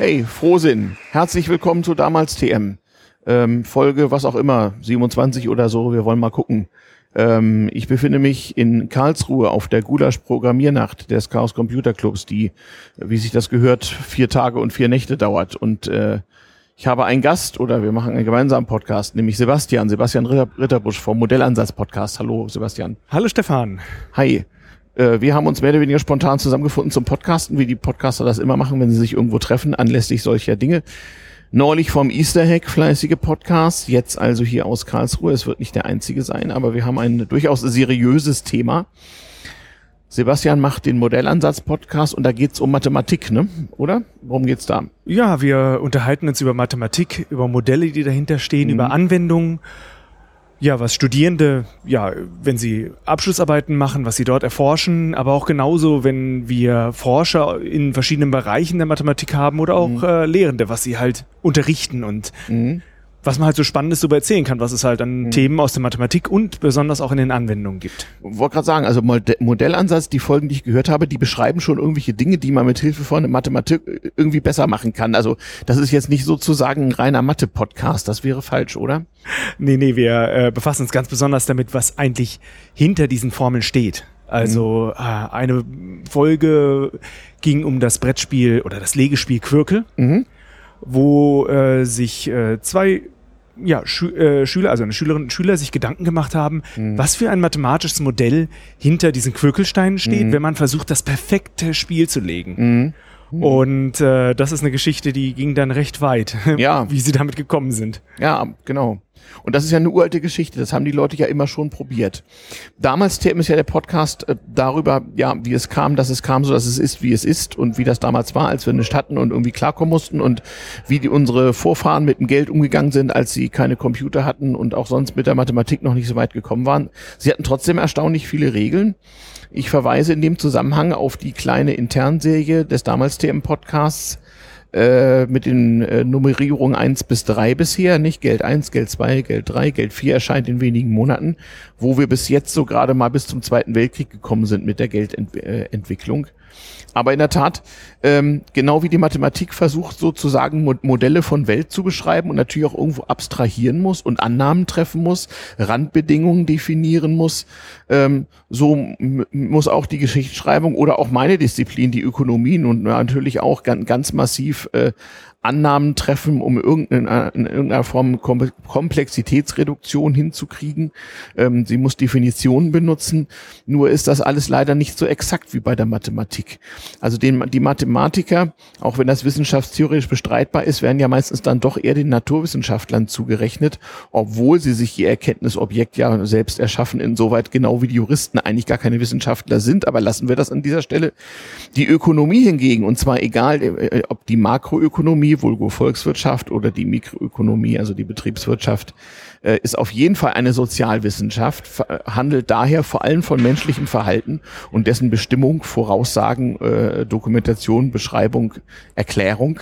Hey, Frohsinn. Herzlich willkommen zu damals TM. Ähm, Folge, was auch immer, 27 oder so, wir wollen mal gucken. Ähm, ich befinde mich in Karlsruhe auf der Gulasch Programmiernacht des Chaos Computer Clubs, die, wie sich das gehört, vier Tage und vier Nächte dauert. Und äh, ich habe einen Gast oder wir machen einen gemeinsamen Podcast, nämlich Sebastian, Sebastian Ritter, Ritterbusch vom Modellansatz Podcast. Hallo Sebastian. Hallo Stefan. Hi. Äh, wir haben uns mehr oder weniger spontan zusammengefunden zum Podcasten, wie die Podcaster das immer machen, wenn sie sich irgendwo treffen, anlässlich solcher Dinge. Neulich vom Easter Hack fleißige Podcast, jetzt also hier aus Karlsruhe. Es wird nicht der einzige sein, aber wir haben ein durchaus seriöses Thema. Sebastian macht den Modellansatz-Podcast und da geht's um Mathematik, ne? Oder? Worum geht's da? Ja, wir unterhalten uns über Mathematik, über Modelle, die dahinter stehen, mhm. über Anwendungen ja, was Studierende, ja, wenn sie Abschlussarbeiten machen, was sie dort erforschen, aber auch genauso, wenn wir Forscher in verschiedenen Bereichen der Mathematik haben oder auch mhm. äh, Lehrende, was sie halt unterrichten und mhm was man halt so Spannendes darüber erzählen kann, was es halt an mhm. Themen aus der Mathematik und besonders auch in den Anwendungen gibt. Ich wollte gerade sagen, also Modellansatz, die Folgen, die ich gehört habe, die beschreiben schon irgendwelche Dinge, die man mit Hilfe von Mathematik irgendwie besser machen kann. Also das ist jetzt nicht sozusagen ein reiner Mathe-Podcast, das wäre falsch, oder? Nee, nee, wir äh, befassen uns ganz besonders damit, was eigentlich hinter diesen Formeln steht. Also mhm. äh, eine Folge ging um das Brettspiel oder das Legespiel Quirkel. Mhm wo äh, sich äh, zwei ja, Schü äh, Schüler, also eine Schülerin und Schüler sich Gedanken gemacht haben, mhm. was für ein mathematisches Modell hinter diesen Quirkelsteinen steht, mhm. wenn man versucht, das perfekte Spiel zu legen. Mhm. mhm. Und äh, das ist eine Geschichte, die ging dann recht weit, ja. wie sie damit gekommen sind. Ja, genau. Und das ist ja eine uralte Geschichte, das haben die Leute ja immer schon probiert. Damals TM ist ja der Podcast äh, darüber, ja, wie es kam, dass es kam, so dass es ist, wie es ist und wie das damals war, als wir nicht hatten und irgendwie klarkommen mussten und wie die unsere Vorfahren mit dem Geld umgegangen sind, als sie keine Computer hatten und auch sonst mit der Mathematik noch nicht so weit gekommen waren. Sie hatten trotzdem erstaunlich viele Regeln. Ich verweise in dem Zusammenhang auf die kleine Internserie des damals TM Podcasts, äh, mit den äh, Nummerierungen eins bis drei bisher, nicht Geld eins, Geld zwei, Geld drei, Geld vier erscheint in wenigen Monaten, wo wir bis jetzt so gerade mal bis zum Zweiten Weltkrieg gekommen sind mit der Geldentwicklung. Äh, aber in der Tat, ähm, genau wie die Mathematik versucht sozusagen Mo Modelle von Welt zu beschreiben und natürlich auch irgendwo abstrahieren muss und Annahmen treffen muss, Randbedingungen definieren muss, ähm, so muss auch die Geschichtsschreibung oder auch meine Disziplin, die Ökonomie, und natürlich auch ganz, ganz massiv äh, Annahmen treffen, um irgendeine, in irgendeiner Form Komplexitätsreduktion hinzukriegen. Ähm, sie muss Definitionen benutzen. Nur ist das alles leider nicht so exakt wie bei der Mathematik. Also den, die Mathematiker, auch wenn das wissenschaftstheoretisch bestreitbar ist, werden ja meistens dann doch eher den Naturwissenschaftlern zugerechnet, obwohl sie sich ihr Erkenntnisobjekt ja selbst erschaffen, insoweit genau wie die Juristen eigentlich gar keine Wissenschaftler sind. Aber lassen wir das an dieser Stelle. Die Ökonomie hingegen, und zwar egal, äh, ob die Makroökonomie Vulgo Volkswirtschaft oder die Mikroökonomie, also die Betriebswirtschaft, äh, ist auf jeden Fall eine Sozialwissenschaft, handelt daher vor allem von menschlichem Verhalten und dessen Bestimmung, Voraussagen, äh, Dokumentation, Beschreibung, Erklärung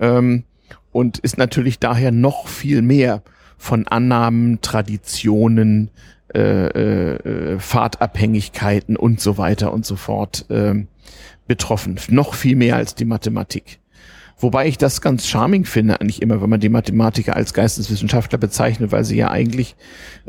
ähm, und ist natürlich daher noch viel mehr von Annahmen, Traditionen, äh, äh, Fahrtabhängigkeiten und so weiter und so fort äh, betroffen. Noch viel mehr als die Mathematik. Wobei ich das ganz charming finde, eigentlich immer, wenn man die Mathematiker als Geisteswissenschaftler bezeichnet, weil sie ja eigentlich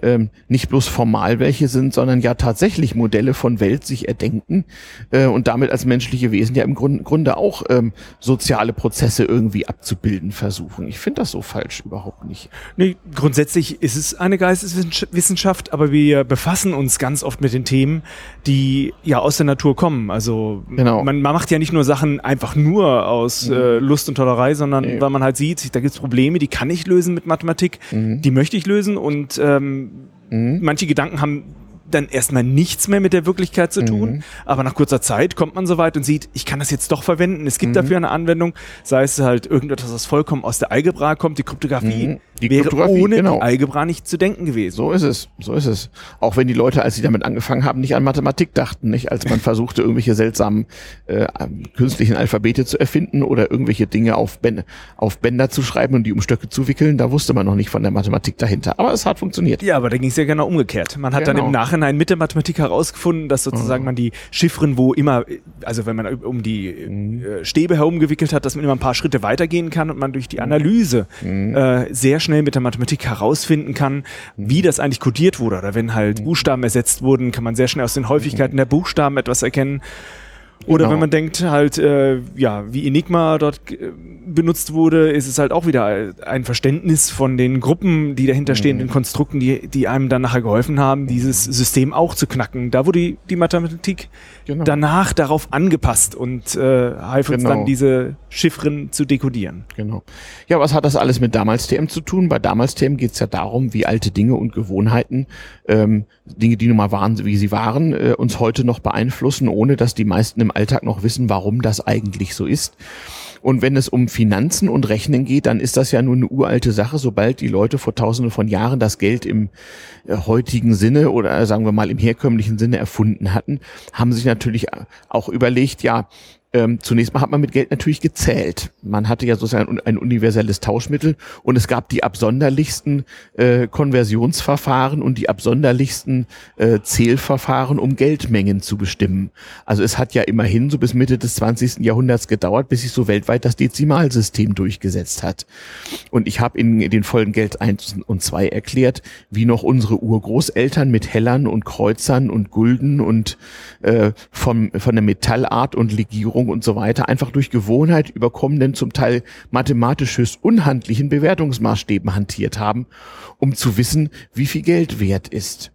ähm, nicht bloß formal welche sind, sondern ja tatsächlich Modelle von Welt sich erdenken äh, und damit als menschliche Wesen ja im Grund, Grunde auch ähm, soziale Prozesse irgendwie abzubilden versuchen. Ich finde das so falsch überhaupt nicht. Nee, grundsätzlich ist es eine Geisteswissenschaft, aber wir befassen uns ganz oft mit den Themen, die ja aus der Natur kommen. Also genau. man, man macht ja nicht nur Sachen einfach nur aus mhm. äh, Lust und Tollerei, sondern nee. weil man halt sieht, da gibt es Probleme, die kann ich lösen mit Mathematik, mhm. die möchte ich lösen und ähm, mhm. manche Gedanken haben dann erstmal nichts mehr mit der Wirklichkeit zu tun. Mhm. Aber nach kurzer Zeit kommt man so weit und sieht, ich kann das jetzt doch verwenden. Es gibt mhm. dafür eine Anwendung, sei es halt irgendetwas, was vollkommen aus der Algebra kommt, die Kryptographie. Mhm. Die wäre Kryptographie, ohne genau. die Algebra nicht zu denken gewesen. So ist es, so ist es. Auch wenn die Leute, als sie damit angefangen haben, nicht an Mathematik dachten, nicht als man versuchte, irgendwelche seltsamen äh, künstlichen Alphabete zu erfinden oder irgendwelche Dinge auf, Bänder, auf Bänder zu schreiben und die um Stöcke zu wickeln, da wusste man noch nicht von der Mathematik dahinter. Aber es hat funktioniert. Ja, aber da ging es ja genau umgekehrt. Man hat genau. dann im Nachhinein Nachhinein mit der Mathematik herausgefunden, dass sozusagen mhm. man die Chiffren, wo immer, also wenn man um die mhm. äh, Stäbe herumgewickelt hat, dass man immer ein paar Schritte weitergehen kann und man durch die Analyse mhm. äh, sehr schnell mit der Mathematik herausfinden kann, wie das eigentlich kodiert wurde. Oder wenn halt mhm. Buchstaben ersetzt wurden, kann man sehr schnell aus den Häufigkeiten der Buchstaben etwas erkennen. Oder genau. wenn man denkt halt, äh, ja, wie Enigma dort äh, benutzt wurde, ist es halt auch wieder ein Verständnis von den Gruppen, die dahinter stehen, mhm. den Konstrukten, die, die einem dann nachher geholfen haben, dieses System auch zu knacken. Da wurde die, die Mathematik genau. danach darauf angepasst und äh, half uns genau. dann diese Chiffren zu dekodieren. Genau. Ja, was hat das alles mit damals TM zu tun? Bei damals TM geht es ja darum, wie alte Dinge und Gewohnheiten, ähm, Dinge, die nun mal waren, wie sie waren, äh, uns heute noch beeinflussen, ohne dass die meisten im Alltag noch wissen, warum das eigentlich so ist. Und wenn es um Finanzen und Rechnen geht, dann ist das ja nur eine uralte Sache. Sobald die Leute vor tausenden von Jahren das Geld im äh, heutigen Sinne oder äh, sagen wir mal im herkömmlichen Sinne erfunden hatten, haben sich natürlich auch überlegt, ja, ähm, zunächst mal hat man mit Geld natürlich gezählt. Man hatte ja sozusagen ein, universelles Tauschmittel und es gab die absonderlichsten äh, Konversionsverfahren und die absonderlichsten äh, Zählverfahren, um Geldmengen zu bestimmen. Also es hat ja immerhin so bis Mitte des 20. Jahrhunderts gedauert, bis sich so weltweit das Dezimalsystem durchgesetzt hat. Und ich habe in, in den Folgen Geld 1 und 2 erklärt, wie noch unsere Urgroßeltern mit Hellern und Kreuzern und Gulden und äh, vom, von der Metallart und Legierung Bewertung und so weiter einfach durch Gewohnheit überkommenen, zum Teil mathematisch höchst unhandlichen Bewertungsmaßstäben hantiert haben, um zu wissen, wie viel Geld wert ist.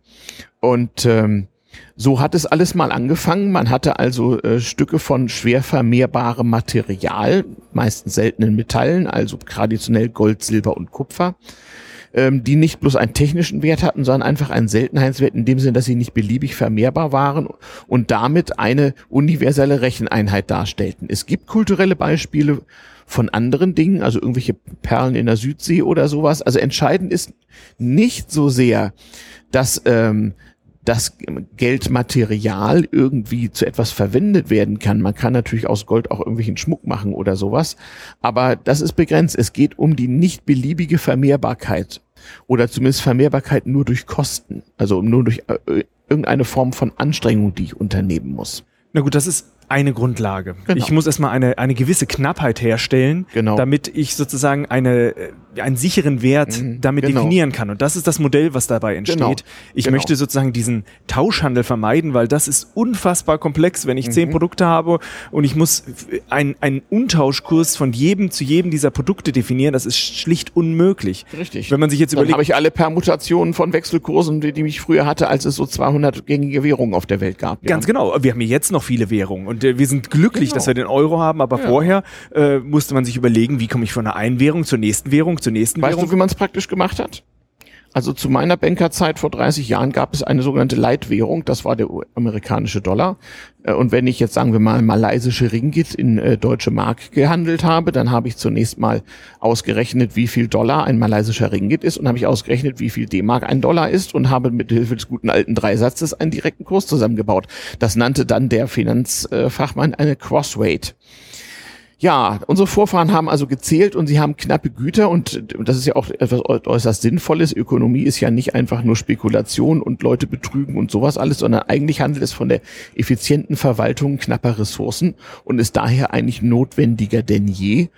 Und ähm, so hat es alles mal angefangen. Man hatte also äh, Stücke von schwer vermehrbarem Material, meistens seltenen Metallen, also traditionell Gold, Silber und Kupfer ähm, die nicht bloß einen technischen Wert hatten, sondern einfach einen Seltenheitswert in dem Sinne, dass sie nicht beliebig vermehrbar waren und damit eine universelle Recheneinheit darstellten. Es gibt kulturelle Beispiele von anderen Dingen, also irgendwelche Perlen in der Südsee oder sowas. Also entscheidend ist nicht so sehr, dass ähm, das Geldmaterial irgendwie zu etwas verwendet werden kann. Man kann natürlich aus Gold auch irgendwelchen Schmuck machen oder sowas, aber das ist begrenzt. Es geht um die nicht beliebige Vermehrbarkeit oder zumindest Vermehrbarkeit nur durch Kosten, also nur durch äh, irgendeine Form von Anstrengung, die ich unternehmen muss. Na gut, das ist eine Grundlage. Genau. Ich muss erstmal eine, eine gewisse Knappheit herstellen, genau. damit ich sozusagen eine, äh, einen sicheren Wert mhm. damit genau. definieren kann. Und das ist das Modell, was dabei entsteht. Genau. Ich genau. möchte sozusagen diesen Tauschhandel vermeiden, weil das ist unfassbar komplex, wenn ich mhm. zehn Produkte habe und ich muss einen, einen Untauschkurs von jedem zu jedem dieser Produkte definieren. Das ist schlicht unmöglich. Richtig. Wenn man sich jetzt überlegt. habe ich alle Permutationen von Wechselkursen, die, die ich früher hatte, als es so 200 gängige Währungen auf der Welt gab. Ganz ja. genau. Wir haben jetzt noch viele Währungen. Und und wir sind glücklich, genau. dass wir den Euro haben, aber ja. vorher äh, musste man sich überlegen, wie komme ich von einer einen Währung zur nächsten Währung, zur nächsten weißt Währung. Weißt du, wie man es praktisch gemacht hat? Also zu meiner Bankerzeit vor 30 Jahren gab es eine sogenannte Leitwährung, das war der amerikanische Dollar. Äh, und wenn ich jetzt sagen wir mal malaysische Ringgit in äh, deutsche Mark gehandelt habe, dann habe ich zunächst mal ausgerechnet, wie viel Dollar ein malaysischer Ringgit ist und habe ich ausgerechnet, wie viel D-Mark ein Dollar ist und habe mit Hilfe des guten alten Dreisatzes einen direkten Kurs zusammengebaut. Das nannte dann der Finanzfachmann eine Crossweight. Ja, unsere Vorfahren haben also gezählt und sie haben knappe Güter und, das ist ja auch etwas äußerst Sinnvolles. Ökonomie ist ja nicht einfach nur Spekulation und Leute betrügen und sowas alles, sondern eigentlich handelt es von der effizienten Verwaltung knapper Ressourcen und ist daher eigentlich notwendiger denn je.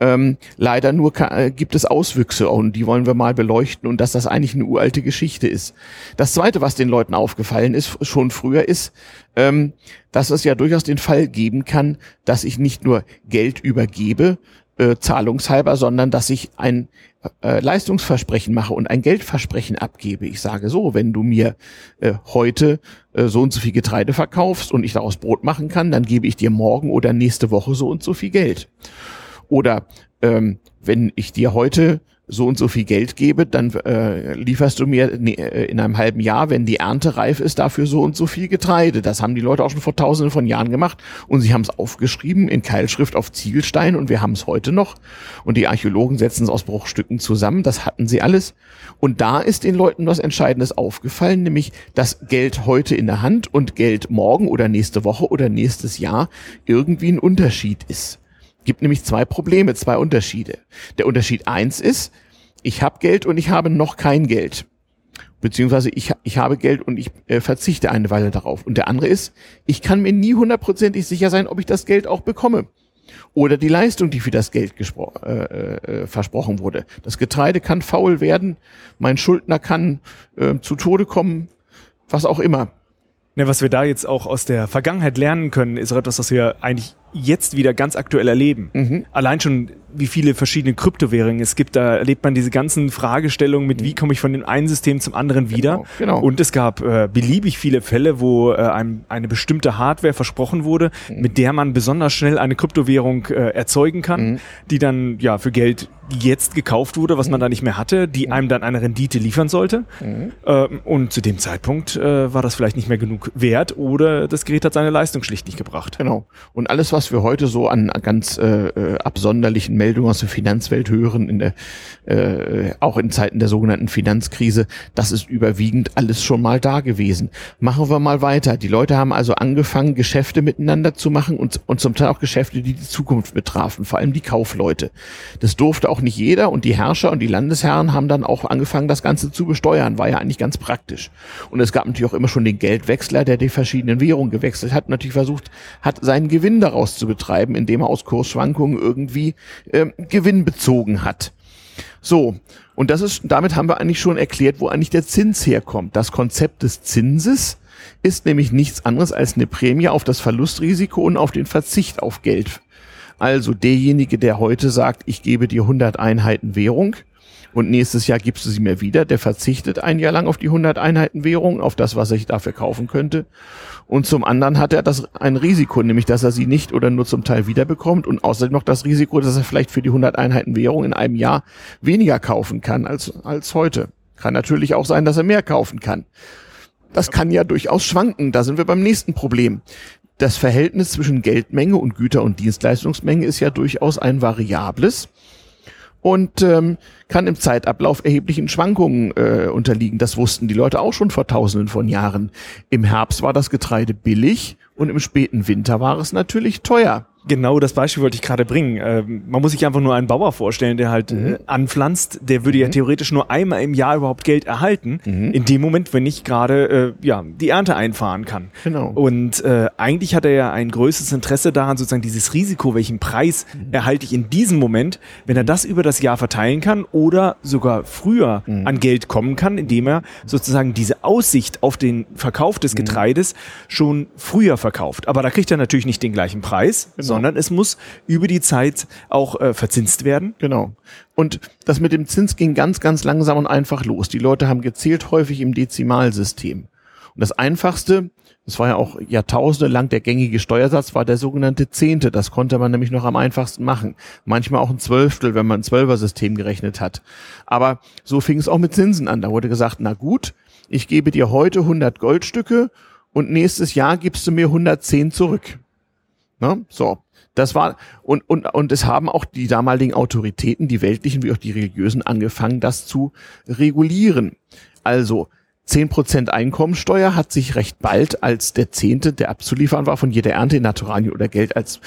Ähm, leider nur äh, gibt es Auswüchse und die wollen wir mal beleuchten und dass das eigentlich eine uralte Geschichte ist. Das Zweite, was den Leuten aufgefallen ist, schon früher ist, ähm, dass es ja durchaus den Fall geben kann, dass ich nicht nur Geld übergebe, äh, zahlungshalber, sondern dass ich ein äh, Leistungsversprechen mache und ein Geldversprechen abgebe. Ich sage so, wenn du mir äh, heute äh, so und so viel Getreide verkaufst und ich daraus Brot machen kann, dann gebe ich dir morgen oder nächste Woche so und so viel Geld. Oder ähm, wenn ich dir heute so und so viel Geld gebe, dann äh, lieferst du mir äh, in einem halben Jahr, wenn die Ernte reif ist, dafür so und so viel Getreide. Das haben die Leute auch schon vor tausenden von Jahren gemacht und sie haben es aufgeschrieben in Keilschrift auf Ziegelstein und wir haben es heute noch und die Archäologen setzen es aus Bruchstücken zusammen. Das hatten sie alles und da ist den Leuten was Entscheidendes aufgefallen, nämlich dass Geld heute in der Hand und Geld morgen oder nächste Woche oder nächstes Jahr irgendwie ein Unterschied ist gibt nämlich zwei Probleme, zwei Unterschiede. Der Unterschied eins ist, ich habe Geld und ich habe noch kein Geld. Beziehungsweise ich, ich habe Geld und ich äh, verzichte eine Weile darauf. Und der andere ist, ich kann mir nie hundertprozentig sicher sein, ob ich das Geld auch bekomme. Oder die Leistung, die für das Geld äh, äh, versprochen wurde. Das Getreide kann faul werden, mein Schuldner kann äh, zu Tode kommen, was auch immer. Ja, was wir da jetzt auch aus der Vergangenheit lernen können, ist etwas, was wir eigentlich jetzt wieder ganz aktuell erleben. Mhm. Allein schon, wie viele verschiedene Kryptowährungen es gibt, da erlebt man diese ganzen Fragestellungen mit, wie komme ich von dem einen System zum anderen wieder. Genau, genau. Und es gab äh, beliebig viele Fälle, wo äh, einem eine bestimmte Hardware versprochen wurde, mhm. mit der man besonders schnell eine Kryptowährung äh, erzeugen kann, mhm. die dann ja für Geld jetzt gekauft wurde, was man mhm. da nicht mehr hatte, die mhm. einem dann eine Rendite liefern sollte. Mhm. Ähm, und zu dem Zeitpunkt äh, war das vielleicht nicht mehr genug wert oder das Gerät hat seine Leistung schlicht nicht gebracht. Genau. Und alles, was wir heute so an ganz äh, äh, absonderlichen Meldungen aus der Finanzwelt hören, in der, äh, auch in Zeiten der sogenannten Finanzkrise, das ist überwiegend alles schon mal da gewesen. Machen wir mal weiter. Die Leute haben also angefangen, Geschäfte miteinander zu machen und, und zum Teil auch Geschäfte, die die Zukunft betrafen, vor allem die Kaufleute. Das durfte auch auch nicht jeder und die Herrscher und die Landesherren haben dann auch angefangen, das Ganze zu besteuern. War ja eigentlich ganz praktisch. Und es gab natürlich auch immer schon den Geldwechsler, der die verschiedenen Währungen gewechselt hat, natürlich versucht hat, seinen Gewinn daraus zu betreiben, indem er aus Kursschwankungen irgendwie äh, Gewinn bezogen hat. So, und das ist, damit haben wir eigentlich schon erklärt, wo eigentlich der Zins herkommt. Das Konzept des Zinses ist nämlich nichts anderes als eine Prämie auf das Verlustrisiko und auf den Verzicht auf Geld also derjenige, der heute sagt, ich gebe dir 100 Einheiten Währung und nächstes Jahr gibst du sie mir wieder, der verzichtet ein Jahr lang auf die 100 Einheiten Währung, auf das, was ich dafür kaufen könnte. Und zum anderen hat er das ein Risiko, nämlich dass er sie nicht oder nur zum Teil wiederbekommt und außerdem noch das Risiko, dass er vielleicht für die 100 Einheiten Währung in einem Jahr weniger kaufen kann als, als heute. Kann natürlich auch sein, dass er mehr kaufen kann. Das kann ja durchaus schwanken. Da sind wir beim nächsten Problem das Verhältnis zwischen Geldmenge und Güter- und Dienstleistungsmenge ist ja durchaus ein variables und ähm, kann im Zeitablauf erheblichen Schwankungen äh, unterliegen. Das wussten die Leute auch schon vor tausenden von Jahren. Im Herbst war das Getreide billig und im späten Winter war es natürlich teuer. Genau das Beispiel wollte ich gerade bringen. Ähm, man muss sich einfach nur einen Bauer vorstellen, der halt mhm. äh, anpflanzt. Der würde mhm. ja theoretisch nur einmal im Jahr überhaupt Geld erhalten. Mhm. In dem Moment, wenn ich gerade äh, ja, die Ernte einfahren kann. Genau. Und äh, eigentlich hat er ja ein größeres Interesse daran, sozusagen dieses Risiko, welchen Preis mhm. erhalte ich in diesem Moment, wenn er das über das Jahr verteilen kann oder sogar früher mhm. an Geld kommen kann, indem er sozusagen diese Aussicht auf den Verkauf des mhm. Getreides schon früher verkauft. Aber da kriegt er natürlich nicht den gleichen Preis, genau sondern es muss über die Zeit auch äh, verzinst werden. Genau. Und das mit dem Zins ging ganz, ganz langsam und einfach los. Die Leute haben gezählt häufig im Dezimalsystem. Und das einfachste, das war ja auch jahrtausende lang der gängige Steuersatz, war der sogenannte Zehnte. Das konnte man nämlich noch am einfachsten machen. Manchmal auch ein Zwölftel, wenn man ein Zwölfer-System gerechnet hat. Aber so fing es auch mit Zinsen an. Da wurde gesagt, na gut, ich gebe dir heute 100 Goldstücke und nächstes Jahr gibst du mir 110 zurück. Ne? So. Das war, und, und, und es haben auch die damaligen Autoritäten, die weltlichen wie auch die religiösen, angefangen, das zu regulieren. Also, zehn Prozent Einkommensteuer hat sich recht bald als der Zehnte, der abzuliefern war von jeder Ernte in Naturalien oder Geld als,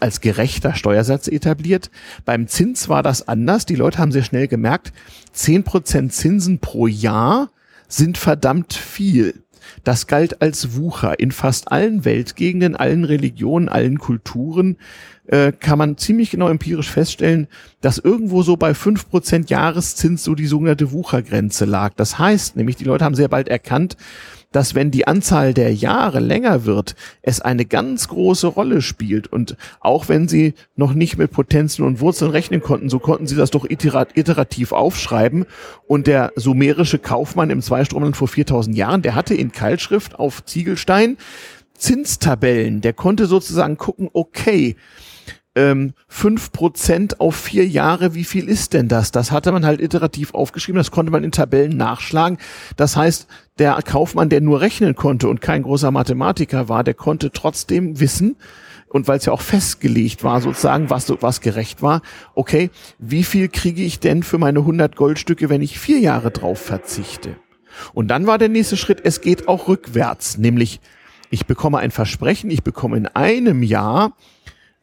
als gerechter Steuersatz etabliert. Beim Zins war das anders. Die Leute haben sehr schnell gemerkt, zehn Prozent Zinsen pro Jahr sind verdammt viel. Das galt als Wucher. In fast allen Weltgegenden, allen Religionen, allen Kulturen äh, kann man ziemlich genau empirisch feststellen, dass irgendwo so bei fünf Prozent Jahreszins so die sogenannte Wuchergrenze lag. Das heißt nämlich, die Leute haben sehr bald erkannt, dass wenn die Anzahl der Jahre länger wird, es eine ganz große Rolle spielt. Und auch wenn sie noch nicht mit Potenzen und Wurzeln rechnen konnten, so konnten sie das doch iterativ aufschreiben. Und der sumerische Kaufmann im Zweistromland vor 4000 Jahren, der hatte in Keilschrift auf Ziegelstein Zinstabellen. Der konnte sozusagen gucken, okay, ähm, 5% auf vier Jahre, wie viel ist denn das? Das hatte man halt iterativ aufgeschrieben, das konnte man in Tabellen nachschlagen. Das heißt, der Kaufmann, der nur rechnen konnte und kein großer Mathematiker war, der konnte trotzdem wissen, und weil es ja auch festgelegt war, sozusagen, was, was gerecht war, okay, wie viel kriege ich denn für meine 100 Goldstücke, wenn ich vier Jahre drauf verzichte? Und dann war der nächste Schritt, es geht auch rückwärts, nämlich ich bekomme ein Versprechen, ich bekomme in einem Jahr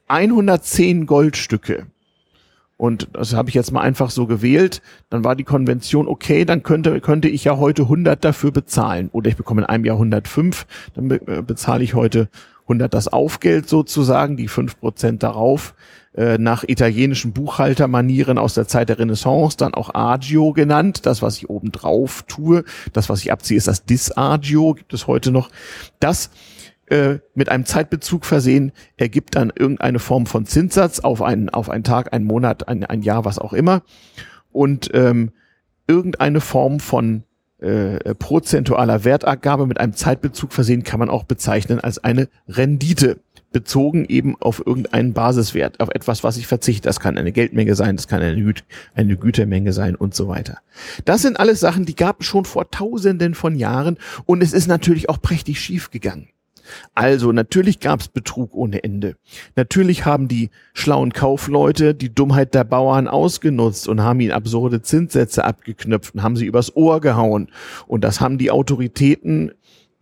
110 Goldstücke. Und das habe ich jetzt mal einfach so gewählt. Dann war die Konvention, okay, dann könnte, könnte ich ja heute 100 dafür bezahlen. Oder ich bekomme in einem Jahr 105, dann be äh, bezahle ich heute 100 das Aufgeld sozusagen, die 5% darauf. Äh, nach italienischen Buchhaltermanieren aus der Zeit der Renaissance, dann auch Agio genannt. Das, was ich oben drauf tue, das, was ich abziehe, ist das Disagio, gibt es heute noch. Das äh, mit einem Zeitbezug versehen, ergibt dann irgendeine Form von Zinssatz auf einen, auf einen Tag, einen Monat, ein, ein Jahr, was auch immer. Und ähm, irgendeine Form von äh, prozentualer Wertabgabe mit einem Zeitbezug versehen kann man auch bezeichnen als eine Rendite bezogen eben auf irgendeinen Basiswert, auf etwas, was ich verzichte. Das kann eine Geldmenge sein, das kann eine, Gü eine Gütermenge sein und so weiter. Das sind alles Sachen, die gab es schon vor tausenden von Jahren und es ist natürlich auch prächtig schief gegangen. Also natürlich gab es Betrug ohne Ende. Natürlich haben die schlauen Kaufleute die Dummheit der Bauern ausgenutzt und haben ihnen absurde Zinssätze abgeknöpft und haben sie übers Ohr gehauen. Und das haben die Autoritäten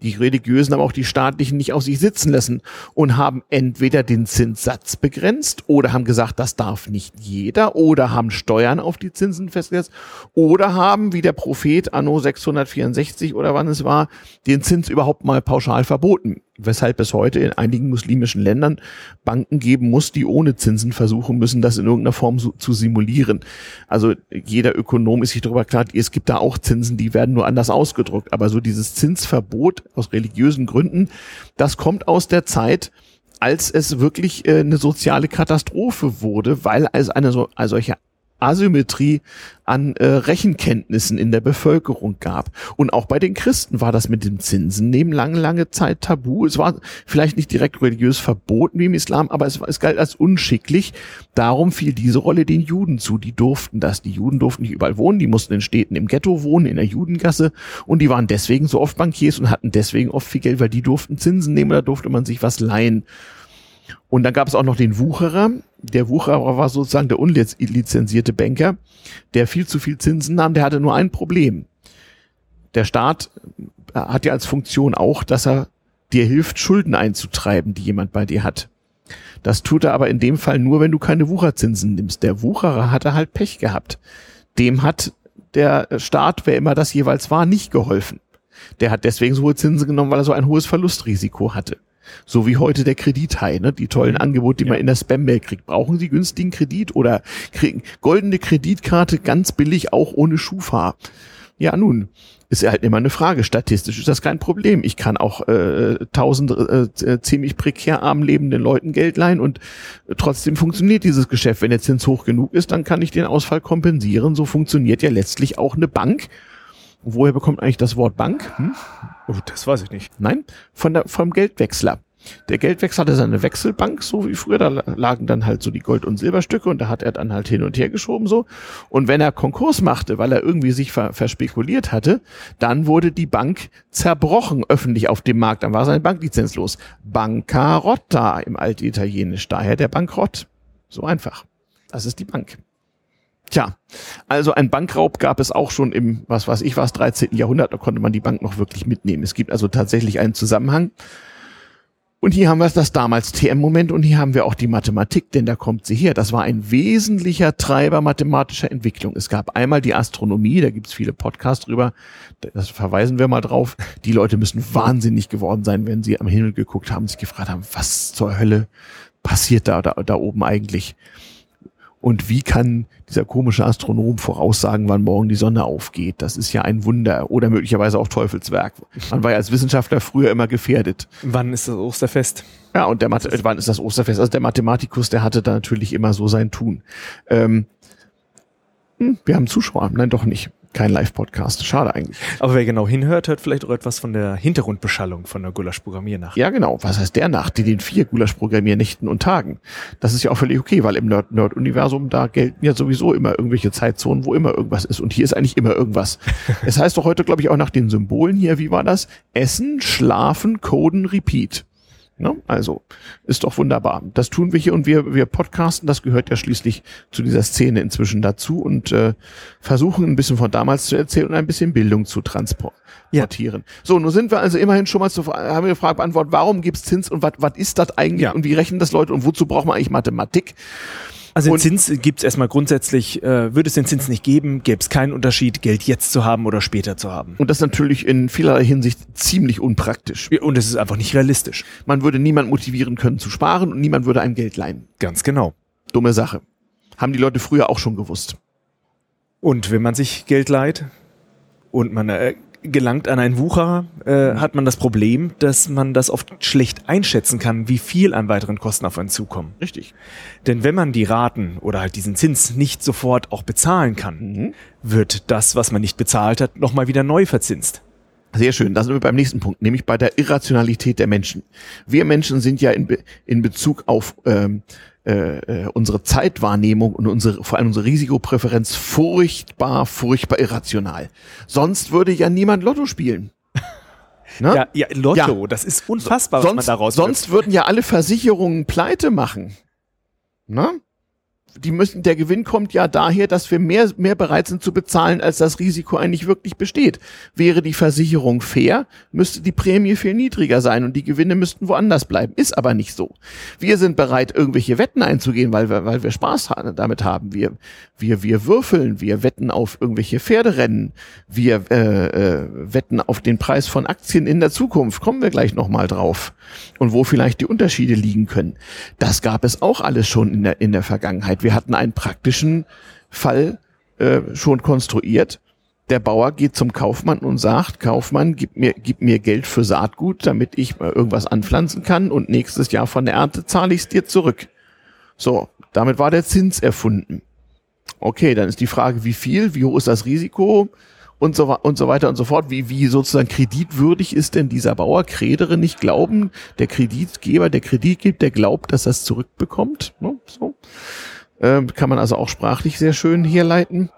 die religiösen, aber auch die staatlichen nicht auf sich sitzen lassen und haben entweder den Zinssatz begrenzt oder haben gesagt, das darf nicht jeder oder haben Steuern auf die Zinsen festgesetzt oder haben, wie der Prophet anno 664 oder wann es war, den Zins überhaupt mal pauschal verboten weshalb es heute in einigen muslimischen Ländern Banken geben muss, die ohne Zinsen versuchen müssen, das in irgendeiner Form so, zu simulieren. Also jeder Ökonom ist sich darüber klar, es gibt da auch Zinsen, die werden nur anders ausgedrückt. Aber so dieses Zinsverbot aus religiösen Gründen, das kommt aus der Zeit, als es wirklich äh, eine soziale Katastrophe wurde, weil es eine so, eine solche Asymmetrie an äh, Rechenkenntnissen in der Bevölkerung gab. Und auch bei den Christen war das mit den Zinsen neben lange, lange Zeit tabu. Es war vielleicht nicht direkt religiös verboten wie im Islam, aber es, es galt als unschicklich. Darum fiel diese Rolle den Juden zu. Die durften das. Die Juden durften nicht überall wohnen. Die mussten in Städten im Ghetto wohnen, in der Judengasse. Und die waren deswegen so oft Bankiers und hatten deswegen oft viel Geld, weil die durften Zinsen nehmen. Da durfte man sich was leihen. Und dann gab es auch noch den Wucherer. Der Wucherer war sozusagen der unlizenzierte Banker, der viel zu viel Zinsen nahm. Der hatte nur ein Problem. Der Staat hat ja als Funktion auch, dass er dir hilft, Schulden einzutreiben, die jemand bei dir hat. Das tut er aber in dem Fall nur, wenn du keine Wucherzinsen nimmst. Der Wucherer hatte halt Pech gehabt. Dem hat der Staat, wer immer das jeweils war, nicht geholfen. Der hat deswegen so hohe Zinsen genommen, weil er so ein hohes Verlustrisiko hatte. So wie heute der Kredithai, ne? die tollen Angebote, die ja. man in der Spam-Mail kriegt. Brauchen Sie günstigen Kredit oder kriegen goldene Kreditkarte ganz billig auch ohne Schufa? Ja, nun, ist ja halt immer eine Frage. Statistisch ist das kein Problem. Ich kann auch äh, tausend äh, äh, ziemlich prekär arm lebenden Leuten Geld leihen und trotzdem funktioniert dieses Geschäft. Wenn der Zins hoch genug ist, dann kann ich den Ausfall kompensieren. So funktioniert ja letztlich auch eine Bank. Woher bekommt eigentlich das Wort Bank? Hm? Oh, das weiß ich nicht. Nein, von der, vom Geldwechsler. Der Geldwechsler hatte seine Wechselbank, so wie früher, da lagen dann halt so die Gold- und Silberstücke und da hat er dann halt hin und her geschoben so. Und wenn er Konkurs machte, weil er irgendwie sich ver verspekuliert hatte, dann wurde die Bank zerbrochen öffentlich auf dem Markt. Dann war seine Bank lizenzlos. Bancarotta im Altitalienisch, daher der Bankrott. So einfach. Das ist die Bank. Tja, also ein Bankraub gab es auch schon im, was weiß ich was, 13. Jahrhundert, da konnte man die Bank noch wirklich mitnehmen. Es gibt also tatsächlich einen Zusammenhang. Und hier haben wir das damals TM-Moment und hier haben wir auch die Mathematik, denn da kommt sie her. Das war ein wesentlicher Treiber mathematischer Entwicklung. Es gab einmal die Astronomie, da gibt's viele Podcasts drüber, das verweisen wir mal drauf. Die Leute müssen wahnsinnig geworden sein, wenn sie am Himmel geguckt haben, sich gefragt haben, was zur Hölle passiert da, da, da oben eigentlich? Und wie kann dieser komische Astronom voraussagen, wann morgen die Sonne aufgeht? Das ist ja ein Wunder oder möglicherweise auch Teufelswerk. Man war ja als Wissenschaftler früher immer gefährdet. Wann ist das Osterfest? Ja, und der Mathe wann ist das Osterfest? Also der Mathematikus, der hatte da natürlich immer so sein Tun. Ähm, hm, wir haben Zuschauer. Nein, doch nicht kein Live-Podcast. Schade eigentlich. Aber wer genau hinhört, hört vielleicht auch etwas von der Hintergrundbeschallung von der Gulasch-Programmiernacht. Ja, genau. Was heißt der Nacht? Die den vier Gulasch-Programmiernächten und Tagen. Das ist ja auch völlig okay, weil im Nerd-Universum, da gelten ja sowieso immer irgendwelche Zeitzonen, wo immer irgendwas ist. Und hier ist eigentlich immer irgendwas. es heißt doch heute, glaube ich, auch nach den Symbolen hier, wie war das? Essen, schlafen, coden, repeat. Ne? Also ist doch wunderbar. Das tun wir hier und wir, wir podcasten, das gehört ja schließlich zu dieser Szene inzwischen dazu und äh, versuchen ein bisschen von damals zu erzählen und ein bisschen Bildung zu transportieren. Ja. So, nun sind wir also immerhin schon mal zu, haben wir die Frage beantwortet, warum gibt's Zins und was ist das eigentlich ja. und wie rechnen das Leute und wozu braucht man eigentlich Mathematik? Also den Zins gibt es erstmal grundsätzlich, äh, würde es den Zins nicht geben, gäbe es keinen Unterschied, Geld jetzt zu haben oder später zu haben. Und das natürlich in vielerlei Hinsicht ziemlich unpraktisch. Und es ist einfach nicht realistisch. Man würde niemand motivieren können zu sparen und niemand würde einem Geld leihen. Ganz genau. Dumme Sache. Haben die Leute früher auch schon gewusst. Und wenn man sich Geld leiht und man äh, gelangt an einen Wucherer, äh, hat man das Problem, dass man das oft schlecht einschätzen kann, wie viel an weiteren Kosten auf einen zukommen. Richtig. Denn wenn man die Raten oder halt diesen Zins nicht sofort auch bezahlen kann, mhm. wird das, was man nicht bezahlt hat, nochmal wieder neu verzinst. Sehr schön. Da sind wir beim nächsten Punkt, nämlich bei der Irrationalität der Menschen. Wir Menschen sind ja in, Be in Bezug auf ähm, äh, äh, unsere Zeitwahrnehmung und unsere, vor allem unsere Risikopräferenz furchtbar, furchtbar irrational. Sonst würde ja niemand Lotto spielen. Ne? Ja, ja, Lotto, ja. das ist unfassbar, sonst, was man daraus Sonst wird. würden ja alle Versicherungen pleite machen. Ne? Die müssen, der Gewinn kommt ja daher, dass wir mehr, mehr bereit sind zu bezahlen, als das Risiko eigentlich wirklich besteht. Wäre die Versicherung fair, müsste die Prämie viel niedriger sein und die Gewinne müssten woanders bleiben. Ist aber nicht so. Wir sind bereit, irgendwelche Wetten einzugehen, weil wir, weil wir Spaß damit haben. Wir, wir, wir würfeln, wir wetten auf irgendwelche Pferderennen, wir äh, äh, wetten auf den Preis von Aktien in der Zukunft. Kommen wir gleich nochmal drauf. Und wo vielleicht die Unterschiede liegen können. Das gab es auch alles schon in der, in der Vergangenheit wir hatten einen praktischen Fall äh, schon konstruiert. Der Bauer geht zum Kaufmann und sagt, Kaufmann, gib mir, gib mir Geld für Saatgut, damit ich irgendwas anpflanzen kann und nächstes Jahr von der Ernte zahle ich es dir zurück. So, damit war der Zins erfunden. Okay, dann ist die Frage, wie viel, wie hoch ist das Risiko und so, und so weiter und so fort. Wie, wie sozusagen kreditwürdig ist denn dieser Bauer? Kredere nicht glauben, der Kreditgeber, der Kredit gibt, der glaubt, dass er es zurückbekommt. Ne? So. Äh, kann man also auch sprachlich sehr schön herleiten.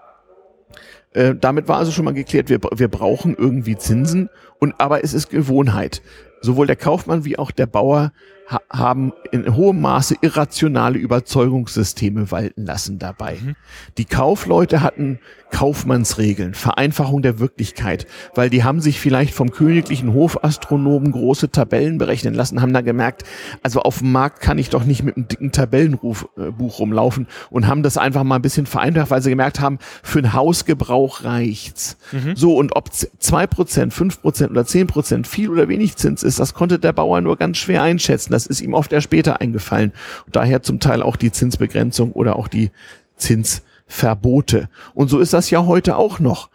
Äh, damit war also schon mal geklärt, wir, wir brauchen irgendwie Zinsen und aber es ist Gewohnheit. Sowohl der Kaufmann wie auch der Bauer ha haben in hohem Maße irrationale Überzeugungssysteme walten lassen dabei. Mhm. Die Kaufleute hatten Kaufmannsregeln, Vereinfachung der Wirklichkeit, weil die haben sich vielleicht vom königlichen Hofastronomen große Tabellen berechnen lassen, haben dann gemerkt, also auf dem Markt kann ich doch nicht mit einem dicken Tabellenbuch äh, rumlaufen und haben das einfach mal ein bisschen vereinfacht, weil sie gemerkt haben, für einen Hausgebrauch reicht's. Mhm. So, und ob zwei Prozent, fünf Prozent oder zehn Prozent viel oder wenig Zins ist, das konnte der Bauer nur ganz schwer einschätzen. Das ist ihm oft erst später eingefallen. Und daher zum Teil auch die Zinsbegrenzung oder auch die Zinsverbote. Und so ist das ja heute auch noch.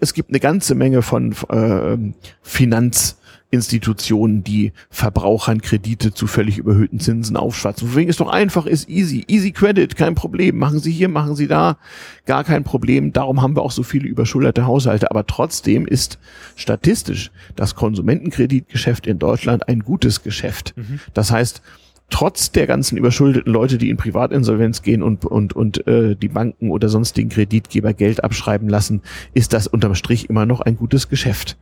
Es gibt eine ganze Menge von äh, Finanz Institutionen, die Verbrauchern Kredite zu völlig überhöhten Zinsen aufschwatzen. Weswegen es doch einfach ist, easy, easy Credit, kein Problem. Machen Sie hier, machen Sie da, gar kein Problem. Darum haben wir auch so viele überschulderte Haushalte. Aber trotzdem ist statistisch das Konsumentenkreditgeschäft in Deutschland ein gutes Geschäft. Mhm. Das heißt, trotz der ganzen überschuldeten Leute, die in Privatinsolvenz gehen und, und, und äh, die Banken oder sonstigen Kreditgeber Geld abschreiben lassen, ist das unterm Strich immer noch ein gutes Geschäft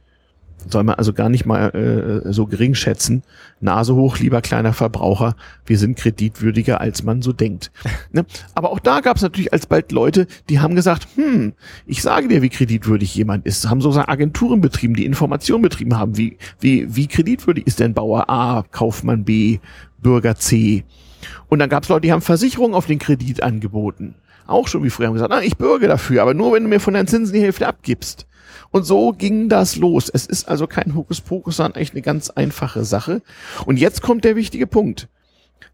soll man also gar nicht mal äh, so gering schätzen. Nase hoch, lieber kleiner Verbraucher, wir sind kreditwürdiger, als man so denkt. ne? Aber auch da gab es natürlich alsbald Leute, die haben gesagt, hm, ich sage dir, wie kreditwürdig jemand ist. Haben sozusagen Agenturen betrieben, die Informationen betrieben haben, wie, wie, wie kreditwürdig ist denn Bauer A, Kaufmann B, Bürger C. Und dann gab es Leute, die haben Versicherungen auf den Kredit angeboten. Auch schon wie früher haben gesagt, na, ich bürge dafür, aber nur wenn du mir von deinen Zinsen die Hälfte abgibst. Und so ging das los. Es ist also kein Hokuspokus, sondern eigentlich eine ganz einfache Sache. Und jetzt kommt der wichtige Punkt.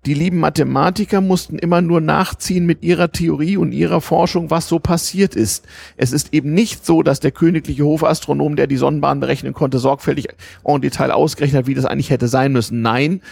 Die lieben Mathematiker mussten immer nur nachziehen mit ihrer Theorie und ihrer Forschung, was so passiert ist. Es ist eben nicht so, dass der königliche Hofastronom, der die Sonnenbahn berechnen konnte, sorgfältig en Detail ausgerechnet, wie das eigentlich hätte sein müssen. Nein,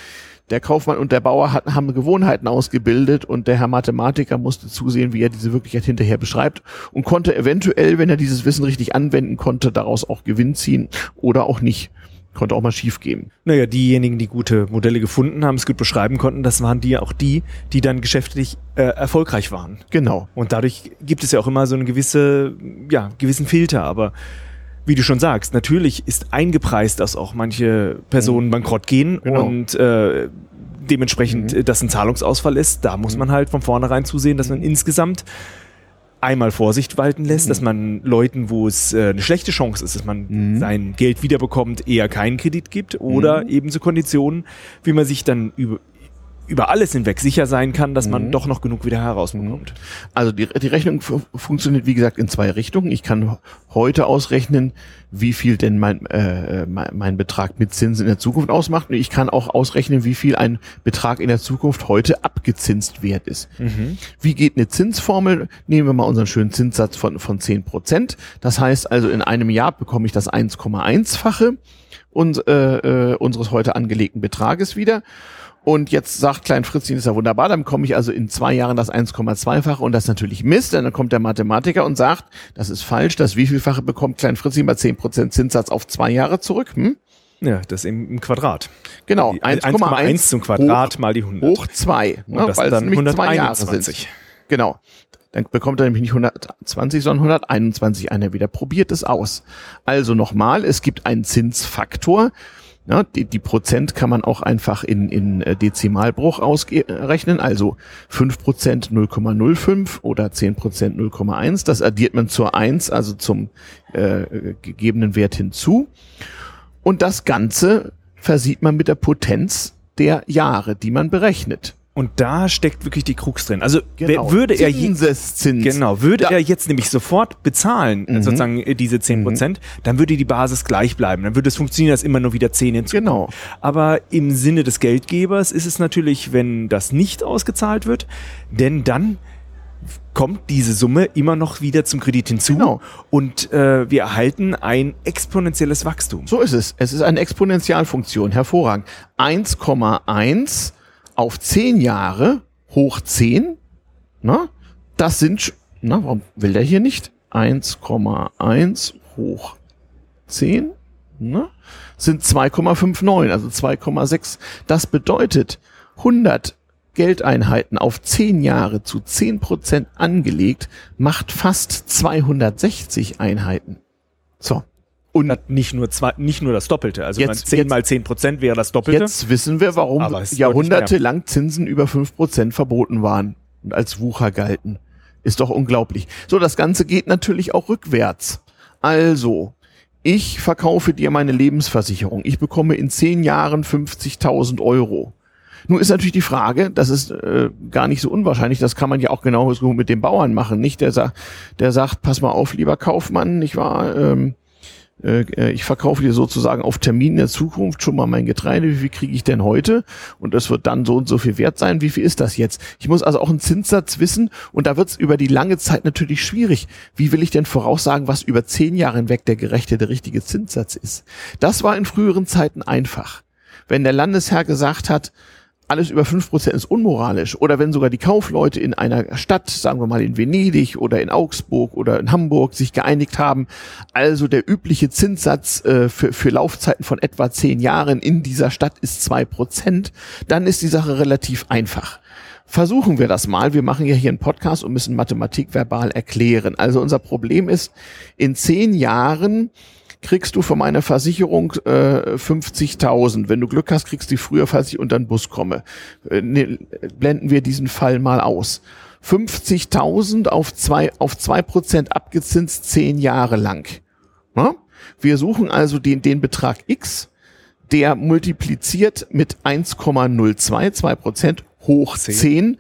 der Kaufmann und der Bauer hatten, haben Gewohnheiten ausgebildet und der Herr Mathematiker musste zusehen, wie er diese Wirklichkeit hinterher beschreibt und konnte eventuell, wenn er dieses Wissen richtig anwenden konnte, daraus auch Gewinn ziehen oder auch nicht. Konnte auch mal schief gehen. Naja, diejenigen, die gute Modelle gefunden haben, es gut beschreiben konnten, das waren die auch die, die dann geschäftlich äh, erfolgreich waren. Genau. Und dadurch gibt es ja auch immer so eine gewisse, ja, gewissen Filter, aber wie du schon sagst, natürlich ist eingepreist, dass auch manche Personen mhm. bankrott gehen genau. und äh, dementsprechend mhm. das ein Zahlungsausfall ist. Da muss mhm. man halt von vornherein zusehen, dass man insgesamt einmal Vorsicht walten lässt, mhm. dass man Leuten, wo es äh, eine schlechte Chance ist, dass man mhm. sein Geld wiederbekommt, eher keinen Kredit gibt oder mhm. ebenso Konditionen, wie man sich dann über, über alles hinweg sicher sein kann, dass man mhm. doch noch genug wieder herausbekommt. Mhm. Also die, die Rechnung funktioniert wie gesagt in zwei Richtungen. Ich kann heute ausrechnen, wie viel denn mein, äh, mein, mein Betrag mit Zinsen in der Zukunft ausmacht. Und ich kann auch ausrechnen, wie viel ein Betrag in der Zukunft heute abgezinst wert ist. Mhm. Wie geht eine Zinsformel? Nehmen wir mal unseren schönen Zinssatz von, von zehn Prozent. Das heißt also, in einem Jahr bekomme ich das 1,1-fache und, äh, äh, unseres heute angelegten Betrages wieder. Und jetzt sagt Klein Fritzchen, ist ja wunderbar, dann komme ich also in zwei Jahren das 1,2-fache und das natürlich Mist. Und dann kommt der Mathematiker und sagt, das ist falsch, das wievielfache bekommt Klein Fritzchen bei 10% Zinssatz auf zwei Jahre zurück? Hm? Ja, das im, im Quadrat. Genau, 1,1 zum Quadrat hoch, mal die 100. Hoch 2, ne, weil es nämlich zwei Jahre sind. Genau. Dann bekommt er nämlich nicht 120, sondern 121 einer wieder. Probiert es aus. Also nochmal, es gibt einen Zinsfaktor. Ja, die, die Prozent kann man auch einfach in, in äh, Dezimalbruch ausrechnen, also 5% 0,05 oder 10% 0,1. Das addiert man zur 1, also zum äh, gegebenen Wert hinzu. Und das Ganze versieht man mit der Potenz der Jahre, die man berechnet. Und da steckt wirklich die Krux drin. Also genau. würde er jetzt, genau, würde da. er jetzt nämlich sofort bezahlen, mhm. sozusagen äh, diese 10 Prozent, mhm. dann würde die Basis gleich bleiben. Dann würde es funktionieren, dass immer nur wieder 10 hinzukommen. Genau. Aber im Sinne des Geldgebers ist es natürlich, wenn das nicht ausgezahlt wird, denn dann kommt diese Summe immer noch wieder zum Kredit hinzu genau. und äh, wir erhalten ein exponentielles Wachstum. So ist es. Es ist eine Exponentialfunktion, hervorragend. 1,1 auf zehn Jahre hoch zehn, na, das sind, na, warum will der hier nicht? 1,1 hoch 10, na, sind 2,59, also 2,6. Das bedeutet 100 Geldeinheiten auf 10 Jahre zu 10 Prozent angelegt, macht fast 260 Einheiten. So. Und nicht nur, zwei, nicht nur das Doppelte. Also jetzt, 10 jetzt, mal 10 Prozent wäre das Doppelte. Jetzt wissen wir, warum jahrhundertelang Zinsen über 5 Prozent verboten waren und als Wucher galten. Ist doch unglaublich. So, das Ganze geht natürlich auch rückwärts. Also, ich verkaufe dir meine Lebensversicherung. Ich bekomme in 10 Jahren 50.000 Euro. Nun ist natürlich die Frage, das ist äh, gar nicht so unwahrscheinlich, das kann man ja auch genau so mit dem Bauern machen, nicht? Der, sagt, der sagt, pass mal auf, lieber Kaufmann, nicht wahr? Ähm, äh, äh, ich verkaufe dir sozusagen auf Termin in der Zukunft schon mal mein Getreide, wie viel kriege ich denn heute? Und das wird dann so und so viel wert sein, wie viel ist das jetzt? Ich muss also auch einen Zinssatz wissen und da wird es über die lange Zeit natürlich schwierig. Wie will ich denn voraussagen, was über zehn Jahre hinweg der gerechte, der richtige Zinssatz ist? Das war in früheren Zeiten einfach. Wenn der Landesherr gesagt hat, alles über fünf Prozent ist unmoralisch. Oder wenn sogar die Kaufleute in einer Stadt, sagen wir mal in Venedig oder in Augsburg oder in Hamburg, sich geeinigt haben, also der übliche Zinssatz äh, für, für Laufzeiten von etwa zehn Jahren in dieser Stadt ist zwei Prozent, dann ist die Sache relativ einfach. Versuchen wir das mal. Wir machen ja hier einen Podcast und müssen Mathematik verbal erklären. Also unser Problem ist, in zehn Jahren kriegst du von meiner Versicherung äh, 50.000. Wenn du Glück hast, kriegst du die früher, falls ich unter den Bus komme. Äh, ne, blenden wir diesen Fall mal aus. 50.000 auf zwei, auf zwei Prozent abgezinst zehn Jahre lang. Ja? Wir suchen also den, den Betrag X, der multipliziert mit 1,02, zwei Prozent hoch 10,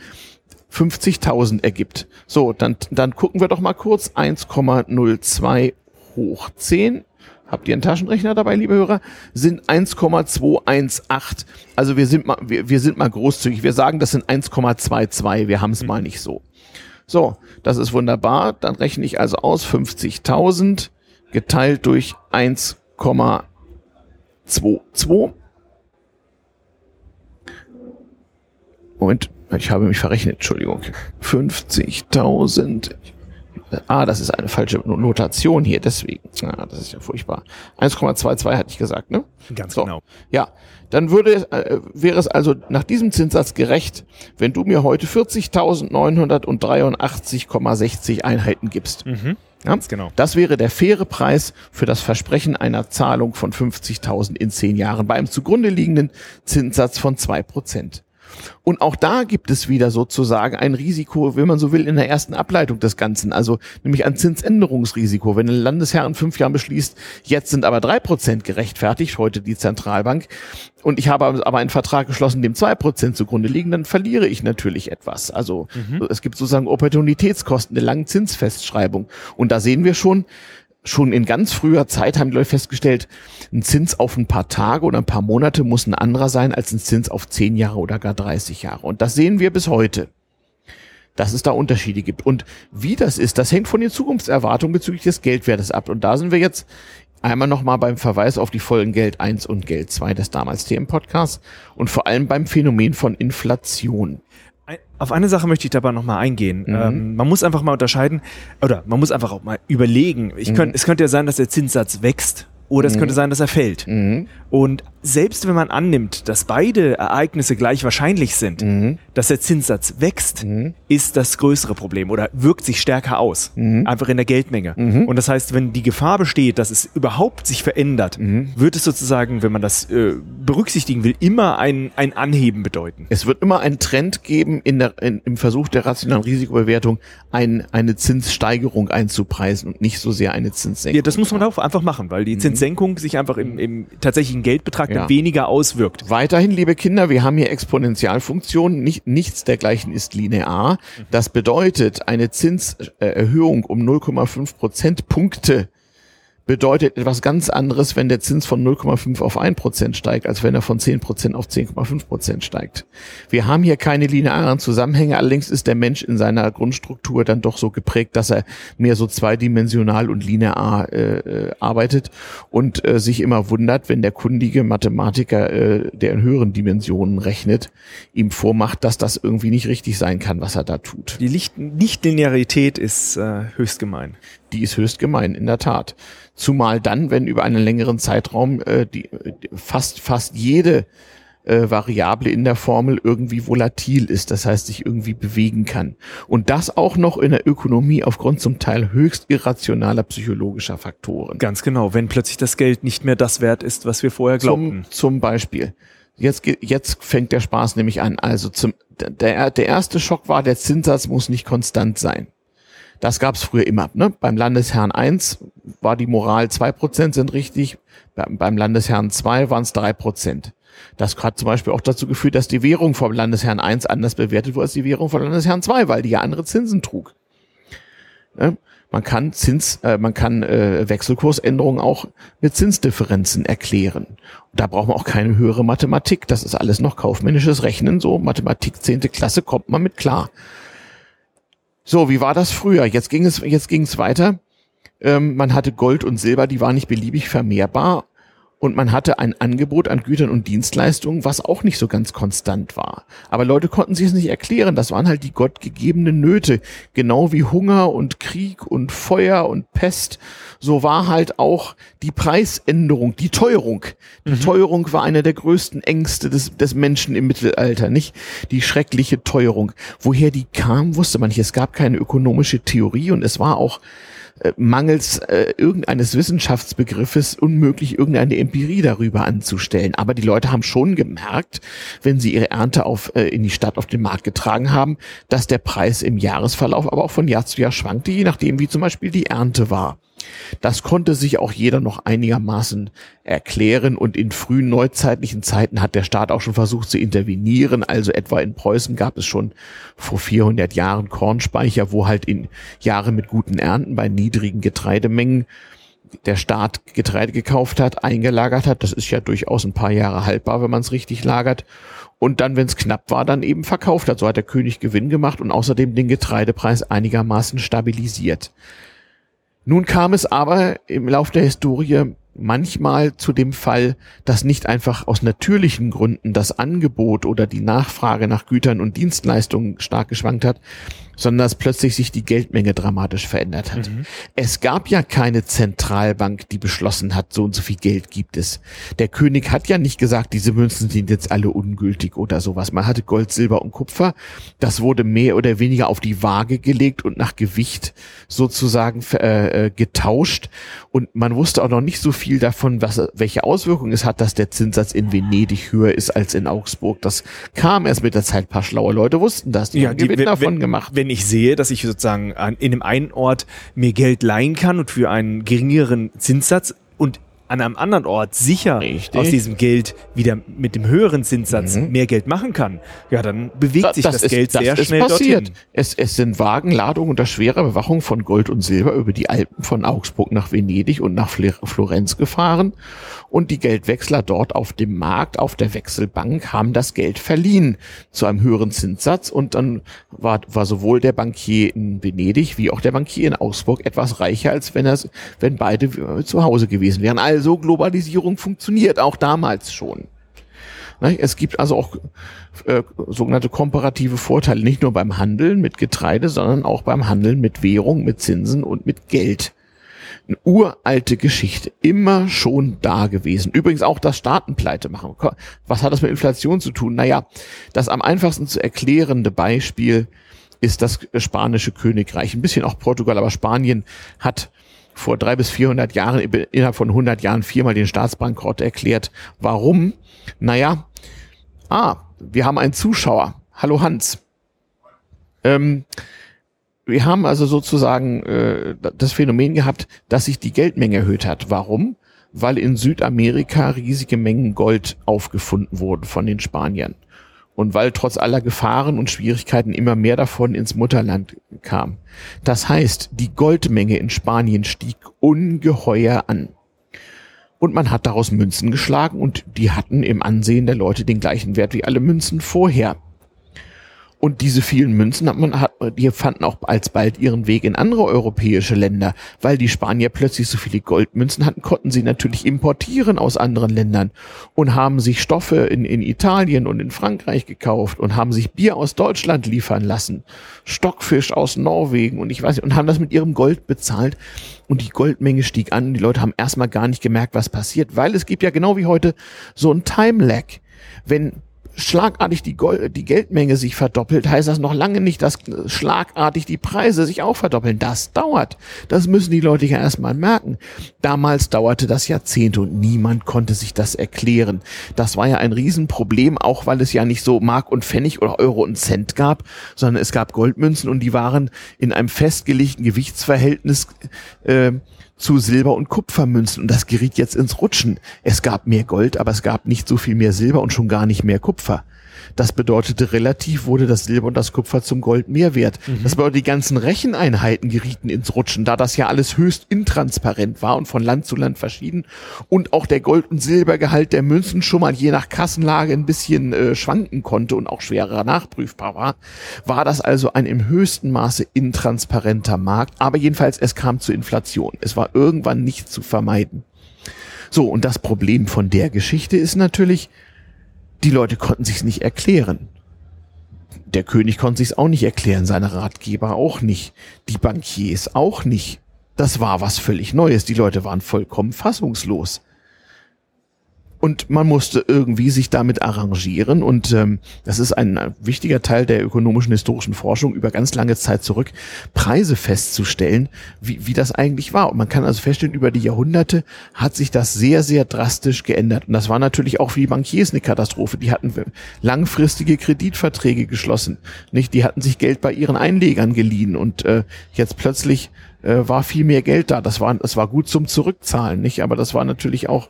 50.000 ergibt. So, dann, dann gucken wir doch mal kurz. 1,02 hoch 10 habt ihr einen Taschenrechner dabei, liebe Hörer, sind 1,218. Also wir sind mal, wir, wir sind mal großzügig. Wir sagen, das sind 1,22. Wir haben es mhm. mal nicht so. So, das ist wunderbar. Dann rechne ich also aus 50.000 geteilt durch 1,22. Moment, ich habe mich verrechnet, Entschuldigung. 50.000 Ah, das ist eine falsche Notation hier, deswegen. Ah, das ist ja furchtbar. 1,22 hatte ich gesagt, ne? Ganz so. genau. Ja, dann würde, äh, wäre es also nach diesem Zinssatz gerecht, wenn du mir heute 40.983,60 Einheiten gibst. Mhm. Ja? Ganz genau. Das wäre der faire Preis für das Versprechen einer Zahlung von 50.000 in zehn Jahren bei einem zugrunde liegenden Zinssatz von zwei Prozent. Und auch da gibt es wieder sozusagen ein Risiko, wenn man so will, in der ersten Ableitung des Ganzen, also nämlich ein Zinsänderungsrisiko. Wenn ein Landesherr in fünf Jahren beschließt, jetzt sind aber drei Prozent gerechtfertigt, heute die Zentralbank, und ich habe aber einen Vertrag geschlossen, dem zwei Prozent zugrunde liegen, dann verliere ich natürlich etwas. Also mhm. es gibt sozusagen Opportunitätskosten, eine lange Zinsfestschreibung. Und da sehen wir schon, schon in ganz früher Zeit haben die Leute festgestellt, ein Zins auf ein paar Tage oder ein paar Monate muss ein anderer sein als ein Zins auf zehn Jahre oder gar 30 Jahre. Und das sehen wir bis heute, dass es da Unterschiede gibt. Und wie das ist, das hängt von den Zukunftserwartungen bezüglich des Geldwertes ab. Und da sind wir jetzt einmal nochmal beim Verweis auf die Folgen Geld 1 und Geld 2 des damals TM-Podcasts und vor allem beim Phänomen von Inflation. Auf eine Sache möchte ich dabei nochmal eingehen. Mhm. Ähm, man muss einfach mal unterscheiden, oder man muss einfach auch mal überlegen. Ich mhm. könnt, es könnte ja sein, dass der Zinssatz wächst oder es mhm. könnte sein, dass er fällt. Mhm. Und selbst wenn man annimmt, dass beide Ereignisse gleich wahrscheinlich sind, mhm. dass der Zinssatz wächst, mhm. ist das größere Problem oder wirkt sich stärker aus. Mhm. Einfach in der Geldmenge. Mhm. Und das heißt, wenn die Gefahr besteht, dass es überhaupt sich verändert, wird es sozusagen, wenn man das äh, berücksichtigen will, immer ein, ein Anheben bedeuten. Es wird immer einen Trend geben in der, in, im Versuch der rationalen Risikobewertung, ein, eine Zinssteigerung einzupreisen und nicht so sehr eine Zinssenkung. Ja, das muss man auch einfach machen, weil die Zins Zinssenkung sich einfach im, im tatsächlichen Geldbetrag ja. weniger auswirkt. Weiterhin, liebe Kinder, wir haben hier Exponentialfunktionen, nicht, nichts dergleichen ist linear. Das bedeutet, eine Zinserhöhung um 0,5 Prozentpunkte bedeutet etwas ganz anderes, wenn der Zins von 0,5 auf 1 Prozent steigt, als wenn er von 10 Prozent auf 10,5 Prozent steigt. Wir haben hier keine linearen Zusammenhänge, allerdings ist der Mensch in seiner Grundstruktur dann doch so geprägt, dass er mehr so zweidimensional und linear äh, äh arbeitet und äh, sich immer wundert, wenn der kundige Mathematiker, äh, der in höheren Dimensionen rechnet, ihm vormacht, dass das irgendwie nicht richtig sein kann, was er da tut. Die Nicht-Linearität ist äh, höchst gemein die ist höchst gemein, in der Tat. Zumal dann, wenn über einen längeren Zeitraum äh, die, fast, fast jede äh, Variable in der Formel irgendwie volatil ist, das heißt sich irgendwie bewegen kann. Und das auch noch in der Ökonomie aufgrund zum Teil höchst irrationaler psychologischer Faktoren. Ganz genau, wenn plötzlich das Geld nicht mehr das wert ist, was wir vorher glaubten. Zum, zum Beispiel. Jetzt, jetzt fängt der Spaß nämlich an. Also zum, der, der erste Schock war, der Zinssatz muss nicht konstant sein. Das gab es früher immer. Ne? Beim Landesherrn 1 war die Moral zwei Prozent sind richtig, beim Landesherrn 2 waren es drei Prozent. Das hat zum Beispiel auch dazu geführt, dass die Währung vom Landesherrn 1 anders bewertet wurde als die Währung vom Landesherrn 2, weil die ja andere Zinsen trug. Ne? Man kann Zins, äh, man kann äh, Wechselkursänderungen auch mit Zinsdifferenzen erklären. Und da braucht man auch keine höhere Mathematik. Das ist alles noch kaufmännisches Rechnen. So Mathematik zehnte Klasse kommt man mit klar. So, wie war das früher? Jetzt ging es, jetzt ging es weiter. Ähm, man hatte Gold und Silber, die waren nicht beliebig vermehrbar und man hatte ein Angebot an Gütern und Dienstleistungen, was auch nicht so ganz konstant war. Aber Leute konnten sich es nicht erklären. Das waren halt die gottgegebenen Nöte. Genau wie Hunger und Krieg und Feuer und Pest. So war halt auch die Preisänderung, die Teuerung. Die mhm. Teuerung war einer der größten Ängste des, des Menschen im Mittelalter, nicht? Die schreckliche Teuerung. Woher die kam, wusste man nicht. Es gab keine ökonomische Theorie und es war auch äh, mangels äh, irgendeines Wissenschaftsbegriffes unmöglich, irgendeine Empirie darüber anzustellen. Aber die Leute haben schon gemerkt, wenn sie ihre Ernte auf, äh, in die Stadt auf den Markt getragen haben, dass der Preis im Jahresverlauf aber auch von Jahr zu Jahr schwankte, je nachdem, wie zum Beispiel die Ernte war. Das konnte sich auch jeder noch einigermaßen erklären und in frühen neuzeitlichen Zeiten hat der Staat auch schon versucht zu intervenieren. Also etwa in Preußen gab es schon vor 400 Jahren Kornspeicher, wo halt in Jahren mit guten Ernten bei niedrigen Getreidemengen der Staat Getreide gekauft hat, eingelagert hat. Das ist ja durchaus ein paar Jahre haltbar, wenn man es richtig lagert. Und dann, wenn es knapp war, dann eben verkauft hat. So hat der König Gewinn gemacht und außerdem den Getreidepreis einigermaßen stabilisiert. Nun kam es aber im Lauf der Historie manchmal zu dem Fall, dass nicht einfach aus natürlichen Gründen das Angebot oder die Nachfrage nach Gütern und Dienstleistungen stark geschwankt hat, sondern dass plötzlich sich die Geldmenge dramatisch verändert hat. Mhm. Es gab ja keine Zentralbank, die beschlossen hat, so und so viel Geld gibt es. Der König hat ja nicht gesagt, diese Münzen sind jetzt alle ungültig oder sowas. Man hatte Gold, Silber und Kupfer. Das wurde mehr oder weniger auf die Waage gelegt und nach Gewicht sozusagen äh, äh, getauscht. Und man wusste auch noch nicht so viel davon, was, welche Auswirkungen es hat, dass der Zinssatz in Venedig höher ist als in Augsburg. Das kam erst mit der Zeit. Ein paar schlaue Leute wussten das. Die ja, haben Gewinn davon gemacht. Wenn ich sehe, dass ich sozusagen an, in dem einen Ort mir Geld leihen kann und für einen geringeren Zinssatz und an einem anderen Ort sicher Richtig. aus diesem Geld wieder mit dem höheren Zinssatz mhm. mehr Geld machen kann, ja, dann bewegt da, sich das, das Geld ist, sehr das schnell passiert. dorthin. Es, es sind Wagenladungen unter schwerer Bewachung von Gold und Silber über die Alpen von Augsburg nach Venedig und nach Florenz gefahren und die Geldwechsler dort auf dem Markt, auf der Wechselbank haben das Geld verliehen zu einem höheren Zinssatz und dann war, war sowohl der Bankier in Venedig wie auch der Bankier in Augsburg etwas reicher, als wenn er, wenn beide äh, zu Hause gewesen wären. Also Globalisierung funktioniert auch damals schon. Ne, es gibt also auch äh, sogenannte komparative Vorteile, nicht nur beim Handeln mit Getreide, sondern auch beim Handeln mit Währung, mit Zinsen und mit Geld. Eine uralte Geschichte, immer schon da gewesen. Übrigens auch das Staatenpleite machen. Was hat das mit Inflation zu tun? Naja, das am einfachsten zu erklärende Beispiel ist das spanische Königreich. Ein bisschen auch Portugal, aber Spanien hat vor drei bis vierhundert Jahren, innerhalb von 100 Jahren viermal den Staatsbankrott erklärt. Warum? Naja, ah, wir haben einen Zuschauer. Hallo Hans. Ähm, wir haben also sozusagen äh, das Phänomen gehabt, dass sich die Geldmenge erhöht hat. Warum? Weil in Südamerika riesige Mengen Gold aufgefunden wurden von den Spaniern. Und weil trotz aller Gefahren und Schwierigkeiten immer mehr davon ins Mutterland kam. Das heißt, die Goldmenge in Spanien stieg ungeheuer an. Und man hat daraus Münzen geschlagen und die hatten im Ansehen der Leute den gleichen Wert wie alle Münzen vorher. Und diese vielen Münzen hat man, hat, die fanden auch alsbald ihren Weg in andere europäische Länder, weil die Spanier plötzlich so viele Goldmünzen hatten, konnten sie natürlich importieren aus anderen Ländern und haben sich Stoffe in, in Italien und in Frankreich gekauft und haben sich Bier aus Deutschland liefern lassen, Stockfisch aus Norwegen und ich weiß nicht, und haben das mit ihrem Gold bezahlt. Und die Goldmenge stieg an. Und die Leute haben erstmal gar nicht gemerkt, was passiert, weil es gibt ja genau wie heute so ein Time-Lag. Wenn schlagartig die, Gold, die Geldmenge sich verdoppelt, heißt das noch lange nicht, dass schlagartig die Preise sich auch verdoppeln. Das dauert. Das müssen die Leute ja erstmal merken. Damals dauerte das Jahrzehnte und niemand konnte sich das erklären. Das war ja ein Riesenproblem, auch weil es ja nicht so Mark und Pfennig oder Euro und Cent gab, sondern es gab Goldmünzen und die waren in einem festgelegten Gewichtsverhältnis äh, zu Silber- und Kupfermünzen und das geriet jetzt ins Rutschen. Es gab mehr Gold, aber es gab nicht so viel mehr Silber und schon gar nicht mehr Kupfer. Das bedeutete, relativ wurde das Silber und das Kupfer zum Gold mehr wert. Mhm. Das bedeutet, die ganzen Recheneinheiten gerieten ins Rutschen, da das ja alles höchst intransparent war und von Land zu Land verschieden und auch der Gold- und Silbergehalt der Münzen schon mal je nach Kassenlage ein bisschen äh, schwanken konnte und auch schwerer nachprüfbar war, war das also ein im höchsten Maße intransparenter Markt. Aber jedenfalls, es kam zu Inflation. Es war irgendwann nicht zu vermeiden. So, und das Problem von der Geschichte ist natürlich, die Leute konnten sich's nicht erklären. Der König konnte sich's auch nicht erklären, seine Ratgeber auch nicht, die Bankiers auch nicht. Das war was völlig Neues. Die Leute waren vollkommen fassungslos und man musste irgendwie sich damit arrangieren und ähm, das ist ein wichtiger Teil der ökonomischen historischen Forschung über ganz lange Zeit zurück, Preise festzustellen, wie, wie das eigentlich war. Und man kann also feststellen, über die Jahrhunderte hat sich das sehr, sehr drastisch geändert. Und das war natürlich auch für die Bankiers eine Katastrophe. Die hatten langfristige Kreditverträge geschlossen, nicht? Die hatten sich Geld bei ihren Einlegern geliehen und äh, jetzt plötzlich äh, war viel mehr Geld da. Das war, das war gut zum Zurückzahlen, nicht? Aber das war natürlich auch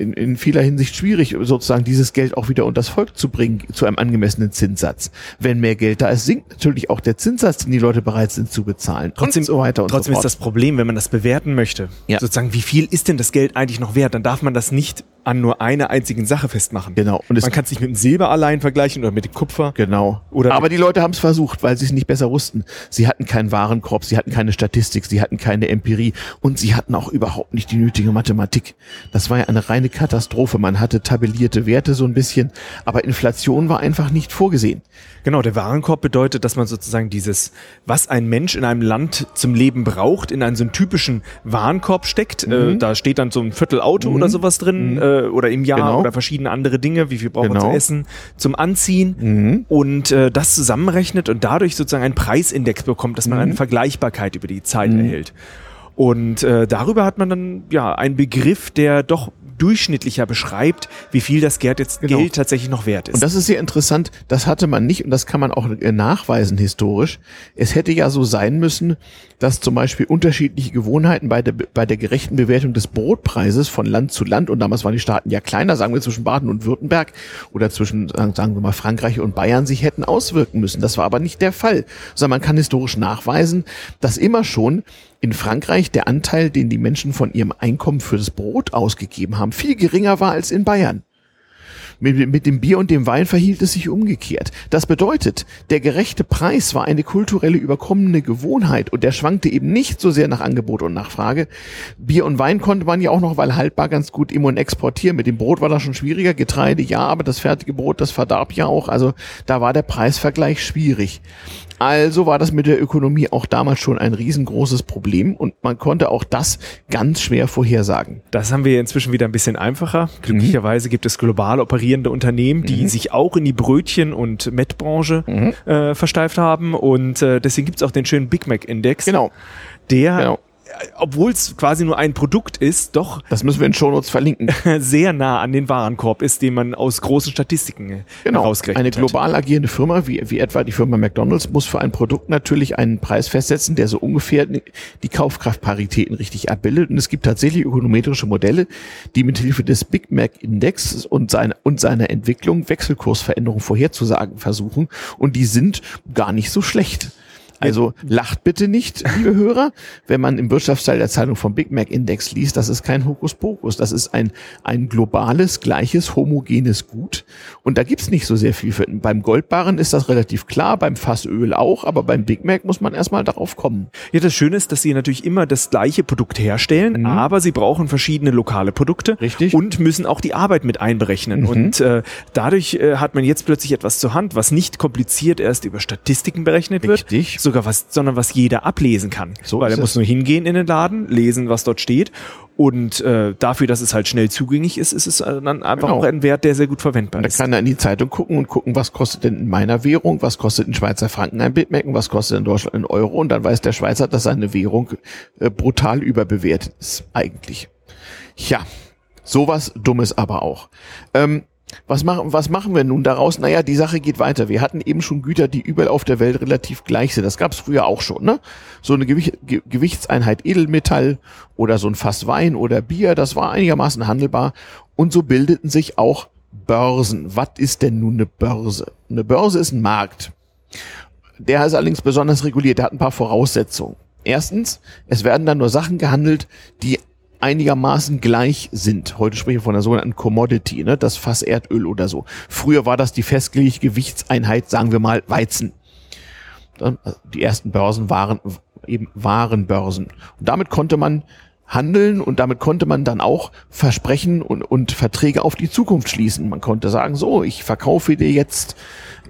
in, in vieler Hinsicht schwierig, sozusagen dieses Geld auch wieder unters Volk zu bringen zu einem angemessenen Zinssatz. Wenn mehr Geld da ist, sinkt natürlich auch der Zinssatz, den die Leute bereit sind zu bezahlen. Trotzdem, so weiter und trotzdem so ist das Problem, wenn man das bewerten möchte, ja. sozusagen, wie viel ist denn das Geld eigentlich noch wert, dann darf man das nicht an nur einer einzigen Sache festmachen. Genau. Und Man kann es nicht mit dem Silber allein vergleichen oder mit dem Kupfer. Genau. Oder Aber die Leute haben es versucht, weil sie es nicht besser wussten. Sie hatten keinen Warenkorb, sie hatten keine Statistik, sie hatten keine Empirie und sie hatten auch überhaupt nicht die nötige Mathematik. Das war ja eine reine Katastrophe. Man hatte tabellierte Werte so ein bisschen, aber Inflation war einfach nicht vorgesehen. Genau, der Warenkorb bedeutet, dass man sozusagen dieses, was ein Mensch in einem Land zum Leben braucht, in einen so einen typischen Warenkorb steckt. Äh, mhm. Äh, da steht dann so ein Viertel Auto mhm. oder sowas drin mhm. äh, oder im Jahr genau. oder verschiedene andere Dinge, wie viel braucht genau. man zu essen, zum Anziehen mhm. und äh, das zusammenrechnet und dadurch sozusagen einen Preisindex bekommt, dass man eine mhm. Vergleichbarkeit über die Zeit mhm. erhält. Und äh, darüber hat man dann ja einen Begriff, der doch durchschnittlicher beschreibt, wie viel das Geld jetzt genau. Geld tatsächlich noch wert ist. Und das ist sehr interessant. Das hatte man nicht und das kann man auch äh, nachweisen historisch. Es hätte ja so sein müssen, dass zum Beispiel unterschiedliche Gewohnheiten bei der, bei der gerechten Bewertung des Brotpreises von Land zu Land und damals waren die Staaten ja kleiner, sagen wir zwischen Baden und Württemberg oder zwischen, sagen wir mal, Frankreich und Bayern sich hätten auswirken müssen. Das war aber nicht der Fall, sondern man kann historisch nachweisen, dass immer schon in Frankreich der Anteil, den die Menschen von ihrem Einkommen für das Brot ausgegeben haben, viel geringer war als in Bayern. Mit, mit, dem Bier und dem Wein verhielt es sich umgekehrt. Das bedeutet, der gerechte Preis war eine kulturelle überkommene Gewohnheit und der schwankte eben nicht so sehr nach Angebot und Nachfrage. Bier und Wein konnte man ja auch noch, weil haltbar ganz gut im und exportieren. Mit dem Brot war das schon schwieriger. Getreide ja, aber das fertige Brot, das verdarb ja auch. Also da war der Preisvergleich schwierig. Also war das mit der Ökonomie auch damals schon ein riesengroßes Problem und man konnte auch das ganz schwer vorhersagen. Das haben wir inzwischen wieder ein bisschen einfacher. Glücklicherweise mhm. gibt es global operierende Unternehmen, die mhm. sich auch in die Brötchen- und Mettbranche mhm. äh, versteift haben und äh, deswegen gibt es auch den schönen Big Mac Index. Genau. Der genau obwohl es quasi nur ein Produkt ist, doch. Das müssen wir in Shownotes verlinken. Sehr nah an den Warenkorb ist, den man aus großen Statistiken äh, genau. herausgerechnet Eine global agierende Firma, wie, wie etwa die Firma McDonalds, muss für ein Produkt natürlich einen Preis festsetzen, der so ungefähr die Kaufkraftparitäten richtig abbildet. Und es gibt tatsächlich ökonometrische Modelle, die mit Hilfe des Big Mac Index und, seine, und seiner Entwicklung Wechselkursveränderungen vorherzusagen versuchen. Und die sind gar nicht so schlecht. Also lacht bitte nicht, liebe Hörer, wenn man im Wirtschaftsteil der Zeitung vom Big Mac Index liest, das ist kein Hokuspokus, das ist ein, ein globales, gleiches, homogenes Gut und da gibt's nicht so sehr viel für. Beim Goldbarren ist das relativ klar, beim Fassöl auch, aber beim Big Mac muss man erstmal darauf kommen. Ja, das Schöne ist, dass sie natürlich immer das gleiche Produkt herstellen, mhm. aber sie brauchen verschiedene lokale Produkte Richtig. und müssen auch die Arbeit mit einberechnen. Mhm. Und äh, dadurch äh, hat man jetzt plötzlich etwas zur Hand, was nicht kompliziert erst über Statistiken berechnet Richtig. wird, sogar was, sondern was jeder ablesen kann. So Weil er muss nur hingehen in den Laden, lesen, was dort steht. Und äh, dafür, dass es halt schnell zugänglich ist, ist es dann einfach genau. auch ein Wert, der sehr gut verwendbar da ist. Da kann er in die Zeitung gucken und gucken, was kostet denn in meiner Währung, was kostet in Schweizer Franken ein Bitmac und was kostet in Deutschland ein Euro. Und dann weiß der Schweizer, dass seine Währung äh, brutal überbewertet ist, eigentlich. Ja, sowas Dummes aber auch. Ähm, was machen, was machen wir nun daraus? Naja, die Sache geht weiter. Wir hatten eben schon Güter, die überall auf der Welt relativ gleich sind. Das gab es früher auch schon. Ne? So eine Gewicht, Ge Gewichtseinheit Edelmetall oder so ein Fass Wein oder Bier, das war einigermaßen handelbar. Und so bildeten sich auch Börsen. Was ist denn nun eine Börse? Eine Börse ist ein Markt. Der ist allerdings besonders reguliert. Der hat ein paar Voraussetzungen. Erstens, es werden dann nur Sachen gehandelt, die einigermaßen gleich sind. Heute spreche ich von der sogenannten Commodity, ne? das Fass Erdöl oder so. Früher war das die festgelegte Gewichtseinheit, sagen wir mal Weizen. Die ersten Börsen waren eben Warenbörsen. Und damit konnte man handeln und damit konnte man dann auch Versprechen und, und Verträge auf die Zukunft schließen. Man konnte sagen, so, ich verkaufe dir jetzt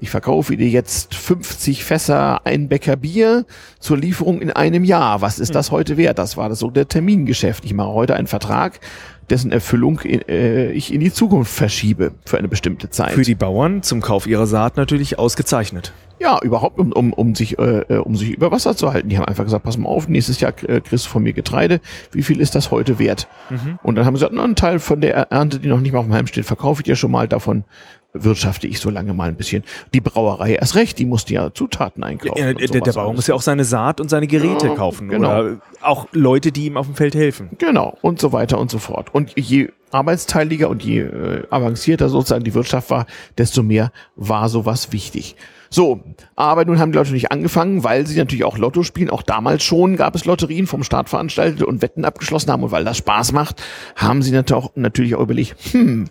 ich verkaufe dir jetzt 50 Fässer ein Bäcker Bier zur Lieferung in einem Jahr. Was ist das hm. heute wert? Das war das so der Termingeschäft. Ich mache heute einen Vertrag, dessen Erfüllung äh, ich in die Zukunft verschiebe für eine bestimmte Zeit. Für die Bauern zum Kauf ihrer Saat natürlich ausgezeichnet. Ja, überhaupt, um, um, um, sich, äh, äh, um sich über Wasser zu halten. Die haben einfach gesagt, pass mal auf, nächstes Jahr äh, kriegst du von mir Getreide. Wie viel ist das heute wert? Mhm. Und dann haben sie gesagt, na, einen Teil von der Ernte, die noch nicht mal auf dem Heim steht, verkaufe ich dir schon mal. Davon wirtschafte ich so lange mal ein bisschen. Die Brauerei erst recht, die musste ja Zutaten einkaufen. Ja, der, der Bauer muss ja auch seine Saat und seine Geräte ja, kaufen. Genau. Oder auch Leute, die ihm auf dem Feld helfen. Genau, und so weiter und so fort. Und je arbeitsteiliger und je äh, avancierter sozusagen die Wirtschaft war, desto mehr war sowas wichtig. So, aber nun haben die Leute nicht angefangen, weil sie natürlich auch Lotto spielen. Auch damals schon gab es Lotterien vom Staat veranstaltet und Wetten abgeschlossen haben. Und weil das Spaß macht, haben sie natürlich auch überlegt, hm,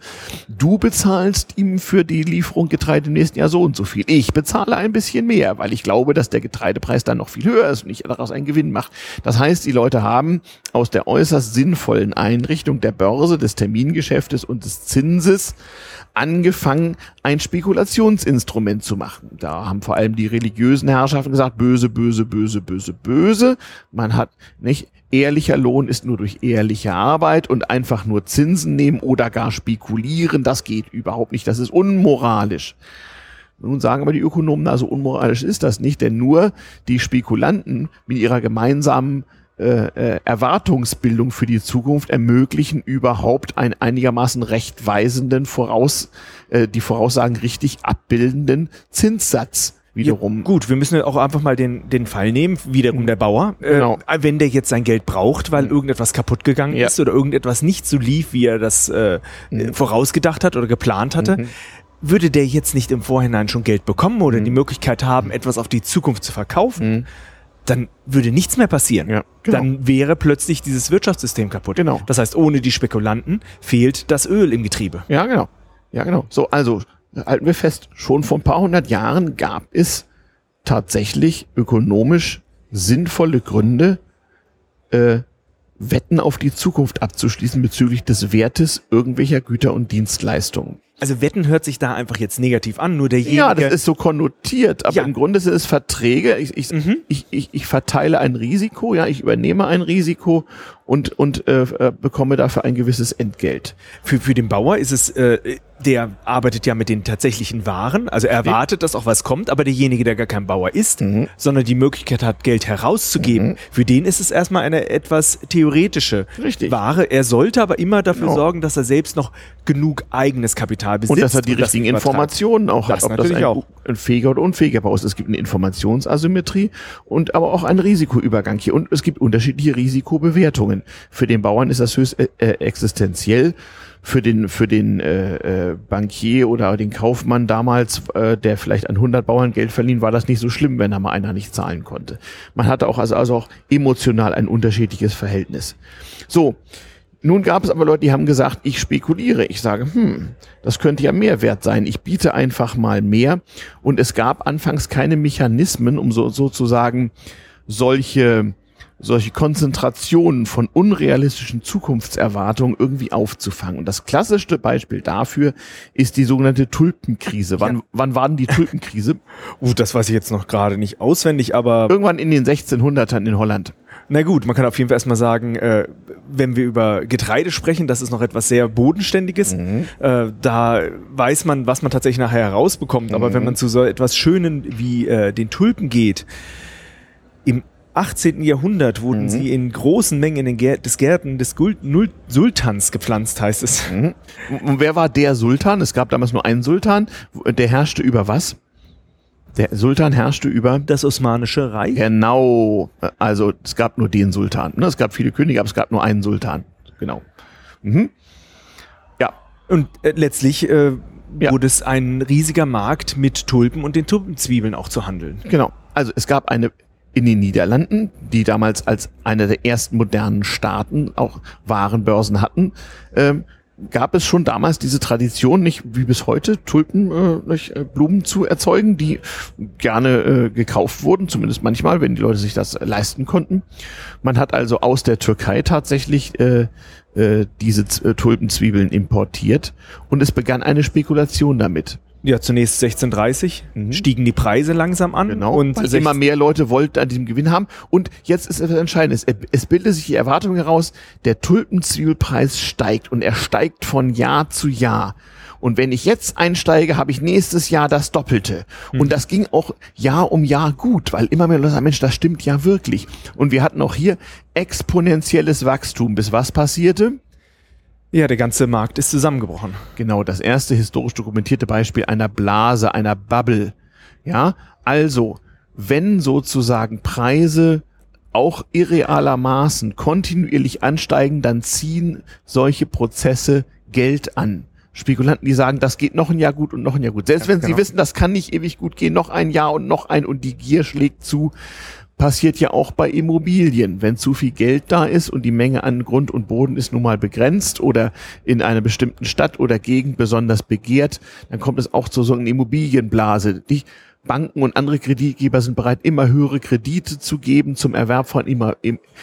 du bezahlst ihm für die Lieferung Getreide im nächsten Jahr so und so viel. Ich bezahle ein bisschen mehr, weil ich glaube, dass der Getreidepreis dann noch viel höher ist und ich daraus einen Gewinn mache. Das heißt, die Leute haben aus der äußerst sinnvollen Einrichtung der Börse, des Termingeschäftes und des Zinses angefangen, ein Spekulationsinstrument zu machen. Da haben vor allem die religiösen Herrschaften gesagt, böse, böse, böse, böse, böse. Man hat nicht, ehrlicher Lohn ist nur durch ehrliche Arbeit und einfach nur Zinsen nehmen oder gar spekulieren, das geht überhaupt nicht, das ist unmoralisch. Nun sagen aber die Ökonomen, also unmoralisch ist das nicht, denn nur die Spekulanten mit ihrer gemeinsamen äh, äh, Erwartungsbildung für die Zukunft ermöglichen überhaupt einen einigermaßen rechtweisenden Voraus, äh, die Voraussagen richtig abbildenden Zinssatz wiederum. Ja, gut, wir müssen auch einfach mal den, den Fall nehmen, wiederum der Bauer. Äh, genau. Äh, wenn der jetzt sein Geld braucht, weil mhm. irgendetwas kaputt gegangen ja. ist oder irgendetwas nicht so lief, wie er das äh, mhm. vorausgedacht hat oder geplant hatte, mhm. würde der jetzt nicht im Vorhinein schon Geld bekommen oder mhm. die Möglichkeit haben, etwas auf die Zukunft zu verkaufen, mhm dann würde nichts mehr passieren. Ja, genau. Dann wäre plötzlich dieses Wirtschaftssystem kaputt. Genau. Das heißt, ohne die Spekulanten fehlt das Öl im Getriebe. Ja, genau. Ja, genau. So, also halten wir fest, schon vor ein paar hundert Jahren gab es tatsächlich ökonomisch sinnvolle Gründe, äh, Wetten auf die Zukunft abzuschließen bezüglich des Wertes irgendwelcher Güter und Dienstleistungen. Also Wetten hört sich da einfach jetzt negativ an, nur derjenige. Ja, das ist so konnotiert, aber ja. im Grunde sind es Verträge. Ich, ich, mhm. ich, ich, ich verteile ein Risiko, ja, ich übernehme ein Risiko und, und äh, äh bekomme dafür ein gewisses Entgelt. Für, für den Bauer ist es äh, der arbeitet ja mit den tatsächlichen Waren, also er erwartet, dass auch was kommt, aber derjenige, der gar kein Bauer ist, mhm. sondern die Möglichkeit hat, Geld herauszugeben, mhm. für den ist es erstmal eine etwas theoretische Richtig. Ware. Er sollte aber immer dafür genau. sorgen, dass er selbst noch genug eigenes Kapital besitzt. Und dass er die richtigen Informationen auch das hat, ob das ein, auch. ein fähiger oder unfähiger Bau ist. Es gibt eine Informationsasymmetrie und aber auch einen Risikoübergang hier. Und es gibt unterschiedliche Risikobewertungen. Für den Bauern ist das höchst äh, äh existenziell für den für den äh, äh, Bankier oder den Kaufmann damals, äh, der vielleicht an 100 Bauern Geld verliehen, war das nicht so schlimm, wenn da mal einer nicht zahlen konnte. Man hatte auch also, also auch emotional ein unterschiedliches Verhältnis. So, nun gab es aber Leute, die haben gesagt, ich spekuliere. Ich sage, hm, das könnte ja mehr wert sein. Ich biete einfach mal mehr. Und es gab anfangs keine Mechanismen, um so sozusagen solche solche Konzentrationen von unrealistischen Zukunftserwartungen irgendwie aufzufangen. Und das klassischste Beispiel dafür ist die sogenannte Tulpenkrise. Wann, ja. wann war denn die Tulpenkrise? uh, das weiß ich jetzt noch gerade nicht auswendig, aber... Irgendwann in den 1600ern in Holland. Na gut, man kann auf jeden Fall erstmal sagen, äh, wenn wir über Getreide sprechen, das ist noch etwas sehr Bodenständiges. Mhm. Äh, da weiß man, was man tatsächlich nachher herausbekommt. Mhm. Aber wenn man zu so etwas Schönen wie äh, den Tulpen geht, im 18. Jahrhundert wurden mhm. sie in großen Mengen in den des Gärten des Gul Nul Sultans gepflanzt, heißt es. Mhm. Und wer war der Sultan? Es gab damals nur einen Sultan. Der herrschte über was? Der Sultan herrschte über das Osmanische Reich. Genau. Also es gab nur den Sultan. Ne? Es gab viele Könige, aber es gab nur einen Sultan. Genau. Mhm. Ja. Und äh, letztlich äh, ja. wurde es ein riesiger Markt mit Tulpen und den Tulpenzwiebeln auch zu handeln. Genau. Also es gab eine in den Niederlanden, die damals als einer der ersten modernen Staaten auch Warenbörsen hatten, ähm, gab es schon damals diese Tradition, nicht wie bis heute, Tulpen, äh, nicht, äh, Blumen zu erzeugen, die gerne äh, gekauft wurden, zumindest manchmal, wenn die Leute sich das leisten konnten. Man hat also aus der Türkei tatsächlich äh, äh, diese äh, Tulpenzwiebeln importiert und es begann eine Spekulation damit. Ja, zunächst 1630 mhm. stiegen die Preise langsam an genau, und weil immer mehr Leute wollten an diesem Gewinn haben. Und jetzt ist etwas Entscheidendes. Es bildet sich die Erwartung heraus, der Tulpenzwiebelpreis steigt und er steigt von Jahr zu Jahr. Und wenn ich jetzt einsteige, habe ich nächstes Jahr das Doppelte. Mhm. Und das ging auch Jahr um Jahr gut, weil immer mehr Leute sagen, Mensch, das stimmt ja wirklich. Und wir hatten auch hier exponentielles Wachstum. Bis was passierte? Ja, der ganze Markt ist zusammengebrochen. Genau, das erste historisch dokumentierte Beispiel einer Blase, einer Bubble. Ja, also, wenn sozusagen Preise auch irrealermaßen kontinuierlich ansteigen, dann ziehen solche Prozesse Geld an. Spekulanten, die sagen, das geht noch ein Jahr gut und noch ein Jahr gut. Selbst ja, wenn genau. sie wissen, das kann nicht ewig gut gehen, noch ein Jahr und noch ein und die Gier schlägt zu, passiert ja auch bei Immobilien. Wenn zu viel Geld da ist und die Menge an Grund und Boden ist nun mal begrenzt oder in einer bestimmten Stadt oder Gegend besonders begehrt, dann kommt es auch zu so einer Immobilienblase. Die Banken und andere Kreditgeber sind bereit, immer höhere Kredite zu geben zum Erwerb von immer,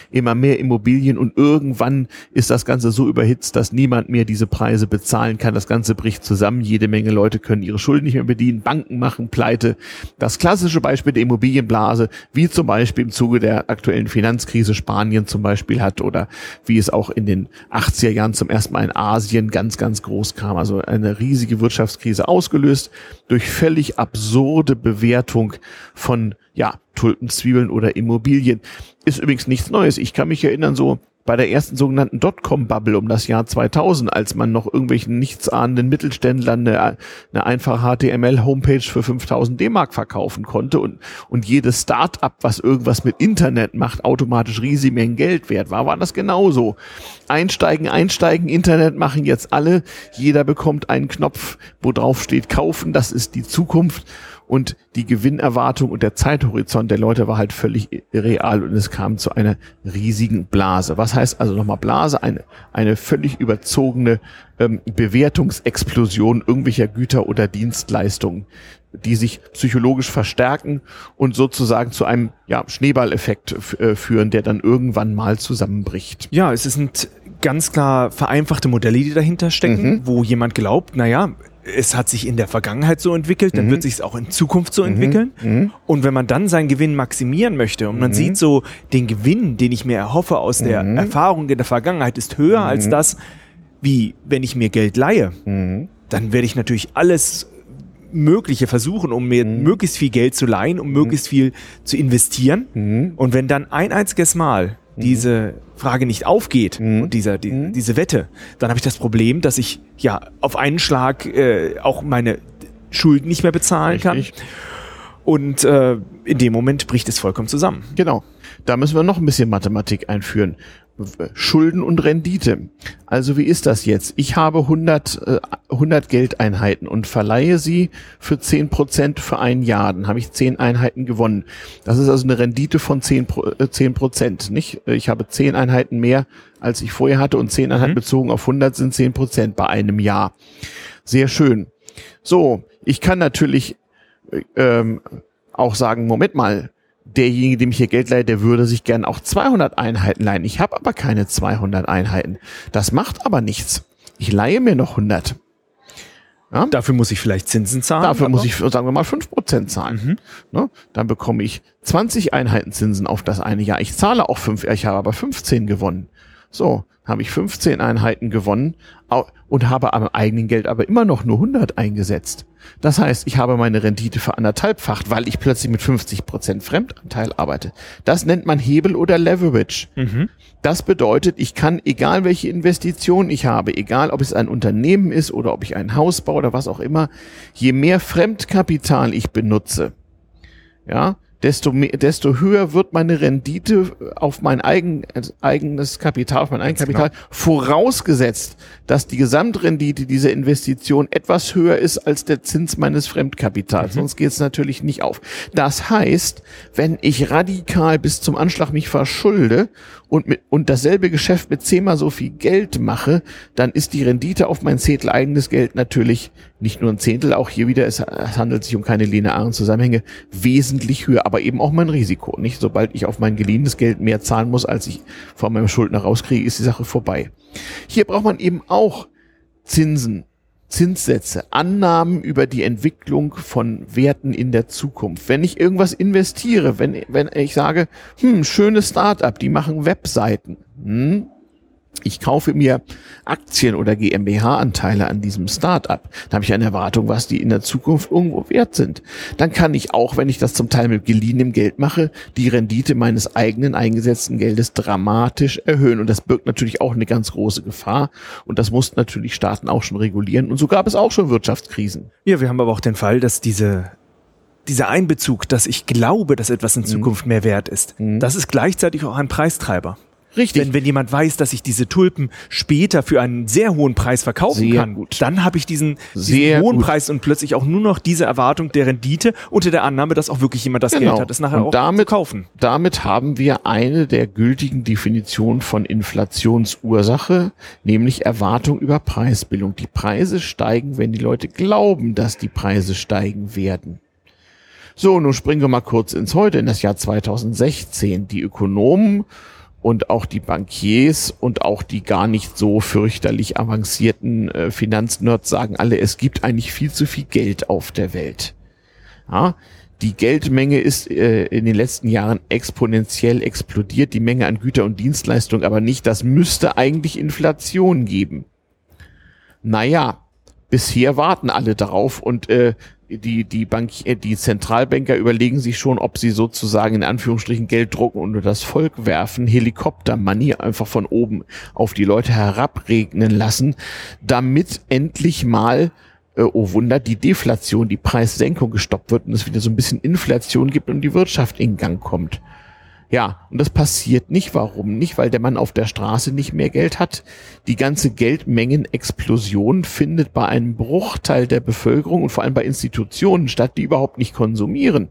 immer mehr Immobilien und irgendwann ist das Ganze so überhitzt, dass niemand mehr diese Preise bezahlen kann. Das Ganze bricht zusammen. Jede Menge Leute können ihre Schulden nicht mehr bedienen. Banken machen pleite. Das klassische Beispiel der Immobilienblase, wie zum Beispiel im Zuge der aktuellen Finanzkrise Spanien zum Beispiel hat oder wie es auch in den 80er Jahren zum ersten Mal in Asien ganz, ganz groß kam. Also eine riesige Wirtschaftskrise ausgelöst durch völlig absurde Bewertung von ja, Tulpenzwiebeln oder Immobilien. Ist übrigens nichts Neues. Ich kann mich erinnern, so bei der ersten sogenannten Dotcom-Bubble um das Jahr 2000, als man noch irgendwelchen nichtsahnenden Mittelständlern eine, eine einfache HTML-Homepage für 5000 D-Mark verkaufen konnte und, und jedes Start-up, was irgendwas mit Internet macht, automatisch riesige Mengen Geld wert war, war das genauso. Einsteigen, einsteigen, Internet machen jetzt alle. Jeder bekommt einen Knopf, wo drauf steht kaufen. Das ist die Zukunft und die Gewinnerwartung und der Zeithorizont der Leute war halt völlig real und es kam zu einer riesigen Blase. Was heißt also nochmal Blase? Eine, eine völlig überzogene ähm, Bewertungsexplosion irgendwelcher Güter oder Dienstleistungen, die sich psychologisch verstärken und sozusagen zu einem ja, Schneeballeffekt äh, führen, der dann irgendwann mal zusammenbricht. Ja, es sind ganz klar vereinfachte Modelle, die dahinter stecken, mhm. wo jemand glaubt, naja, es hat sich in der Vergangenheit so entwickelt, dann mhm. wird sich es auch in Zukunft so mhm. entwickeln. Mhm. Und wenn man dann seinen Gewinn maximieren möchte und man mhm. sieht so, den Gewinn, den ich mir erhoffe aus der mhm. Erfahrung in der Vergangenheit, ist höher als mhm. das, wie wenn ich mir Geld leihe, dann werde ich natürlich alles Mögliche versuchen, um mir möglichst viel Geld zu leihen, um möglichst viel zu investieren. Und wenn dann ein einziges Mal diese Frage nicht aufgeht mhm. und dieser, die, mhm. diese Wette, dann habe ich das Problem, dass ich ja auf einen Schlag äh, auch meine Schulden nicht mehr bezahlen Richtig. kann. Und äh, in dem Moment bricht es vollkommen zusammen. Genau. Da müssen wir noch ein bisschen Mathematik einführen. Schulden und Rendite. Also wie ist das jetzt? Ich habe 100, äh, 100 Geldeinheiten und verleihe sie für 10 Prozent für ein Jahr. Dann habe ich 10 Einheiten gewonnen. Das ist also eine Rendite von 10, äh, 10 Prozent. Nicht? Ich habe 10 Einheiten mehr, als ich vorher hatte und 10 Einheiten mhm. bezogen auf 100 sind 10 Prozent bei einem Jahr. Sehr schön. So, ich kann natürlich äh, ähm, auch sagen, Moment mal, derjenige, dem ich hier Geld leihe, der würde sich gern auch 200 Einheiten leihen. Ich habe aber keine 200 Einheiten. Das macht aber nichts. Ich leihe mir noch 100. Ja? Dafür muss ich vielleicht Zinsen zahlen. Dafür muss ich, sagen wir mal, 5% zahlen. Mhm. Ne? Dann bekomme ich 20 Einheiten Zinsen auf das eine Jahr. Ich zahle auch 5, ich habe aber 15 gewonnen. So, habe ich 15 Einheiten gewonnen und habe am eigenen Geld aber immer noch nur 100 eingesetzt. Das heißt, ich habe meine Rendite für anderthalbfacht, weil ich plötzlich mit 50 Prozent Fremdanteil arbeite. Das nennt man Hebel oder Leverage. Mhm. Das bedeutet, ich kann, egal welche Investition ich habe, egal ob es ein Unternehmen ist oder ob ich ein Haus baue oder was auch immer, je mehr Fremdkapital ich benutze, ja, desto, mehr, desto höher wird meine Rendite auf mein eigen, eigenes Kapital, auf mein Eigenkapital, genau. vorausgesetzt, dass die Gesamtrendite dieser Investition etwas höher ist als der Zins meines Fremdkapitals. Mhm. Sonst geht es natürlich nicht auf. Das heißt, wenn ich radikal bis zum Anschlag mich verschulde und, mit, und dasselbe Geschäft mit zehnmal so viel Geld mache, dann ist die Rendite auf mein Zehntel eigenes Geld natürlich nicht nur ein Zehntel, auch hier wieder, es, es handelt sich um keine linearen Zusammenhänge, wesentlich höher, aber eben auch mein Risiko. Nicht, sobald ich auf mein geliehenes Geld mehr zahlen muss, als ich von meinem Schuldner rauskriege, ist die Sache vorbei. Hier braucht man eben auch Zinsen, Zinssätze, Annahmen über die Entwicklung von Werten in der Zukunft. Wenn ich irgendwas investiere, wenn, wenn ich sage, hm, schönes Startup, die machen Webseiten, hm, ich kaufe mir Aktien oder GmbH-Anteile an diesem Start-up, dann habe ich eine Erwartung, was die in der Zukunft irgendwo wert sind. Dann kann ich auch, wenn ich das zum Teil mit geliehenem Geld mache, die Rendite meines eigenen eingesetzten Geldes dramatisch erhöhen. Und das birgt natürlich auch eine ganz große Gefahr. Und das mussten natürlich Staaten auch schon regulieren. Und so gab es auch schon Wirtschaftskrisen. Ja, wir haben aber auch den Fall, dass diese dieser Einbezug, dass ich glaube, dass etwas in mhm. Zukunft mehr wert ist, mhm. das ist gleichzeitig auch ein Preistreiber. Richtig. Wenn, wenn jemand weiß, dass ich diese Tulpen später für einen sehr hohen Preis verkaufen sehr kann, gut. dann habe ich diesen, diesen hohen gut. Preis und plötzlich auch nur noch diese Erwartung der Rendite unter der Annahme, dass auch wirklich jemand das genau. Geld hat, es nachher und auch damit, zu kaufen. Damit haben wir eine der gültigen Definitionen von Inflationsursache, nämlich Erwartung über Preisbildung. Die Preise steigen, wenn die Leute glauben, dass die Preise steigen werden. So, nun springen wir mal kurz ins Heute, in das Jahr 2016. Die Ökonomen und auch die Bankiers und auch die gar nicht so fürchterlich avancierten äh, Finanznerds sagen alle, es gibt eigentlich viel zu viel Geld auf der Welt. Ja, die Geldmenge ist äh, in den letzten Jahren exponentiell explodiert, die Menge an Güter und Dienstleistungen aber nicht. Das müsste eigentlich Inflation geben. Naja, bisher warten alle darauf und äh, die, die, Bank, äh, die Zentralbanker überlegen sich schon, ob sie sozusagen in Anführungsstrichen Geld drucken und das Volk werfen, Helikopter-Money einfach von oben auf die Leute herabregnen lassen, damit endlich mal, äh, oh Wunder, die Deflation, die Preissenkung gestoppt wird und es wieder so ein bisschen Inflation gibt und die Wirtschaft in Gang kommt. Ja, und das passiert nicht. Warum nicht? Weil der Mann auf der Straße nicht mehr Geld hat. Die ganze Geldmengenexplosion findet bei einem Bruchteil der Bevölkerung und vor allem bei Institutionen statt, die überhaupt nicht konsumieren.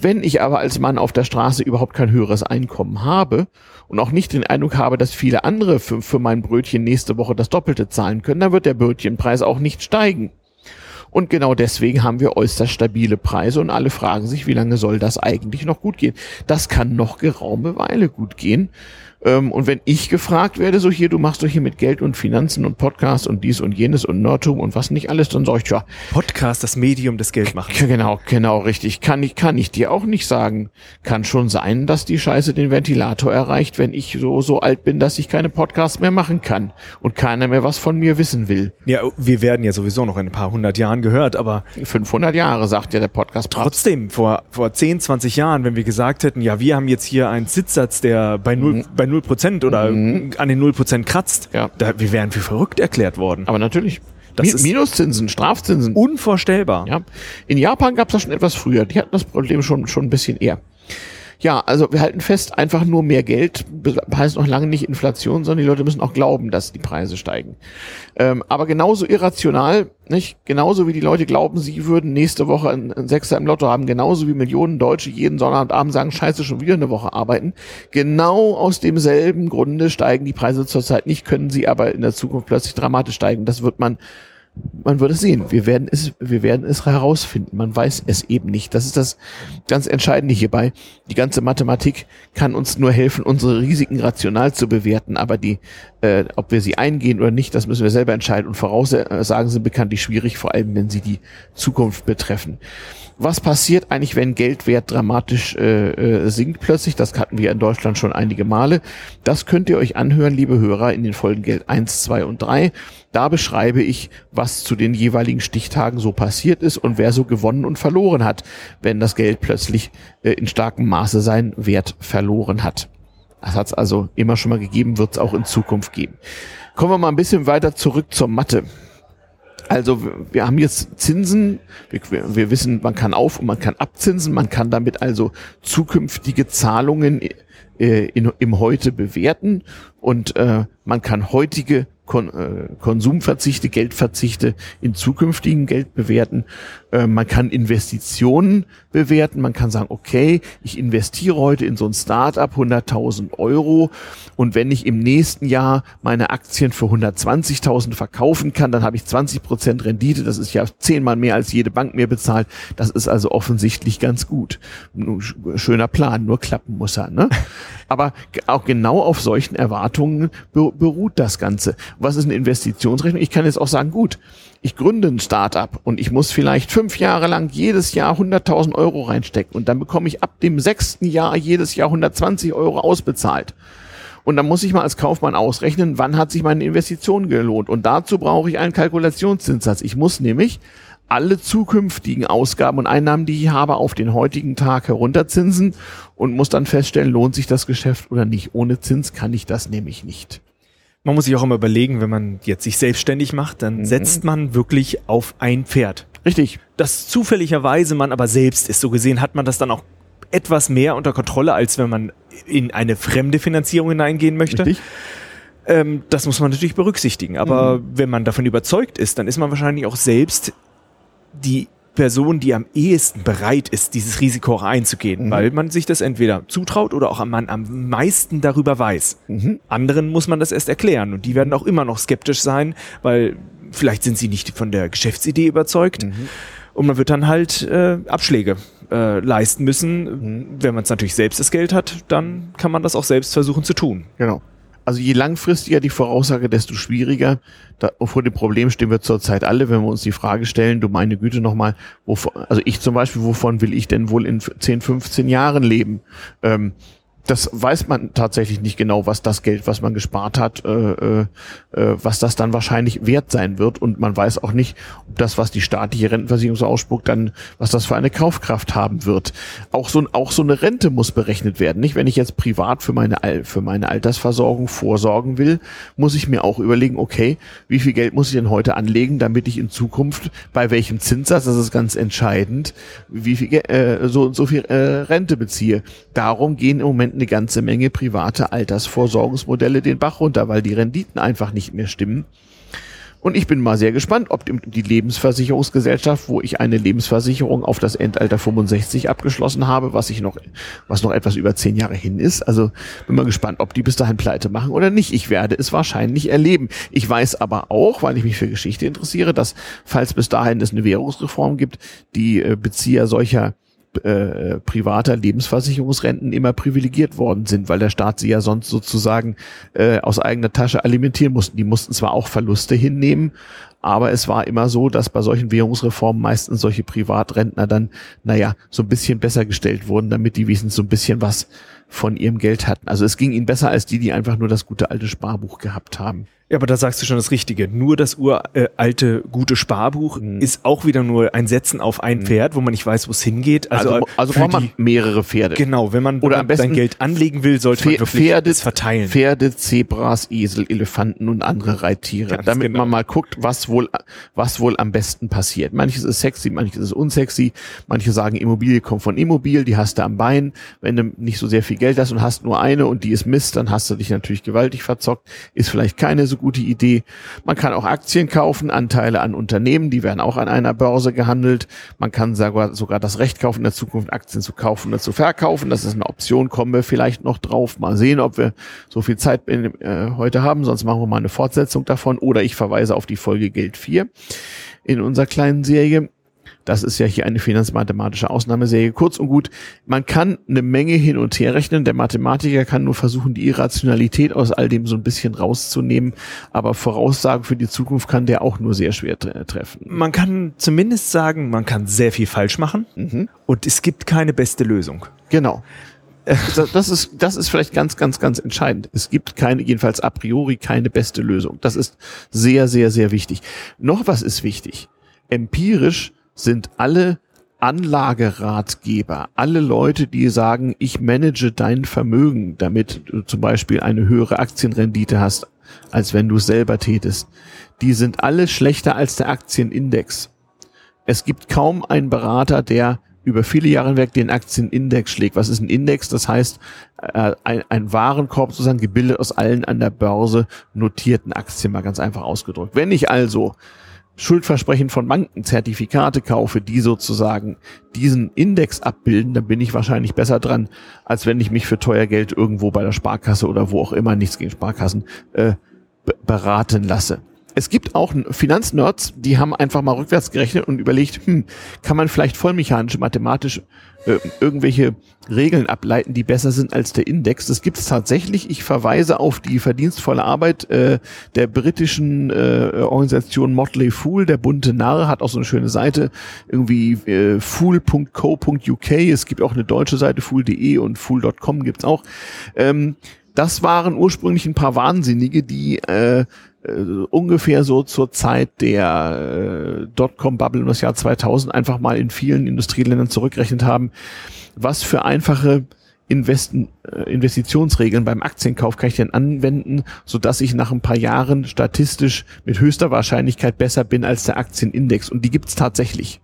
Wenn ich aber als Mann auf der Straße überhaupt kein höheres Einkommen habe und auch nicht den Eindruck habe, dass viele andere für, für mein Brötchen nächste Woche das Doppelte zahlen können, dann wird der Brötchenpreis auch nicht steigen. Und genau deswegen haben wir äußerst stabile Preise und alle fragen sich, wie lange soll das eigentlich noch gut gehen? Das kann noch geraume Weile gut gehen. Ähm, und wenn ich gefragt werde, so hier, du machst doch hier mit Geld und Finanzen und Podcast und dies und jenes und Nerdtum und was nicht alles, dann sag ich, ja. Podcast, das Medium des Geldmachens. Genau, genau, richtig. Kann ich, kann ich dir auch nicht sagen. Kann schon sein, dass die Scheiße den Ventilator erreicht, wenn ich so, so alt bin, dass ich keine Podcasts mehr machen kann und keiner mehr was von mir wissen will. Ja, wir werden ja sowieso noch in ein paar hundert Jahren gehört, aber. 500 Jahre, sagt ja der Podcast. Trotzdem, vor, vor 10, 20 Jahren, wenn wir gesagt hätten, ja, wir haben jetzt hier einen Sitzsatz, der bei null, mhm. bei 0% oder mhm. an den 0% kratzt, ja. da, wir wären für verrückt erklärt worden. Aber natürlich. Das Mi ist Minuszinsen, Strafzinsen. Unvorstellbar. Ja. In Japan gab es das schon etwas früher. Die hatten das Problem schon, schon ein bisschen eher. Ja, also wir halten fest, einfach nur mehr Geld heißt noch lange nicht Inflation, sondern die Leute müssen auch glauben, dass die Preise steigen. Ähm, aber genauso irrational, nicht? Genauso wie die Leute glauben, sie würden nächste Woche einen Sechser im Lotto haben, genauso wie Millionen Deutsche jeden Sonnabend sagen, scheiße, schon wieder eine Woche arbeiten. Genau aus demselben Grunde steigen die Preise zurzeit nicht, können sie aber in der Zukunft plötzlich dramatisch steigen. Das wird man man wird es sehen. Wir werden es, wir werden es herausfinden. Man weiß es eben nicht. Das ist das ganz Entscheidende hierbei. Die ganze Mathematik kann uns nur helfen, unsere Risiken rational zu bewerten, aber die, äh, ob wir sie eingehen oder nicht, das müssen wir selber entscheiden. Und Voraussagen sind bekanntlich schwierig, vor allem wenn sie die Zukunft betreffen. Was passiert eigentlich, wenn Geldwert dramatisch äh, äh, sinkt plötzlich? Das hatten wir in Deutschland schon einige Male. Das könnt ihr euch anhören, liebe Hörer, in den Folgen Geld 1, 2 und 3. Da beschreibe ich, was zu den jeweiligen Stichtagen so passiert ist und wer so gewonnen und verloren hat, wenn das Geld plötzlich äh, in starkem Maße seinen Wert verloren hat. Das hat es also immer schon mal gegeben, wird es auch in Zukunft geben. Kommen wir mal ein bisschen weiter zurück zur Mathe. Also wir haben jetzt Zinsen, wir, wir, wissen, man kann auf und man kann abzinsen, man kann damit also zukünftige Zahlungen äh, in, im Heute bewerten und äh, man kann heutige Kon äh, Konsumverzichte, Geldverzichte in zukünftigen Geld bewerten. Äh, man kann Investitionen bewerten. Man kann sagen, okay, ich investiere heute in so ein Startup 100.000 Euro und wenn ich im nächsten Jahr meine Aktien für 120.000 verkaufen kann, dann habe ich 20 Prozent Rendite. Das ist ja zehnmal mehr als jede Bank mir bezahlt. Das ist also offensichtlich ganz gut. Schöner Plan, nur klappen muss er. Ne? Aber auch genau auf solchen Erwartungen beruht das Ganze. Was ist eine Investitionsrechnung? Ich kann jetzt auch sagen, gut, ich gründe ein Startup und ich muss vielleicht fünf Jahre lang jedes Jahr 100.000 Euro reinstecken und dann bekomme ich ab dem sechsten Jahr jedes Jahr 120 Euro ausbezahlt. Und dann muss ich mal als Kaufmann ausrechnen, wann hat sich meine Investition gelohnt. Und dazu brauche ich einen Kalkulationszinssatz. Ich muss nämlich alle zukünftigen Ausgaben und Einnahmen, die ich habe, auf den heutigen Tag herunterzinsen und muss dann feststellen, lohnt sich das Geschäft oder nicht. Ohne Zins kann ich das nämlich nicht. Man muss sich auch immer überlegen, wenn man jetzt sich selbstständig macht, dann mhm. setzt man wirklich auf ein Pferd. Richtig. Das zufälligerweise man aber selbst ist. So gesehen hat man das dann auch etwas mehr unter Kontrolle, als wenn man in eine fremde Finanzierung hineingehen möchte. Richtig. Ähm, das muss man natürlich berücksichtigen. Aber mhm. wenn man davon überzeugt ist, dann ist man wahrscheinlich auch selbst die Person, die am ehesten bereit ist, dieses Risiko auch einzugehen, mhm. weil man sich das entweder zutraut oder auch man am meisten darüber weiß. Mhm. Anderen muss man das erst erklären und die werden auch immer noch skeptisch sein, weil vielleicht sind sie nicht von der Geschäftsidee überzeugt. Mhm. Und man wird dann halt äh, Abschläge äh, leisten müssen. Mhm. Wenn man es natürlich selbst das Geld hat, dann kann man das auch selbst versuchen zu tun. Genau. Also je langfristiger die Voraussage, desto schwieriger. Da, vor dem Problem stehen wir zurzeit alle, wenn wir uns die Frage stellen, du meine Güte nochmal, also ich zum Beispiel, wovon will ich denn wohl in 10, 15 Jahren leben? Ähm, das weiß man tatsächlich nicht genau, was das Geld, was man gespart hat, äh, äh, äh, was das dann wahrscheinlich wert sein wird. Und man weiß auch nicht, ob das, was die staatliche Rentenversicherung so ausspuckt, dann, was das für eine Kaufkraft haben wird. Auch so, auch so eine Rente muss berechnet werden. Nicht, wenn ich jetzt privat für meine, für meine Altersversorgung vorsorgen will, muss ich mir auch überlegen, okay, wie viel Geld muss ich denn heute anlegen, damit ich in Zukunft bei welchem Zinssatz, das ist ganz entscheidend, wie viel, äh, so, so viel äh, Rente beziehe. Darum gehen im Moment eine ganze Menge private Altersvorsorgungsmodelle den Bach runter, weil die Renditen einfach nicht mehr stimmen. Und ich bin mal sehr gespannt, ob die Lebensversicherungsgesellschaft, wo ich eine Lebensversicherung auf das Endalter 65 abgeschlossen habe, was ich noch, was noch etwas über zehn Jahre hin ist. Also bin mal gespannt, ob die bis dahin pleite machen oder nicht. Ich werde es wahrscheinlich erleben. Ich weiß aber auch, weil ich mich für Geschichte interessiere, dass falls bis dahin es eine Währungsreform gibt, die äh, Bezieher solcher äh, privater Lebensversicherungsrenten immer privilegiert worden sind, weil der Staat sie ja sonst sozusagen äh, aus eigener Tasche alimentieren mussten. Die mussten zwar auch Verluste hinnehmen, aber es war immer so, dass bei solchen Währungsreformen meistens solche Privatrentner dann, naja, so ein bisschen besser gestellt wurden, damit die wenigstens so ein bisschen was von ihrem Geld hatten. Also es ging ihnen besser als die, die einfach nur das gute alte Sparbuch gehabt haben. Ja, aber da sagst du schon das Richtige. Nur das uralte, äh, gute Sparbuch mhm. ist auch wieder nur ein Setzen auf ein mhm. Pferd, wo man nicht weiß, wo es hingeht. Also, also, also braucht man mehrere Pferde. Genau, wenn man, Oder am besten sein Geld anlegen will, sollte man wirklich Pferde, es verteilen. Pferde, Zebras, Esel, Elefanten und andere Reittiere. Ganz damit genau. man mal guckt, was wohl, was wohl am besten passiert. Manches ist sexy, manches ist unsexy. Manche sagen, Immobilie kommt von Immobil, die hast du am Bein. Wenn du nicht so sehr viel Geld hast und hast nur eine und die ist Mist, dann hast du dich natürlich gewaltig verzockt. Ist vielleicht keine so gute Idee. Man kann auch Aktien kaufen, Anteile an Unternehmen, die werden auch an einer Börse gehandelt. Man kann sogar, sogar das Recht kaufen, in der Zukunft Aktien zu kaufen oder zu verkaufen. Das ist eine Option, kommen wir vielleicht noch drauf. Mal sehen, ob wir so viel Zeit äh, heute haben, sonst machen wir mal eine Fortsetzung davon oder ich verweise auf die Folge Geld 4 in unserer kleinen Serie. Das ist ja hier eine finanzmathematische Ausnahmeserie. Kurz und gut, man kann eine Menge hin und her rechnen. Der Mathematiker kann nur versuchen, die Irrationalität aus all dem so ein bisschen rauszunehmen. Aber Voraussagen für die Zukunft kann der auch nur sehr schwer treffen. Man kann zumindest sagen, man kann sehr viel falsch machen mhm. und es gibt keine beste Lösung. Genau das ist, das ist vielleicht ganz, ganz, ganz entscheidend. Es gibt keine, jedenfalls a priori keine beste Lösung. Das ist sehr, sehr, sehr wichtig. Noch was ist wichtig. Empirisch sind alle Anlageratgeber, alle Leute, die sagen, ich manage dein Vermögen, damit du zum Beispiel eine höhere Aktienrendite hast, als wenn du es selber tätest, die sind alle schlechter als der Aktienindex. Es gibt kaum einen Berater, der über viele Jahre hinweg den Aktienindex schlägt. Was ist ein Index? Das heißt, äh, ein, ein Warenkorb sozusagen gebildet aus allen an der Börse notierten Aktien, mal ganz einfach ausgedrückt. Wenn ich also Schuldversprechen von Banken, Zertifikate kaufe, die sozusagen diesen Index abbilden, dann bin ich wahrscheinlich besser dran, als wenn ich mich für teuer Geld irgendwo bei der Sparkasse oder wo auch immer, nichts gegen Sparkassen, äh, beraten lasse. Es gibt auch Finanznerds, die haben einfach mal rückwärts gerechnet und überlegt, hm, kann man vielleicht vollmechanisch, mathematisch äh, irgendwelche Regeln ableiten, die besser sind als der Index. Das gibt es tatsächlich. Ich verweise auf die verdienstvolle Arbeit äh, der britischen äh, Organisation Motley Fool. Der bunte Narr hat auch so eine schöne Seite, irgendwie äh, fool.co.uk. Es gibt auch eine deutsche Seite, fool.de und fool.com gibt's auch. Ähm, das waren ursprünglich ein paar Wahnsinnige, die äh, äh, ungefähr so zur Zeit der äh, Dotcom-Bubble im Jahr 2000 einfach mal in vielen Industrieländern zurückgerechnet haben, was für einfache Investen, äh, Investitionsregeln beim Aktienkauf kann ich denn anwenden, so dass ich nach ein paar Jahren statistisch mit höchster Wahrscheinlichkeit besser bin als der Aktienindex. Und die gibt's tatsächlich.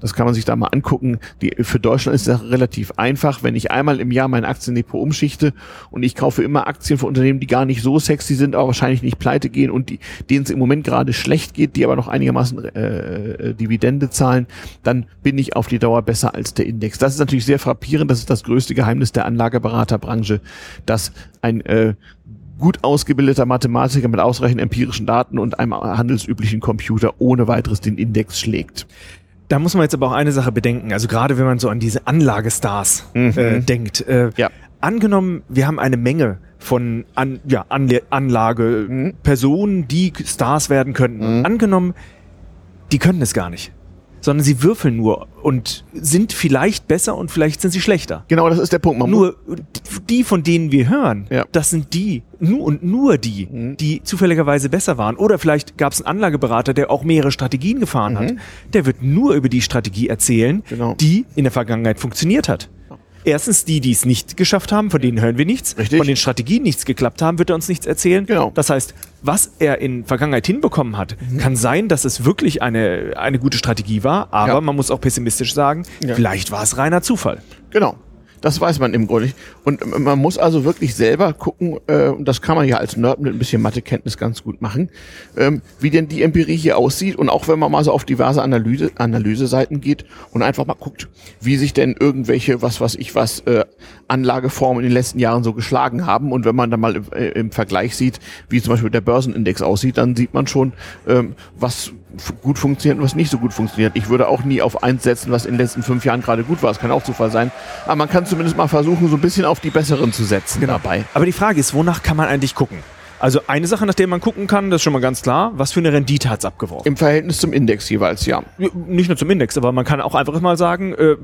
Das kann man sich da mal angucken. Die, für Deutschland ist das relativ einfach. Wenn ich einmal im Jahr mein Aktiendepot umschichte und ich kaufe immer Aktien von Unternehmen, die gar nicht so sexy sind, aber wahrscheinlich nicht pleite gehen und die, denen es im Moment gerade schlecht geht, die aber noch einigermaßen äh, äh, Dividende zahlen, dann bin ich auf die Dauer besser als der Index. Das ist natürlich sehr frappierend. Das ist das größte Geheimnis der Anlageberaterbranche, dass ein äh, gut ausgebildeter Mathematiker mit ausreichend empirischen Daten und einem handelsüblichen Computer ohne weiteres den Index schlägt. Da muss man jetzt aber auch eine Sache bedenken. Also gerade wenn man so an diese Anlagestars mhm. äh, denkt. Äh, ja. Angenommen, wir haben eine Menge von an, ja, Anle Anlage, mhm. Personen, die Stars werden könnten. Mhm. Angenommen, die können es gar nicht sondern sie würfeln nur und sind vielleicht besser und vielleicht sind sie schlechter. Genau, das ist der Punkt. Man nur die, von denen wir hören, ja. das sind die, nur und nur die, mhm. die zufälligerweise besser waren. Oder vielleicht gab es einen Anlageberater, der auch mehrere Strategien gefahren mhm. hat. Der wird nur über die Strategie erzählen, genau. die in der Vergangenheit funktioniert hat. Erstens die, die es nicht geschafft haben, von denen hören wir nichts. Richtig. Von den Strategien nichts geklappt haben, wird er uns nichts erzählen. Genau. Das heißt, was er in Vergangenheit hinbekommen hat, mhm. kann sein, dass es wirklich eine, eine gute Strategie war, aber ja. man muss auch pessimistisch sagen, ja. vielleicht war es reiner Zufall. Genau. Das weiß man im Grunde nicht. Und man muss also wirklich selber gucken, äh, und das kann man ja als Nerd mit ein bisschen Mathekenntnis ganz gut machen, ähm, wie denn die Empirie hier aussieht. Und auch wenn man mal so auf diverse Analyse, Analyseseiten geht und einfach mal guckt, wie sich denn irgendwelche, was weiß ich was, äh, Anlageformen in den letzten Jahren so geschlagen haben. Und wenn man dann mal im, äh, im Vergleich sieht, wie zum Beispiel der Börsenindex aussieht, dann sieht man schon, ähm, was gut funktioniert und was nicht so gut funktioniert. Ich würde auch nie auf eins setzen, was in den letzten fünf Jahren gerade gut war. Das kann auch Zufall sein. Aber man kann zumindest mal versuchen, so ein bisschen auf die besseren zu setzen genau. dabei. Aber die Frage ist, wonach kann man eigentlich gucken? Also eine Sache, nach der man gucken kann, das ist schon mal ganz klar, was für eine Rendite hat's abgeworfen? Im Verhältnis zum Index jeweils, ja. Nicht nur zum Index, aber man kann auch einfach mal sagen, äh,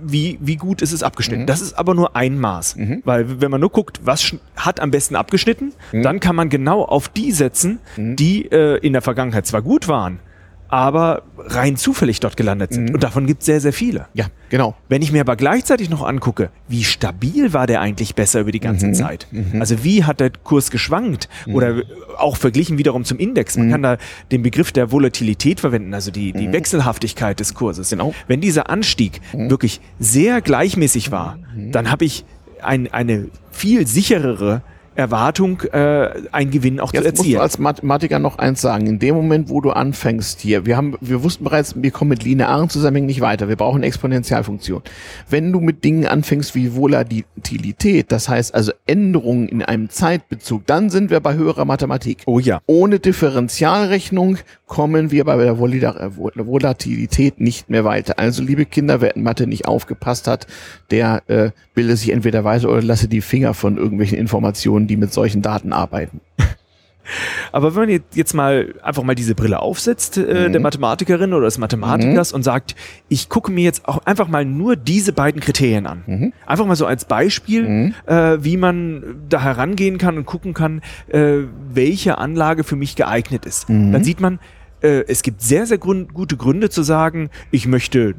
wie, wie gut ist es abgeschnitten. Mhm. Das ist aber nur ein Maß. Mhm. Weil wenn man nur guckt, was hat am besten abgeschnitten, mhm. dann kann man genau auf die setzen, mhm. die äh, in der Vergangenheit zwar gut waren, aber rein zufällig dort gelandet sind. Mhm. Und davon gibt es sehr, sehr viele. Ja, genau. Wenn ich mir aber gleichzeitig noch angucke, wie stabil war der eigentlich besser über die ganze mhm. Zeit? Mhm. Also wie hat der Kurs geschwankt? Mhm. Oder auch verglichen wiederum zum Index. Man mhm. kann da den Begriff der Volatilität verwenden, also die, die mhm. Wechselhaftigkeit des Kurses. Genau. Wenn dieser Anstieg wirklich sehr gleichmäßig war, dann habe ich ein, eine viel sicherere Erwartung, äh, einen Gewinn auch Jetzt zu erzielen. Musst du als Mathematiker noch eins sagen. In dem Moment, wo du anfängst hier, wir haben, wir wussten bereits, wir kommen mit linearen Zusammenhängen nicht weiter. Wir brauchen Exponentialfunktion. Wenn du mit Dingen anfängst wie Volatilität, das heißt also Änderungen in einem Zeitbezug, dann sind wir bei höherer Mathematik. Oh ja. Ohne Differentialrechnung kommen wir bei der Volatilität nicht mehr weiter. Also liebe Kinder, wer in Mathe nicht aufgepasst hat, der äh, bildet sich entweder weise oder lasse die Finger von irgendwelchen Informationen, die mit solchen Daten arbeiten. Aber wenn man jetzt mal einfach mal diese Brille aufsetzt, äh, mhm. der Mathematikerin oder des Mathematikers mhm. und sagt, ich gucke mir jetzt auch einfach mal nur diese beiden Kriterien an. Mhm. Einfach mal so als Beispiel, mhm. äh, wie man da herangehen kann und gucken kann, äh, welche Anlage für mich geeignet ist. Mhm. Dann sieht man, äh, es gibt sehr, sehr grund gute Gründe zu sagen, ich möchte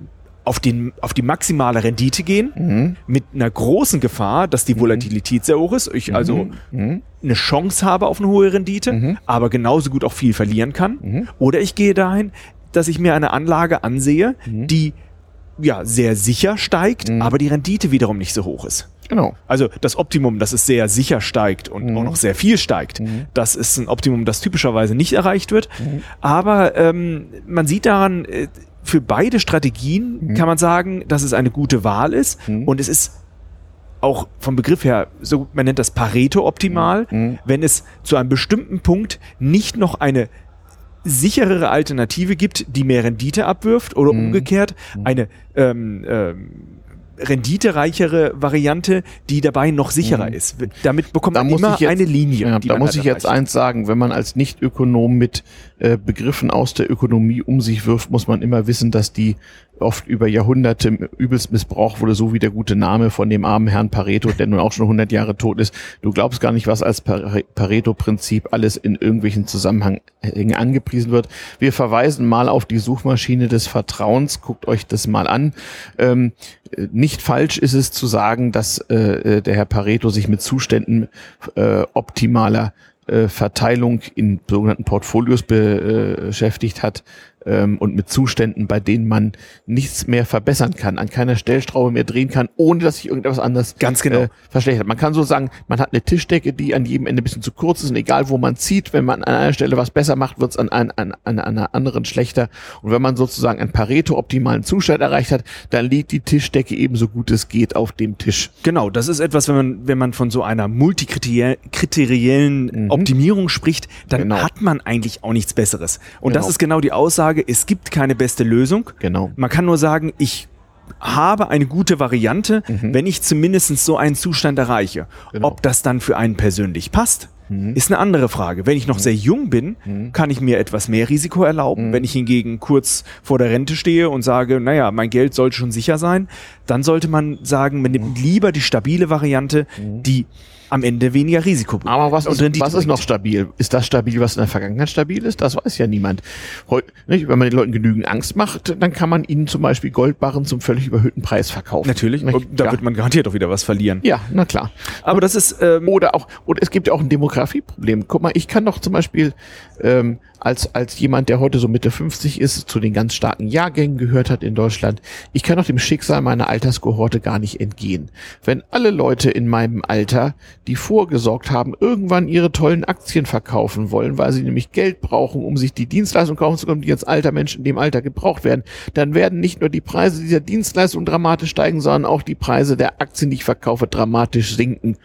auf, den, auf die maximale Rendite gehen, mhm. mit einer großen Gefahr, dass die mhm. Volatilität sehr hoch ist, ich also mhm. mhm. eine Chance habe auf eine hohe Rendite, mhm. aber genauso gut auch viel verlieren kann. Mhm. Oder ich gehe dahin, dass ich mir eine Anlage ansehe, die ja sehr sicher steigt, aber die Rendite wiederum nicht so hoch ist. Genau. Also das Optimum, dass es sehr sicher steigt und mhm. auch noch sehr viel steigt, mhm. das ist ein Optimum, das typischerweise nicht erreicht wird. Mhm. Aber ähm, man sieht daran, äh, für beide Strategien mhm. kann man sagen, dass es eine gute Wahl ist mhm. und es ist auch vom Begriff her, so man nennt das Pareto optimal, mhm. mhm. wenn es zu einem bestimmten Punkt nicht noch eine sicherere Alternative gibt, die mehr Rendite abwirft oder mhm. umgekehrt eine ähm, ähm, renditereichere Variante, die dabei noch sicherer mhm. ist. Damit bekommt da man immer jetzt, eine Linie. Ja, da muss ich jetzt eins sagen, wenn man als Nicht-Ökonom mit äh, Begriffen aus der Ökonomie um sich wirft, muss man immer wissen, dass die oft über Jahrhunderte übelst missbraucht wurde, so wie der gute Name von dem armen Herrn Pareto, der nun auch schon 100 Jahre tot ist. Du glaubst gar nicht, was als Pareto-Prinzip alles in irgendwelchen Zusammenhängen angepriesen wird. Wir verweisen mal auf die Suchmaschine des Vertrauens. Guckt euch das mal an. Ähm, nicht falsch ist es zu sagen, dass äh, äh der Herr Pareto sich mit Zuständen äh, optimaler äh, Verteilung in sogenannten Portfolios be, äh, beschäftigt hat. Ähm, und mit Zuständen, bei denen man nichts mehr verbessern kann, an keiner Stellschraube mehr drehen kann, ohne dass sich irgendetwas anderes Ganz genau. Äh, verschlechtert. Man kann so sagen, man hat eine Tischdecke, die an jedem Ende ein bisschen zu kurz ist und egal wo man zieht, wenn man an einer Stelle was besser macht, wird es an, an, an, an einer anderen schlechter. Und wenn man sozusagen einen Pareto-optimalen Zustand erreicht hat, dann liegt die Tischdecke ebenso gut es geht auf dem Tisch. Genau, das ist etwas, wenn man, wenn man von so einer multikriteriellen mhm. Optimierung spricht, dann genau. hat man eigentlich auch nichts Besseres. Und genau. das ist genau die Aussage, es gibt keine beste Lösung. Genau. Man kann nur sagen, ich habe eine gute Variante, mhm. wenn ich zumindest so einen Zustand erreiche. Genau. Ob das dann für einen persönlich passt, mhm. ist eine andere Frage. Wenn ich noch mhm. sehr jung bin, mhm. kann ich mir etwas mehr Risiko erlauben. Mhm. Wenn ich hingegen kurz vor der Rente stehe und sage, naja, mein Geld soll schon sicher sein, dann sollte man sagen, man nimmt mhm. lieber die stabile Variante, die am Ende weniger Risiko. Aber was, ist, was ist noch stabil? Ist das stabil, was in der Vergangenheit stabil ist? Das weiß ja niemand. Heut, nicht? Wenn man den Leuten genügend Angst macht, dann kann man ihnen zum Beispiel Goldbarren zum völlig überhöhten Preis verkaufen. Natürlich, nicht? da ja. wird man garantiert auch wieder was verlieren. Ja, na klar. Aber das ist ähm, oder auch oder es gibt ja auch ein Demografieproblem. Guck mal, ich kann doch zum Beispiel ähm, als, als jemand, der heute so Mitte 50 ist, zu den ganz starken Jahrgängen gehört hat in Deutschland, ich kann doch dem Schicksal meiner Alterskohorte gar nicht entgehen. Wenn alle Leute in meinem Alter, die vorgesorgt haben, irgendwann ihre tollen Aktien verkaufen wollen, weil sie nämlich Geld brauchen, um sich die Dienstleistung kaufen zu können, die jetzt alter Menschen in dem Alter gebraucht werden, dann werden nicht nur die Preise dieser Dienstleistung dramatisch steigen, sondern auch die Preise der Aktien, die ich verkaufe, dramatisch sinken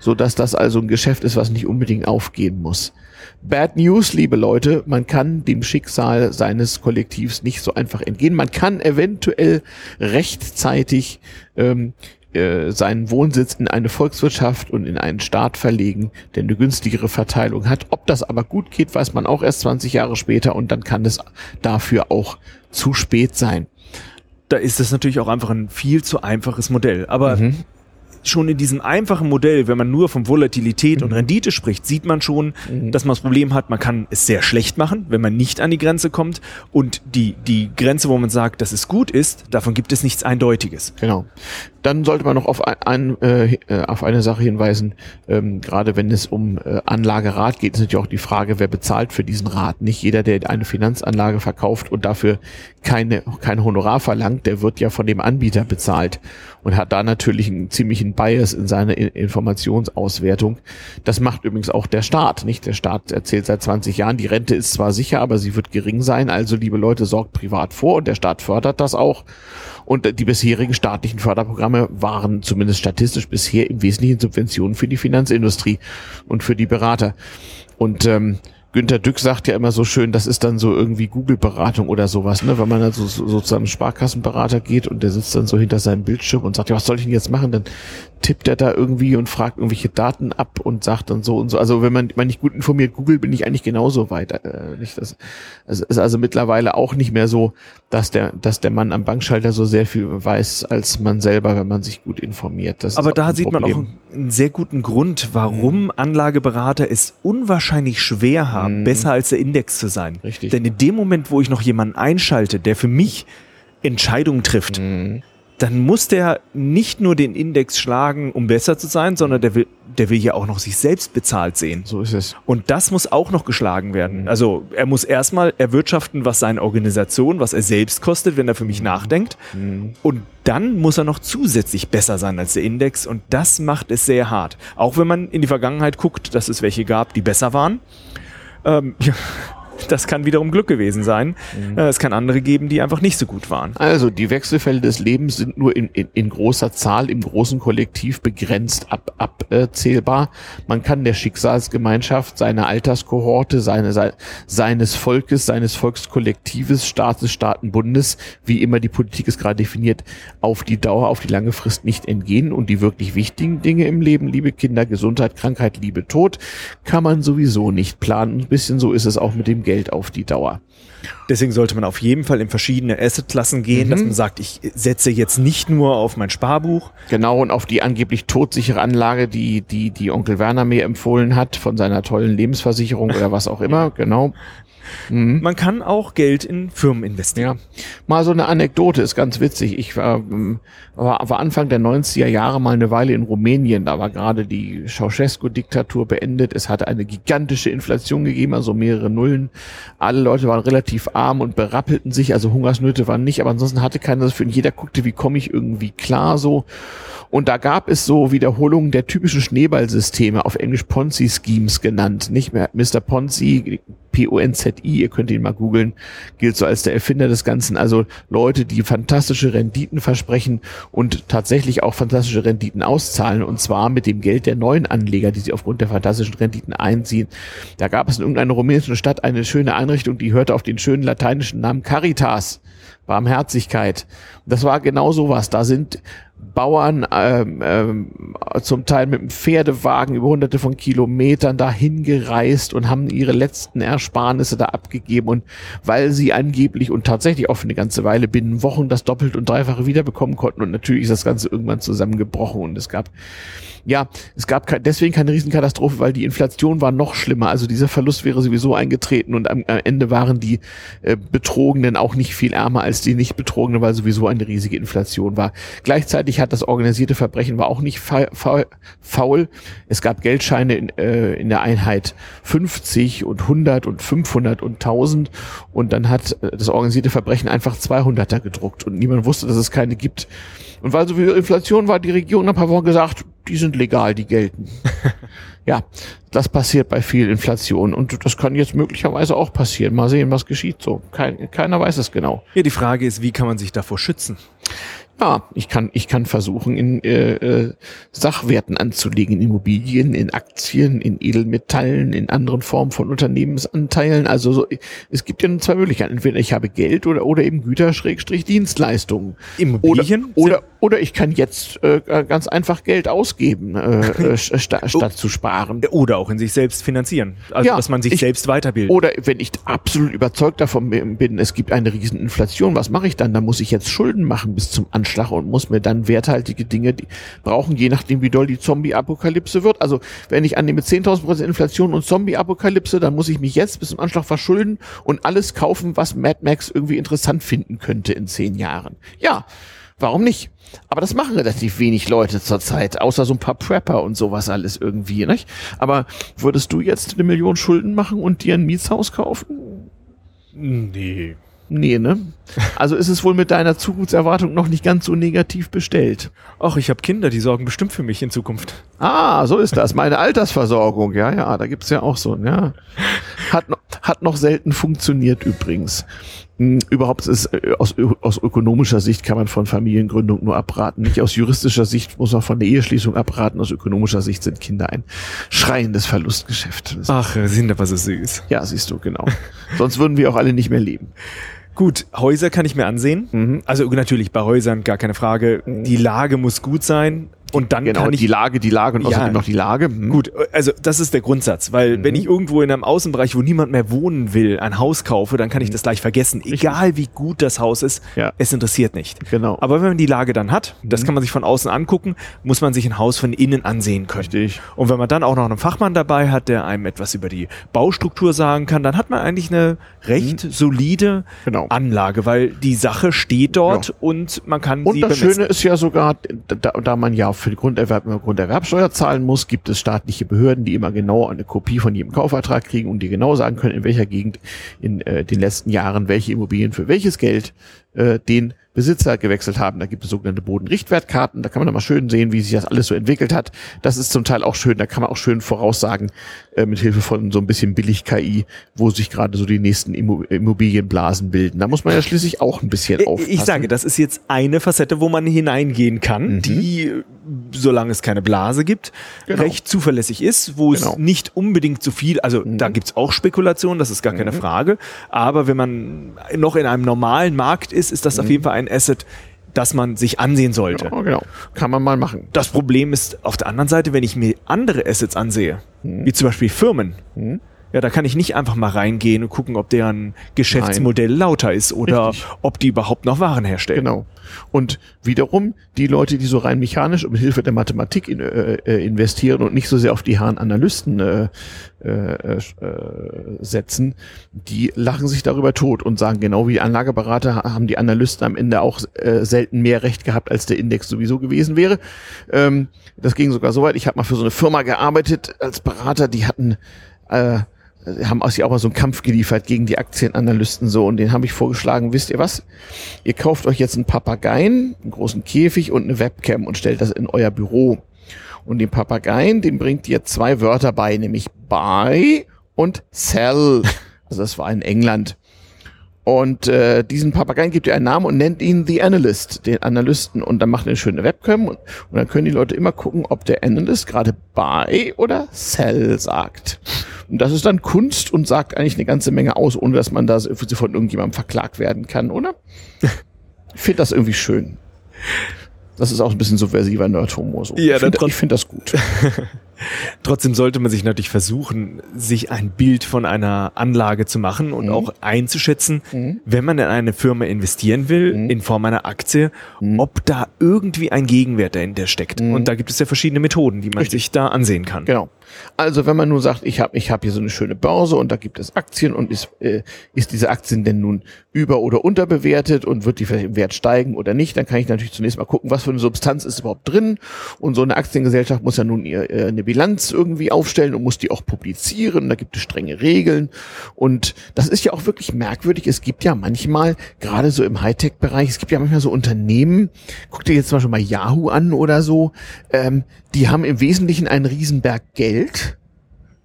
so dass das also ein Geschäft ist, was nicht unbedingt aufgehen muss. Bad News, liebe Leute, man kann dem Schicksal seines Kollektivs nicht so einfach entgehen. Man kann eventuell rechtzeitig ähm, äh, seinen Wohnsitz in eine Volkswirtschaft und in einen Staat verlegen, der eine günstigere Verteilung hat. Ob das aber gut geht, weiß man auch erst 20 Jahre später und dann kann es dafür auch zu spät sein. Da ist es natürlich auch einfach ein viel zu einfaches Modell. Aber mhm schon in diesem einfachen Modell, wenn man nur von Volatilität mhm. und Rendite spricht, sieht man schon, mhm. dass man das Problem hat, man kann es sehr schlecht machen, wenn man nicht an die Grenze kommt. Und die, die Grenze, wo man sagt, dass es gut ist, davon gibt es nichts Eindeutiges. Genau. Dann sollte man noch auf, ein, ein, äh, auf eine Sache hinweisen, ähm, gerade wenn es um äh, Anlagerat geht, ist natürlich auch die Frage, wer bezahlt für diesen Rat. Nicht jeder, der eine Finanzanlage verkauft und dafür keine, kein Honorar verlangt, der wird ja von dem Anbieter bezahlt und hat da natürlich einen ziemlichen Bias in seiner Informationsauswertung. Das macht übrigens auch der Staat, nicht? Der Staat erzählt seit 20 Jahren, die Rente ist zwar sicher, aber sie wird gering sein, also liebe Leute, sorgt privat vor und der Staat fördert das auch. Und die bisherigen staatlichen Förderprogramme waren zumindest statistisch bisher im Wesentlichen Subventionen für die Finanzindustrie und für die Berater. Und ähm, Günter Dück sagt ja immer so schön, das ist dann so irgendwie Google-Beratung oder sowas, ne? Wenn man dann so, so zu einem Sparkassenberater geht und der sitzt dann so hinter seinem Bildschirm und sagt, ja, was soll ich denn jetzt machen? Dann tippt er da irgendwie und fragt irgendwelche Daten ab und sagt dann so und so. Also wenn man, man nicht gut informiert Google, bin ich eigentlich genauso weit. Äh, nicht das, es ist also mittlerweile auch nicht mehr so, dass der, dass der Mann am Bankschalter so sehr viel weiß als man selber, wenn man sich gut informiert. Das Aber da sieht man auch einen sehr guten Grund, warum mhm. Anlageberater es unwahrscheinlich schwer haben, mhm. besser als der Index zu sein. Richtig. Denn in dem Moment, wo ich noch jemanden einschalte, der für mich Entscheidungen trifft, mhm dann muss der nicht nur den Index schlagen, um besser zu sein, sondern der will, der will ja auch noch sich selbst bezahlt sehen. So ist es. Und das muss auch noch geschlagen werden. Mhm. Also er muss erstmal erwirtschaften, was seine Organisation, was er selbst kostet, wenn er für mich mhm. nachdenkt. Mhm. Und dann muss er noch zusätzlich besser sein als der Index. Und das macht es sehr hart. Auch wenn man in die Vergangenheit guckt, dass es welche gab, die besser waren. Um, ähm, ja das kann wiederum Glück gewesen sein. Mhm. Äh, es kann andere geben, die einfach nicht so gut waren. Also die Wechselfälle des Lebens sind nur in, in, in großer Zahl im großen Kollektiv begrenzt ab, abzählbar. Man kann der Schicksalsgemeinschaft, seiner Alterskohorte, seine, se, seines Volkes, seines Volkskollektives, Staates, Staatenbundes, wie immer die Politik es gerade definiert, auf die Dauer, auf die lange Frist nicht entgehen. Und die wirklich wichtigen Dinge im Leben, liebe Kinder, Gesundheit, Krankheit, Liebe, Tod, kann man sowieso nicht planen. Ein bisschen so ist es auch mit dem Geld auf die Dauer. Deswegen sollte man auf jeden Fall in verschiedene Assetklassen gehen, mhm. dass man sagt, ich setze jetzt nicht nur auf mein Sparbuch. Genau, und auf die angeblich todsichere Anlage, die, die, die Onkel Werner mir empfohlen hat, von seiner tollen Lebensversicherung oder was auch immer, genau. Mhm. Man kann auch Geld in Firmen investieren. Ja. Mal so eine Anekdote ist ganz witzig. Ich war, ähm, war, war Anfang der 90er Jahre mal eine Weile in Rumänien. Da war gerade die Ceausescu-Diktatur beendet. Es hatte eine gigantische Inflation gegeben, also mehrere Nullen. Alle Leute waren relativ arm und berappelten sich, also Hungersnöte waren nicht, aber ansonsten hatte keiner das für ihn. Jeder guckte, wie komme ich irgendwie klar so. Und da gab es so Wiederholungen der typischen Schneeballsysteme, auf Englisch Ponzi-Schemes genannt. Nicht mehr Mr. Ponzi, P-O-N-Z-I, ihr könnt ihn mal googeln, gilt so als der Erfinder des Ganzen. Also Leute, die fantastische Renditen versprechen und tatsächlich auch fantastische Renditen auszahlen. Und zwar mit dem Geld der neuen Anleger, die sie aufgrund der fantastischen Renditen einziehen. Da gab es in irgendeiner rumänischen Stadt eine schöne Einrichtung, die hörte auf den schönen lateinischen Namen Caritas. Barmherzigkeit. Das war genau sowas. Da sind Bauern ähm, ähm, zum Teil mit dem Pferdewagen über hunderte von Kilometern dahin gereist und haben ihre letzten Ersparnisse da abgegeben und weil sie angeblich und tatsächlich auch für eine ganze Weile binnen Wochen das doppelt und dreifache wiederbekommen konnten und natürlich ist das Ganze irgendwann zusammengebrochen und es gab ja, es gab deswegen keine Riesenkatastrophe, weil die Inflation war noch schlimmer. Also dieser Verlust wäre sowieso eingetreten und am, am Ende waren die äh, Betrogenen auch nicht viel ärmer als die nicht Betrogenen, weil sowieso eine riesige Inflation war. Gleichzeitig hat das organisierte Verbrechen war auch nicht fa fa faul. Es gab Geldscheine in, äh, in der Einheit 50 und 100 und 500 und 1000 und dann hat äh, das organisierte Verbrechen einfach 200er gedruckt und niemand wusste, dass es keine gibt. Und weil so viel Inflation war, die Regierung ein paar Wochen gesagt, die sind legal, die gelten. ja, das passiert bei viel Inflation und das kann jetzt möglicherweise auch passieren. Mal sehen, was geschieht so. Kein, keiner weiß es genau. Ja, die Frage ist, wie kann man sich davor schützen? Ja, ich kann, ich kann versuchen, in äh, äh, Sachwerten anzulegen, in Immobilien, in Aktien, in Edelmetallen, in anderen Formen von Unternehmensanteilen. Also so, es gibt ja nur zwei Möglichkeiten. Entweder ich habe Geld oder, oder eben Güter, Schrägstrich, Dienstleistungen. Immobilien? Oder, oder, oder ich kann jetzt äh, ganz einfach Geld ausgeben, äh, äh sta statt zu sparen. Oder auch in sich selbst finanzieren. Also, ja, dass man sich ich, selbst weiterbildet. Oder wenn ich absolut überzeugt davon bin, es gibt eine riesen Inflation, was mache ich dann? Da muss ich jetzt Schulden machen bis zum Anschlag und muss mir dann werthaltige Dinge die brauchen, je nachdem, wie doll die Zombie-Apokalypse wird. Also wenn ich annehme 10.000 Prozent Inflation und Zombie-Apokalypse, dann muss ich mich jetzt bis zum Anschlag verschulden und alles kaufen, was Mad Max irgendwie interessant finden könnte in zehn Jahren. Ja, warum nicht? Aber das machen relativ wenig Leute zurzeit, außer so ein paar Prepper und sowas alles irgendwie, nicht? Aber würdest du jetzt eine Million Schulden machen und dir ein Mietshaus kaufen? Nee. Nee, ne? Also ist es wohl mit deiner Zukunftserwartung noch nicht ganz so negativ bestellt. Ach, ich habe Kinder, die sorgen bestimmt für mich in Zukunft. Ah, so ist das. Meine Altersversorgung. Ja, ja, da gibt's ja auch so. Ja. Hat, hat noch selten funktioniert übrigens. Hm, überhaupt ist äh, aus, aus ökonomischer Sicht kann man von Familiengründung nur abraten. Nicht aus juristischer Sicht muss man von der Eheschließung abraten. Aus ökonomischer Sicht sind Kinder ein schreiendes Verlustgeschäft. Ach, sind aber so süß. Ja, siehst du, genau. Sonst würden wir auch alle nicht mehr leben. Gut, Häuser kann ich mir ansehen. Mhm. Also natürlich bei Häusern gar keine Frage. Mhm. Die Lage muss gut sein. Und dann genau, kann ich die Lage, die Lage und außerdem ja, noch die Lage. Hm. Gut, also das ist der Grundsatz, weil mhm. wenn ich irgendwo in einem Außenbereich, wo niemand mehr wohnen will, ein Haus kaufe, dann kann ich mhm. das gleich vergessen. Richtig. Egal wie gut das Haus ist, ja. es interessiert nicht. Genau. Aber wenn man die Lage dann hat, das mhm. kann man sich von außen angucken, muss man sich ein Haus von innen ansehen können. Richtig. Und wenn man dann auch noch einen Fachmann dabei hat, der einem etwas über die Baustruktur sagen kann, dann hat man eigentlich eine recht mhm. solide genau. Anlage, weil die Sache steht dort ja. und man kann und sie Und das bemessen. Schöne ist ja sogar, da, da man ja für die Grunderwerb Grunderwerbsteuer zahlen muss, gibt es staatliche Behörden, die immer genau eine Kopie von jedem Kaufvertrag kriegen und die genau sagen können, in welcher Gegend in äh, den letzten Jahren welche Immobilien für welches Geld äh, den Besitzer gewechselt haben. Da gibt es sogenannte Bodenrichtwertkarten. Da kann man dann mal schön sehen, wie sich das alles so entwickelt hat. Das ist zum Teil auch schön. Da kann man auch schön voraussagen, äh, mit Hilfe von so ein bisschen Billig-KI, wo sich gerade so die nächsten Immobilienblasen bilden. Da muss man ja schließlich auch ein bisschen aufpassen. Ich sage, das ist jetzt eine Facette, wo man hineingehen kann, mhm. die, solange es keine Blase gibt, genau. recht zuverlässig ist, wo genau. es nicht unbedingt so viel, also mhm. da gibt's auch Spekulationen, das ist gar keine mhm. Frage. Aber wenn man noch in einem normalen Markt ist, ist das auf mhm. jeden Fall ein Asset, das man sich ansehen sollte. Ja, genau. Kann man mal machen. Das Problem ist auf der anderen Seite, wenn ich mir andere Assets ansehe, mhm. wie zum Beispiel Firmen, mhm. Ja, da kann ich nicht einfach mal reingehen und gucken, ob deren Geschäftsmodell Nein. lauter ist oder Richtig. ob die überhaupt noch Waren herstellen. Genau. Und wiederum die Leute, die so rein mechanisch und mit Hilfe der Mathematik in, äh, äh investieren und nicht so sehr auf die Haaren Analysten äh, äh, äh, setzen, die lachen sich darüber tot und sagen, genau wie Anlageberater haben die Analysten am Ende auch äh, selten mehr Recht gehabt, als der Index sowieso gewesen wäre. Ähm, das ging sogar so weit. Ich habe mal für so eine Firma gearbeitet als Berater, die hatten äh, haben sich auch mal so einen Kampf geliefert gegen die Aktienanalysten so und den habe ich vorgeschlagen, wisst ihr was? Ihr kauft euch jetzt einen Papageien, einen großen Käfig und eine Webcam und stellt das in euer Büro. Und den Papageien, den bringt ihr zwei Wörter bei, nämlich buy und sell. Also das war in England. Und äh, diesen Papageien gibt ihr einen Namen und nennt ihn The Analyst, den Analysten. Und dann macht ihr eine schöne Webcam und, und dann können die Leute immer gucken, ob der Analyst gerade buy oder sell sagt. Und das ist dann Kunst und sagt eigentlich eine ganze Menge aus, ohne dass man da von irgendjemandem verklagt werden kann, oder? Ich finde das irgendwie schön. Das ist auch ein bisschen subversiver Nerdhumor. So. Ja, ich finde find das gut. Trotzdem sollte man sich natürlich versuchen, sich ein Bild von einer Anlage zu machen und mhm. auch einzuschätzen, mhm. wenn man in eine Firma investieren will, mhm. in Form einer Aktie, mhm. ob da irgendwie ein Gegenwert dahinter steckt. Mhm. Und da gibt es ja verschiedene Methoden, die man Richtig. sich da ansehen kann. Genau. Also wenn man nun sagt, ich habe ich hab hier so eine schöne Börse und da gibt es Aktien und ist, äh, ist diese Aktien denn nun über- oder unterbewertet und wird die vielleicht im Wert steigen oder nicht, dann kann ich natürlich zunächst mal gucken, was für eine Substanz ist überhaupt drin. Und so eine Aktiengesellschaft muss ja nun ihr, äh, eine Bilanz irgendwie aufstellen und muss die auch publizieren. Da gibt es strenge Regeln. Und das ist ja auch wirklich merkwürdig. Es gibt ja manchmal, gerade so im Hightech-Bereich, es gibt ja manchmal so Unternehmen, guck dir jetzt zum Beispiel mal Yahoo an oder so, ähm, die haben im Wesentlichen einen Riesenberg Geld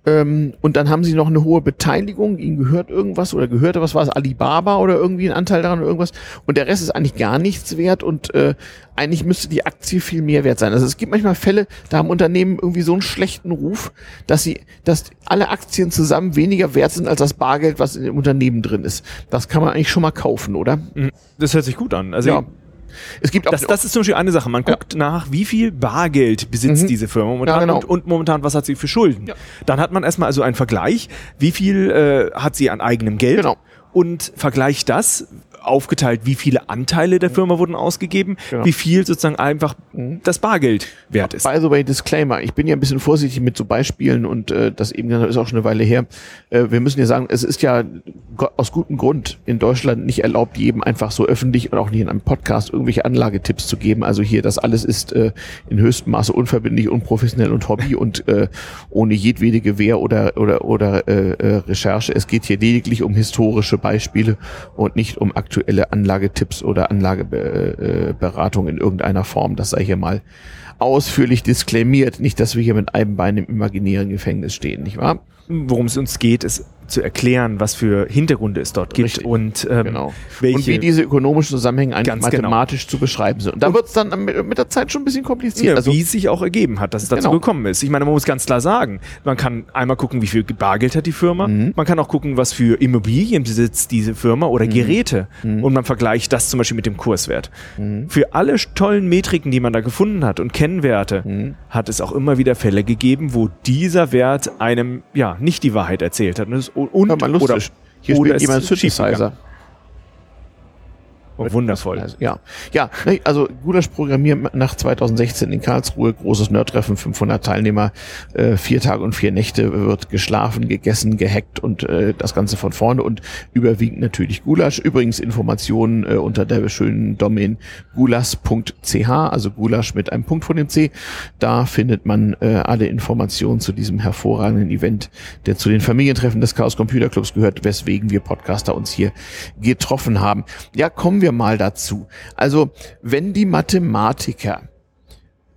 ähm, und dann haben sie noch eine hohe Beteiligung, ihnen gehört irgendwas oder gehörte, was war es, Alibaba oder irgendwie ein Anteil daran oder irgendwas. Und der Rest ist eigentlich gar nichts wert und äh, eigentlich müsste die Aktie viel mehr wert sein. Also es gibt manchmal Fälle, da haben Unternehmen irgendwie so einen schlechten Ruf, dass sie, dass alle Aktien zusammen weniger wert sind als das Bargeld, was in dem Unternehmen drin ist. Das kann man eigentlich schon mal kaufen, oder? Mhm. Das hört sich gut an. Also ja. Es gibt auch das, das ist zum Beispiel eine Sache. Man guckt ja. nach, wie viel Bargeld besitzt mhm. diese Firma momentan ja, genau. und, und, momentan, was hat sie für Schulden. Ja. Dann hat man erstmal also einen Vergleich, wie viel äh, hat sie an eigenem Geld genau. und vergleicht das aufgeteilt, wie viele Anteile der Firma wurden ausgegeben, genau. wie viel sozusagen einfach mhm. das Bargeld wert ist. By the way, Disclaimer, ich bin ja ein bisschen vorsichtig mit so Beispielen und äh, das eben ist auch schon eine Weile her. Äh, wir müssen ja sagen, es ist ja aus gutem Grund in Deutschland nicht erlaubt, jedem einfach so öffentlich und auch nicht in einem Podcast irgendwelche Anlagetipps zu geben. Also hier, das alles ist äh, in höchstem Maße unverbindlich, unprofessionell und Hobby und äh, ohne jedwede Gewähr oder oder oder äh, äh Recherche. Es geht hier lediglich um historische Beispiele und nicht um aktuelle aktuelle Anlagetipps oder Anlageberatung in irgendeiner Form. Das sei hier mal ausführlich disklamiert. Nicht, dass wir hier mit einem Bein im imaginären Gefängnis stehen, nicht wahr? Worum es uns geht, ist zu erklären, was für Hintergründe es dort gibt Richtig, und ähm, genau. welche und wie diese ökonomischen Zusammenhänge eigentlich genau. mathematisch genau. zu beschreiben sind. Und da wird es dann mit der Zeit schon ein bisschen kompliziert. Ja, also, wie es sich auch ergeben hat, dass es dazu genau. gekommen ist. Ich meine, man muss ganz klar sagen, man kann einmal gucken, wie viel Bargeld hat die Firma. Mhm. Man kann auch gucken, was für Immobilien besitzt diese Firma oder mhm. Geräte. Mhm. Und man vergleicht das zum Beispiel mit dem Kurswert. Mhm. Für alle tollen Metriken, die man da gefunden hat und Kennwerte, mhm. hat es auch immer wieder Fälle gegeben, wo dieser Wert einem ja nicht die Wahrheit erzählt hat. Und das und lustig. oder hier oder spielt jemand Synthesizer. Oh, wundervoll. Also, ja, ja. Also Gulasch Programmieren nach 2016 in Karlsruhe, großes Nerdtreffen, 500 Teilnehmer, äh, vier Tage und vier Nächte wird geschlafen, gegessen, gehackt und äh, das Ganze von vorne und überwiegend natürlich Gulasch. Übrigens Informationen äh, unter der schönen Domain gulas.ch, also Gulasch mit einem Punkt von dem C. Da findet man äh, alle Informationen zu diesem hervorragenden Event, der zu den Familientreffen des Chaos Computer Clubs gehört, weswegen wir Podcaster uns hier getroffen haben. Ja, kommen wir wir mal dazu. Also, wenn die Mathematiker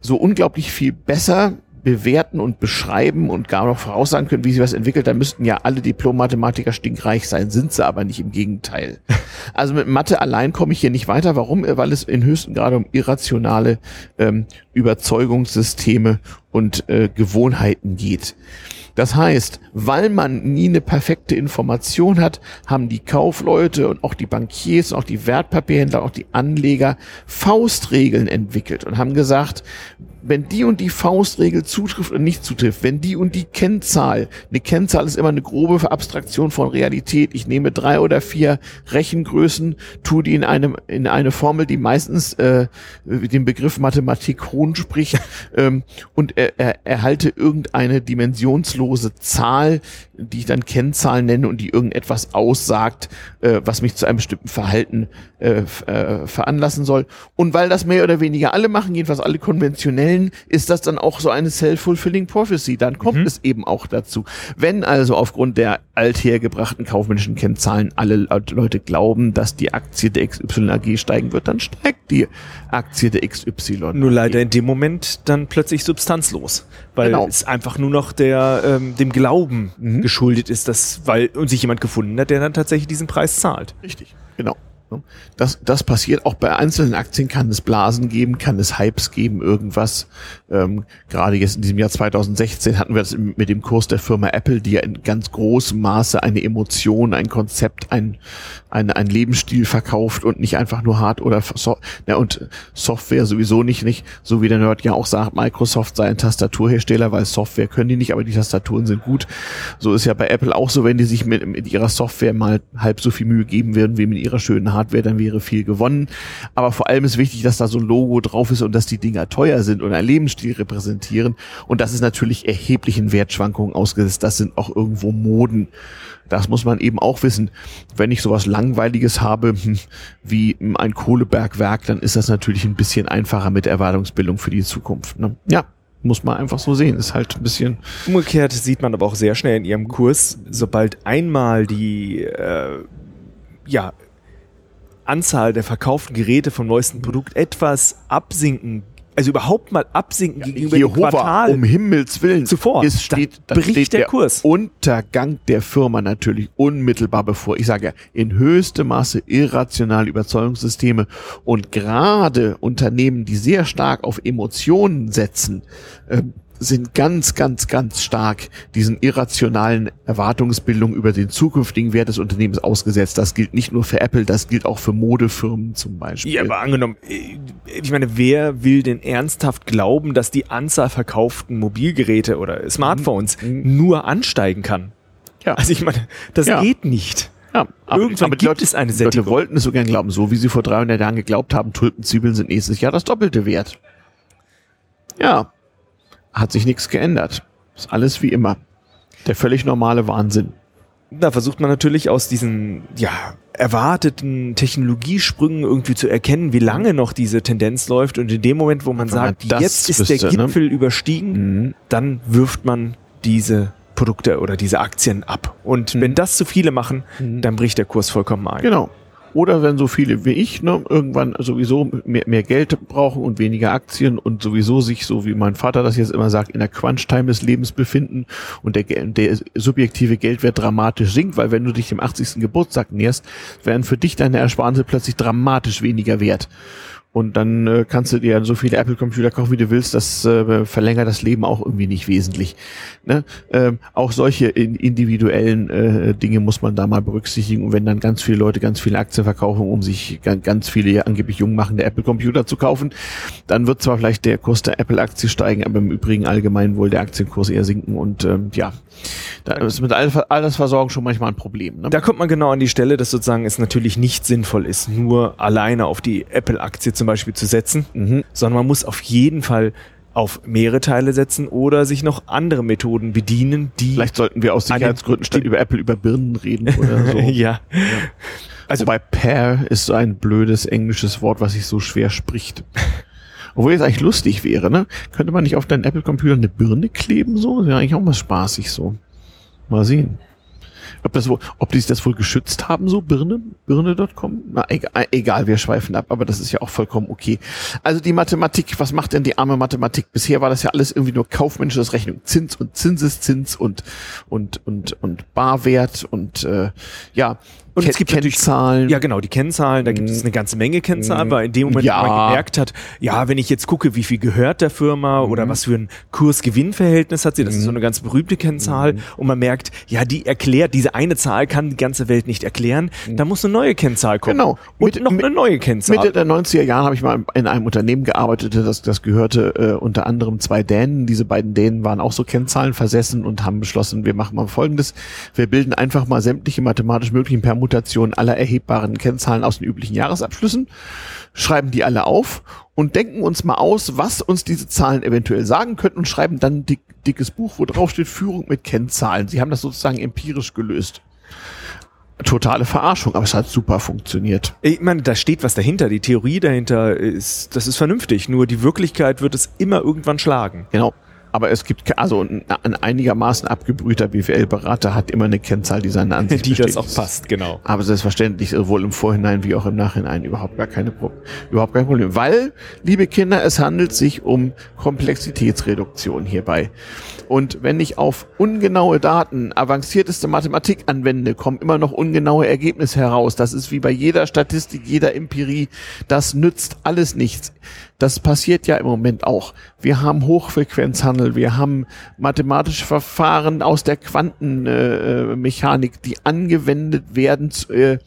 so unglaublich viel besser bewerten und beschreiben und gar noch voraussagen können, wie sie was entwickelt, dann müssten ja alle Diplom-Mathematiker stinkreich sein, sind sie aber nicht im Gegenteil. Also mit Mathe allein komme ich hier nicht weiter. Warum? Weil es in höchsten Grade um irrationale ähm, Überzeugungssysteme und äh, Gewohnheiten geht. Das heißt, weil man nie eine perfekte Information hat, haben die Kaufleute und auch die Bankiers und auch die Wertpapierhändler, auch die Anleger Faustregeln entwickelt und haben gesagt, wenn die und die Faustregel zutrifft und nicht zutrifft, wenn die und die Kennzahl, eine Kennzahl ist immer eine grobe Abstraktion von Realität. Ich nehme drei oder vier Rechengrößen, tue die in einem in eine Formel, die meistens äh, den Begriff Mathematik hohn spricht, ähm, und er, er erhalte irgendeine dimensionslose Zahl, die ich dann Kennzahl nenne und die irgendetwas aussagt, äh, was mich zu einem bestimmten Verhalten äh, äh, veranlassen soll. Und weil das mehr oder weniger alle machen, jedenfalls alle konventionellen, ist das dann auch so eine self-fulfilling prophecy. Dann kommt mhm. es eben auch dazu. Wenn also aufgrund der althergebrachten kaufmännischen Kennzahlen alle Leute glauben, dass die Aktie der XY AG steigen wird, dann steigt die Aktie der XY. Nur leider in dem Moment dann plötzlich substanzlos, weil genau. es einfach nur noch der ähm, dem Glauben mhm. geschuldet ist, dass weil und sich jemand gefunden hat, der dann tatsächlich diesen Preis zahlt. Richtig, genau. Ne? Das, das passiert auch bei einzelnen Aktien, kann es Blasen geben, kann es Hypes geben, irgendwas. Ähm, gerade jetzt in diesem Jahr 2016 hatten wir das mit dem Kurs der Firma Apple, die ja in ganz großem Maße eine Emotion, ein Konzept, ein, ein, ein Lebensstil verkauft und nicht einfach nur Hard oder so, ja, und Software sowieso nicht, nicht, so wie der Nerd ja auch sagt, Microsoft sei ein Tastaturhersteller, weil Software können die nicht, aber die Tastaturen sind gut. So ist ja bei Apple auch so, wenn die sich mit, mit ihrer Software mal halb so viel Mühe geben würden wie mit ihrer schönen Hardware, dann wäre viel gewonnen. Aber vor allem ist wichtig, dass da so ein Logo drauf ist und dass die Dinger teuer sind und ein Lebensstil repräsentieren. Und das ist natürlich erheblichen Wertschwankungen ausgesetzt. Das sind auch irgendwo Moden. Das muss man eben auch wissen. Wenn ich sowas Langweiliges habe hm, wie ein Kohlebergwerk, dann ist das natürlich ein bisschen einfacher mit Erwartungsbildung für die Zukunft. Ne? Ja, muss man einfach so sehen. Ist halt ein bisschen. Umgekehrt sieht man aber auch sehr schnell in ihrem Kurs, sobald einmal die äh, ja Anzahl der verkauften Geräte vom neuesten Produkt etwas absinken also überhaupt mal absinken ja, gegenüber dem Quartal. Um Himmels Willen. Zuvor. Es steht, dann bricht steht der, der, Kurs. Untergang der Firma natürlich unmittelbar bevor. Ich sage ja, in höchstem Maße irrationale Überzeugungssysteme und gerade Unternehmen, die sehr stark auf Emotionen setzen, äh, sind ganz, ganz, ganz stark diesen irrationalen Erwartungsbildungen über den zukünftigen Wert des Unternehmens ausgesetzt. Das gilt nicht nur für Apple, das gilt auch für Modefirmen zum Beispiel. Ja, aber angenommen, äh, ich meine, wer will denn ernsthaft glauben, dass die Anzahl verkauften Mobilgeräte oder Smartphones mhm. nur ansteigen kann? Ja. Also ich meine, das ja. geht nicht. Ja, aber, Irgendwann aber gibt Leute, es eine Sättigung. Leute wollten es so gern glauben, so wie sie vor 300 Jahren geglaubt haben, Tulpenzwiebeln sind nächstes Jahr das Doppelte wert. Ja, hat sich nichts geändert. Ist alles wie immer. Der völlig normale Wahnsinn. Da versucht man natürlich aus diesen, ja, erwarteten Technologiesprüngen irgendwie zu erkennen, wie lange noch diese Tendenz läuft. Und in dem Moment, wo man Wenn sagt, man jetzt ist wüsste, der ne? Gipfel ne? überstiegen, mhm. dann wirft man diese Produkte oder diese Aktien ab. Und mhm. wenn das zu viele machen, mhm. dann bricht der Kurs vollkommen ein. Genau. Oder wenn so viele wie ich ne, irgendwann sowieso mehr, mehr Geld brauchen und weniger Aktien und sowieso sich, so wie mein Vater das jetzt immer sagt, in der Crunch-Time des Lebens befinden und der, der subjektive Geldwert dramatisch sinkt, weil wenn du dich dem 80. Geburtstag näherst, werden für dich deine Ersparnisse plötzlich dramatisch weniger wert. Und dann äh, kannst du dir so viele Apple-Computer kaufen, wie du willst. Das äh, verlängert das Leben auch irgendwie nicht wesentlich. Ne? Ähm, auch solche in, individuellen äh, Dinge muss man da mal berücksichtigen. Und wenn dann ganz viele Leute ganz viele Aktien verkaufen, um sich ganz, viele angeblich jung machende Apple-Computer zu kaufen, dann wird zwar vielleicht der Kurs der Apple-Aktie steigen, aber im Übrigen allgemein wohl der Aktienkurs eher sinken. Und ähm, ja, da ist mit Altersversorgung schon manchmal ein Problem. Ne? Da kommt man genau an die Stelle, dass sozusagen es natürlich nicht sinnvoll ist, nur alleine auf die Apple-Aktie zum Beispiel zu setzen, mhm. sondern man muss auf jeden Fall auf mehrere Teile setzen oder sich noch andere Methoden bedienen, die. Vielleicht sollten wir aus Sicherheitsgründen statt über Apple über Birnen reden oder so. ja. ja. Also bei Pair ist so ein blödes englisches Wort, was sich so schwer spricht. Obwohl es eigentlich lustig wäre, ne? Könnte man nicht auf deinen Apple-Computer eine Birne kleben so? Wäre eigentlich auch mal spaßig so. Mal sehen. Ob, das wohl, ob die sich das wohl geschützt haben, so Birne, Birne.com? Na, egal, egal, wir schweifen ab, aber das ist ja auch vollkommen okay. Also die Mathematik, was macht denn die arme Mathematik? Bisher war das ja alles irgendwie nur kaufmännisches Rechnung. Zins und Zinseszins und, und, und, und Barwert und, äh, ja, und Ken es gibt Kennzahlen. Ja, genau, die Kennzahlen, da gibt es eine ganze Menge Kennzahlen, weil in dem Moment, ja. wo man gemerkt hat, ja, wenn ich jetzt gucke, wie viel gehört der Firma mhm. oder was für ein Kurs-Gewinn-Verhältnis hat sie, das mhm. ist so eine ganz berühmte Kennzahl mhm. und man merkt, ja, die erklärt, diese eine Zahl kann die ganze Welt nicht erklären, mhm. da muss eine neue Kennzahl kommen. Genau. Und mit, noch mit, eine neue Kennzahl. Mitte der 90er Jahre habe ich mal in einem Unternehmen gearbeitet, das, das gehörte äh, unter anderem zwei Dänen. Diese beiden Dänen waren auch so Kennzahlen versessen und haben beschlossen, wir machen mal Folgendes. Wir bilden einfach mal sämtliche mathematisch möglichen Permutationen aller erhebbaren Kennzahlen aus den üblichen Jahresabschlüssen, schreiben die alle auf und denken uns mal aus, was uns diese Zahlen eventuell sagen könnten und schreiben dann ein dick, dickes Buch, wo drauf steht Führung mit Kennzahlen. Sie haben das sozusagen empirisch gelöst totale Verarschung, aber es hat super funktioniert. Ich meine, da steht was dahinter, die Theorie dahinter ist, das ist vernünftig, nur die Wirklichkeit wird es immer irgendwann schlagen. Genau. Aber es gibt, also ein, ein einigermaßen abgebrühter BWL-Berater hat immer eine Kennzahl, die seine Ansicht Die das auch passt, genau. Aber selbstverständlich, sowohl im Vorhinein wie auch im Nachhinein überhaupt gar keine, überhaupt kein Problem. Weil, liebe Kinder, es handelt sich um Komplexitätsreduktion hierbei. Und wenn ich auf ungenaue Daten avancierteste Mathematik anwende, kommen immer noch ungenaue Ergebnisse heraus. Das ist wie bei jeder Statistik, jeder Empirie. Das nützt alles nichts. Das passiert ja im Moment auch. Wir haben Hochfrequenzhandel, wir haben mathematische Verfahren aus der Quantenmechanik, äh, die angewendet werden äh,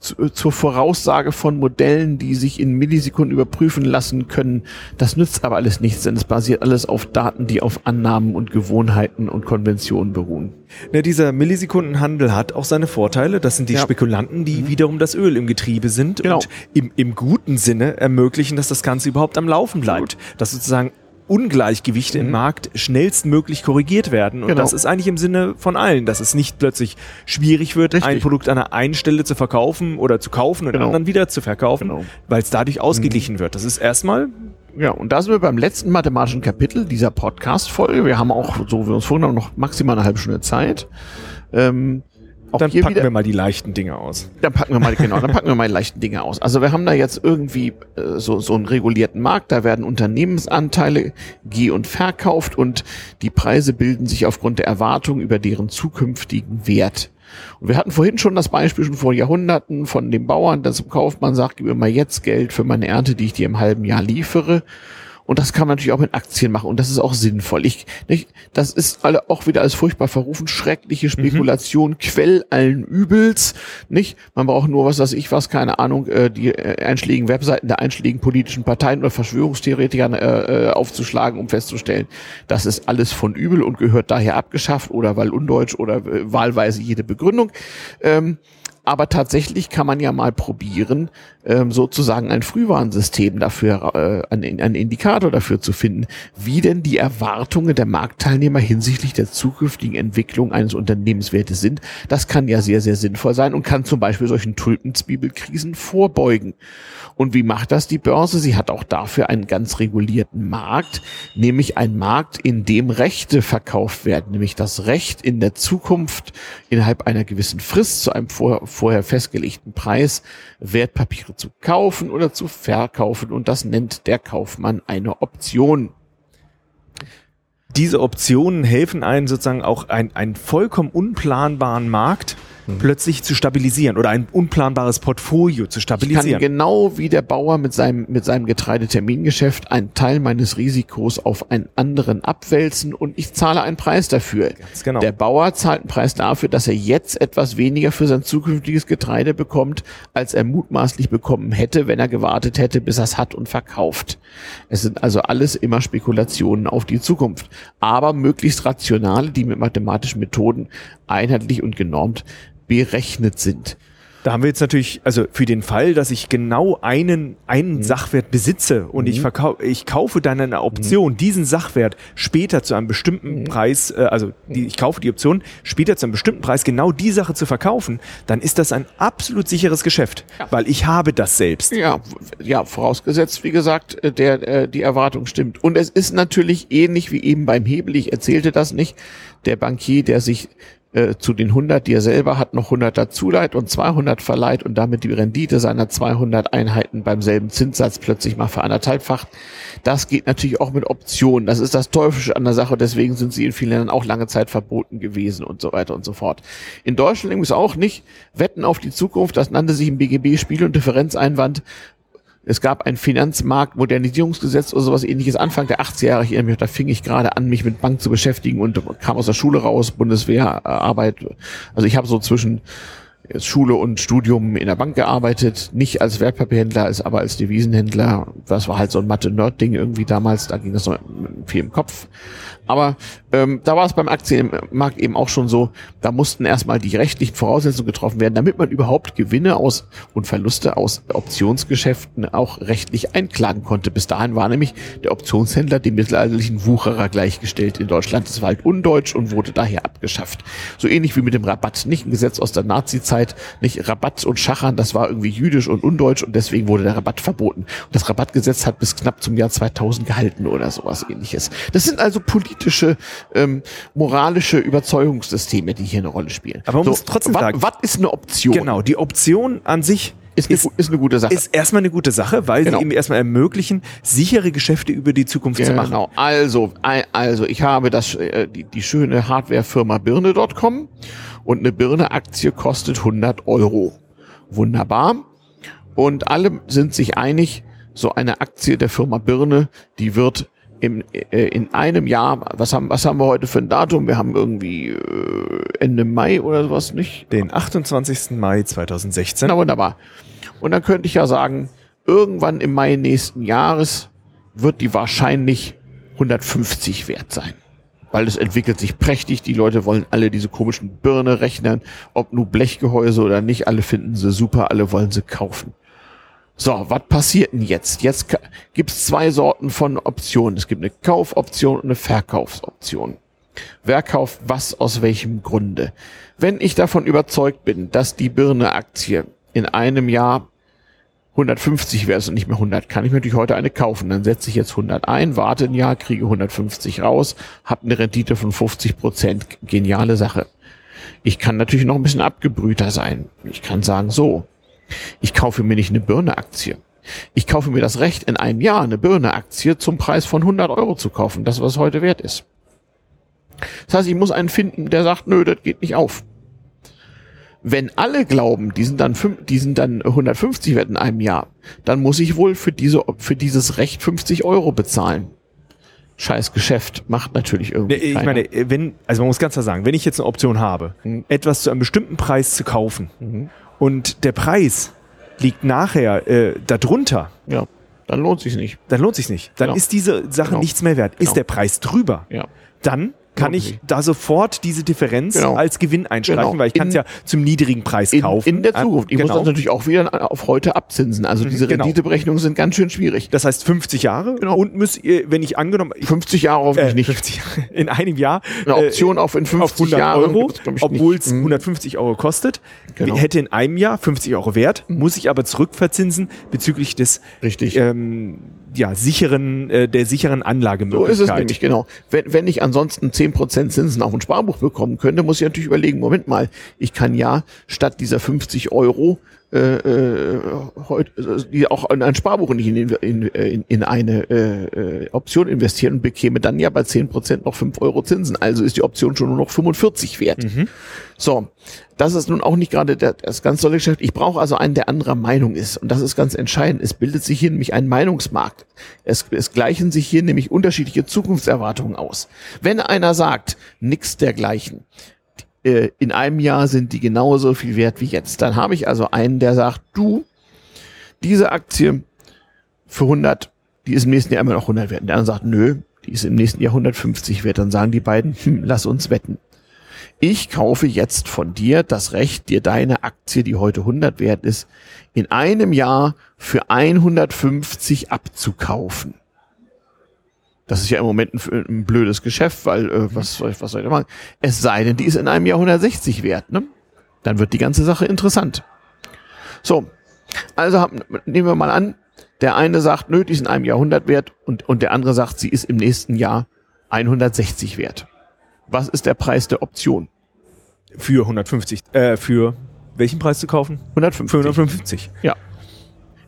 zu, zur Voraussage von Modellen, die sich in Millisekunden überprüfen lassen können. Das nützt aber alles nichts, denn es basiert alles auf Daten, die auf Annahmen und Gewohnheiten und Konventionen beruhen. Ja, dieser Millisekundenhandel hat auch seine Vorteile. Das sind die ja. Spekulanten, die mhm. wiederum das Öl im Getriebe sind genau. und im, im guten Sinne ermöglichen, dass das Ganze überhaupt am Laufen bleibt. Dass sozusagen Ungleichgewichte mhm. im Markt schnellstmöglich korrigiert werden. Und genau. das ist eigentlich im Sinne von allen, dass es nicht plötzlich schwierig wird, Richtig. ein Produkt an einer einen Stelle zu verkaufen oder zu kaufen und genau. dann wieder zu verkaufen, genau. weil es dadurch ausgeglichen mhm. wird. Das ist erstmal ja, und da sind wir beim letzten mathematischen Kapitel dieser Podcast-Folge. Wir haben auch, so wie wir uns vorgenommen, noch maximal eine halbe Stunde Zeit. Ähm, auch dann packen wieder, wir mal die leichten Dinge aus. Dann packen wir mal, genau, dann packen wir mal die leichten Dinge aus. Also wir haben da jetzt irgendwie äh, so, so einen regulierten Markt, da werden Unternehmensanteile geh- und verkauft und die Preise bilden sich aufgrund der Erwartung über deren zukünftigen Wert. Und wir hatten vorhin schon das Beispiel schon vor Jahrhunderten von dem Bauern, der zum Kaufmann sagt, gib mir mal jetzt Geld für meine Ernte, die ich dir im halben Jahr liefere. Und das kann man natürlich auch mit Aktien machen. Und das ist auch sinnvoll. Ich, nicht, das ist alle auch wieder als furchtbar verrufen. Schreckliche Spekulation, mhm. Quell allen Übels. Nicht? Man braucht nur was, was ich was, keine Ahnung, äh, die äh, einschlägigen Webseiten der einschlägigen politischen Parteien oder Verschwörungstheoretikern äh, äh, aufzuschlagen, um festzustellen, das ist alles von übel und gehört daher abgeschafft oder weil undeutsch oder äh, wahlweise jede Begründung. Ähm, aber tatsächlich kann man ja mal probieren, ähm, sozusagen ein Frühwarnsystem dafür, äh, ein, ein Indikator dafür zu finden, wie denn die Erwartungen der Marktteilnehmer hinsichtlich der zukünftigen Entwicklung eines Unternehmenswertes sind. Das kann ja sehr, sehr sinnvoll sein und kann zum Beispiel solchen Tulpenzwiebelkrisen vorbeugen. Und wie macht das die Börse? Sie hat auch dafür einen ganz regulierten Markt, nämlich einen Markt, in dem Rechte verkauft werden, nämlich das Recht in der Zukunft innerhalb einer gewissen Frist zu einem vor, vorher festgelegten Preis Wertpapiere zu kaufen oder zu verkaufen. Und das nennt der Kaufmann eine Option diese Optionen helfen einem sozusagen auch ein, einen vollkommen unplanbaren Markt hm. plötzlich zu stabilisieren oder ein unplanbares Portfolio zu stabilisieren. Ich kann genau wie der Bauer mit seinem, mit seinem Getreidetermingeschäft einen Teil meines Risikos auf einen anderen abwälzen und ich zahle einen Preis dafür. Ganz genau. Der Bauer zahlt einen Preis dafür, dass er jetzt etwas weniger für sein zukünftiges Getreide bekommt, als er mutmaßlich bekommen hätte, wenn er gewartet hätte, bis er es hat und verkauft. Es sind also alles immer Spekulationen auf die Zukunft, aber möglichst rationale, die mit mathematischen Methoden einheitlich und genormt berechnet sind. Da haben wir jetzt natürlich, also für den Fall, dass ich genau einen, einen mhm. Sachwert besitze und mhm. ich verkaufe, ich kaufe dann eine Option, mhm. diesen Sachwert später zu einem bestimmten mhm. Preis, äh, also die, ich kaufe die Option, später zu einem bestimmten Preis genau die Sache zu verkaufen, dann ist das ein absolut sicheres Geschäft, ja. weil ich habe das selbst. Ja, ja, vorausgesetzt, wie gesagt, äh, der, äh, die Erwartung stimmt. Und es ist natürlich ähnlich wie eben beim Hebel, ich erzählte das nicht, der Bankier, der sich äh, zu den 100, die er selber hat, noch 100 dazu leiht und 200 verleiht und damit die Rendite seiner 200 Einheiten beim selben Zinssatz plötzlich mal veranderthalbfacht. Das geht natürlich auch mit Optionen. Das ist das Teuflische an der Sache. Deswegen sind sie in vielen Ländern auch lange Zeit verboten gewesen und so weiter und so fort. In Deutschland übrigens auch nicht. Wetten auf die Zukunft, das nannte sich im BGB Spiel- und Differenzeinwand, es gab ein Finanzmarktmodernisierungsgesetz oder sowas ähnliches Anfang der 80er Jahre. Ich erinnere mich, da fing ich gerade an, mich mit Bank zu beschäftigen und kam aus der Schule raus, Bundeswehrarbeit. Also ich habe so zwischen Schule und Studium in der Bank gearbeitet, nicht als Wertpapierhändler, als aber als Devisenhändler. Das war halt so ein Mathe-Nerd-Ding irgendwie damals, da ging das noch viel im Kopf. Aber Ähm, da war es beim Aktienmarkt eben auch schon so, da mussten erstmal die rechtlichen Voraussetzungen getroffen werden, damit man überhaupt Gewinne aus und Verluste aus Optionsgeschäften auch rechtlich einklagen konnte. Bis dahin war nämlich der Optionshändler dem mittelalterlichen Wucherer gleichgestellt in Deutschland. Das war halt undeutsch und wurde daher abgeschafft. So ähnlich wie mit dem Rabatt. Nicht ein Gesetz aus der Nazi-Zeit, nicht Rabatt und Schachern, das war irgendwie jüdisch und undeutsch und deswegen wurde der Rabatt verboten. Und das Rabattgesetz hat bis knapp zum Jahr 2000 gehalten oder sowas ähnliches. Das sind also politische ähm, moralische Überzeugungssysteme, die hier eine Rolle spielen. Aber man so, muss trotzdem wat, sagen, was ist eine Option? Genau, die Option an sich ist, ist, ist, eine gute Sache. Ist erstmal eine gute Sache, weil genau. sie eben erstmal ermöglichen, sichere Geschäfte über die Zukunft genau. zu machen. Genau. Also, also ich habe das, äh, die, die schöne Hardwarefirma Birne.com und eine Birne-Aktie kostet 100 Euro. Wunderbar. Und alle sind sich einig, so eine Aktie der Firma Birne, die wird im, äh, in einem Jahr, was haben, was haben wir heute für ein Datum? Wir haben irgendwie äh, Ende Mai oder sowas, nicht? Den 28. Mai 2016. Na wunderbar. Und dann könnte ich ja sagen, irgendwann im Mai nächsten Jahres wird die wahrscheinlich 150 wert sein. Weil es entwickelt sich prächtig. Die Leute wollen alle diese komischen Birne rechnen, ob nur Blechgehäuse oder nicht. Alle finden sie super, alle wollen sie kaufen. So, was passiert denn jetzt? Jetzt gibt es zwei Sorten von Optionen. Es gibt eine Kaufoption und eine Verkaufsoption. Wer kauft was aus welchem Grunde? Wenn ich davon überzeugt bin, dass die Birne-Aktie in einem Jahr 150 wäre es und nicht mehr 100, kann ich mir natürlich heute eine kaufen. Dann setze ich jetzt 100 ein, warte ein Jahr, kriege 150 raus, habe eine Rendite von 50 Prozent. Geniale Sache. Ich kann natürlich noch ein bisschen abgebrühter sein. Ich kann sagen, so, ich kaufe mir nicht eine Birne-Aktie. Ich kaufe mir das Recht, in einem Jahr eine Birne-Aktie zum Preis von 100 Euro zu kaufen. Das, was heute wert ist. Das heißt, ich muss einen finden, der sagt, nö, das geht nicht auf. Wenn alle glauben, die sind dann, die sind dann 150 wert in einem Jahr, dann muss ich wohl für diese, für dieses Recht 50 Euro bezahlen. Scheiß Geschäft macht natürlich irgendwie. Ich keiner. meine, wenn, also man muss ganz klar sagen, wenn ich jetzt eine Option habe, hm. etwas zu einem bestimmten Preis zu kaufen mhm und der Preis liegt nachher äh, darunter, ja, dann lohnt sich nicht. Dann lohnt sich nicht. Dann genau. ist diese Sache genau. nichts mehr wert. Ist genau. der Preis drüber, ja. dann kann ich da sofort diese Differenz genau. als Gewinn einstreichen, genau. weil ich kann es ja zum niedrigen Preis in, kaufen. In der Zukunft. Ich genau. muss das natürlich auch wieder auf heute abzinsen. Also mhm, diese genau. Renditeberechnungen sind ganz schön schwierig. Das heißt 50 Jahre genau. und muss, wenn ich angenommen... 50 Jahre hoffentlich äh, nicht. 50 Jahre, in einem Jahr. Eine Option äh, auf in 50 auf 100 Jahren, Euro, obwohl es 150 Euro kostet. Genau. Hätte in einem Jahr 50 Euro wert, mhm. muss ich aber zurückverzinsen bezüglich des... Richtig. Ähm, ja, sicheren, äh, der sicheren Anlagemöglichkeit. So ist es nämlich, genau. Wenn, wenn ich ansonsten zehn Prozent Zinsen auf ein Sparbuch bekommen könnte, muss ich natürlich überlegen, Moment mal, ich kann ja statt dieser 50 Euro äh, äh, heute, also die auch in ein Sparbuch nicht in, in, in, in eine äh, äh, Option investieren und bekäme dann ja bei zehn Prozent noch fünf Euro Zinsen. Also ist die Option schon nur noch 45 wert. Mhm. So, das ist nun auch nicht gerade das ganz tolle Geschäft. Ich brauche also einen, der anderer Meinung ist. Und das ist ganz entscheidend. Es bildet sich hier nämlich ein Meinungsmarkt. Es, es gleichen sich hier nämlich unterschiedliche Zukunftserwartungen aus. Wenn einer sagt, nix dergleichen, äh, in einem Jahr sind die genauso viel wert wie jetzt. Dann habe ich also einen, der sagt, du, diese Aktie für 100, die ist im nächsten Jahr immer noch 100 wert. Und der andere sagt, nö, die ist im nächsten Jahr 150 wert. Dann sagen die beiden, hm, lass uns wetten. Ich kaufe jetzt von dir das Recht, dir deine Aktie, die heute 100 wert ist, in einem Jahr für 150 abzukaufen. Das ist ja im Moment ein, ein blödes Geschäft, weil äh, was, was soll ich machen? Es sei denn, die ist in einem Jahr 160 wert, ne? Dann wird die ganze Sache interessant. So, also haben, nehmen wir mal an, der eine sagt, nö, die ist in einem Jahr 100 wert und, und der andere sagt, sie ist im nächsten Jahr 160 wert. Was ist der Preis der Option? Für 150, äh, für welchen Preis zu kaufen? 150. Für 150. Ja.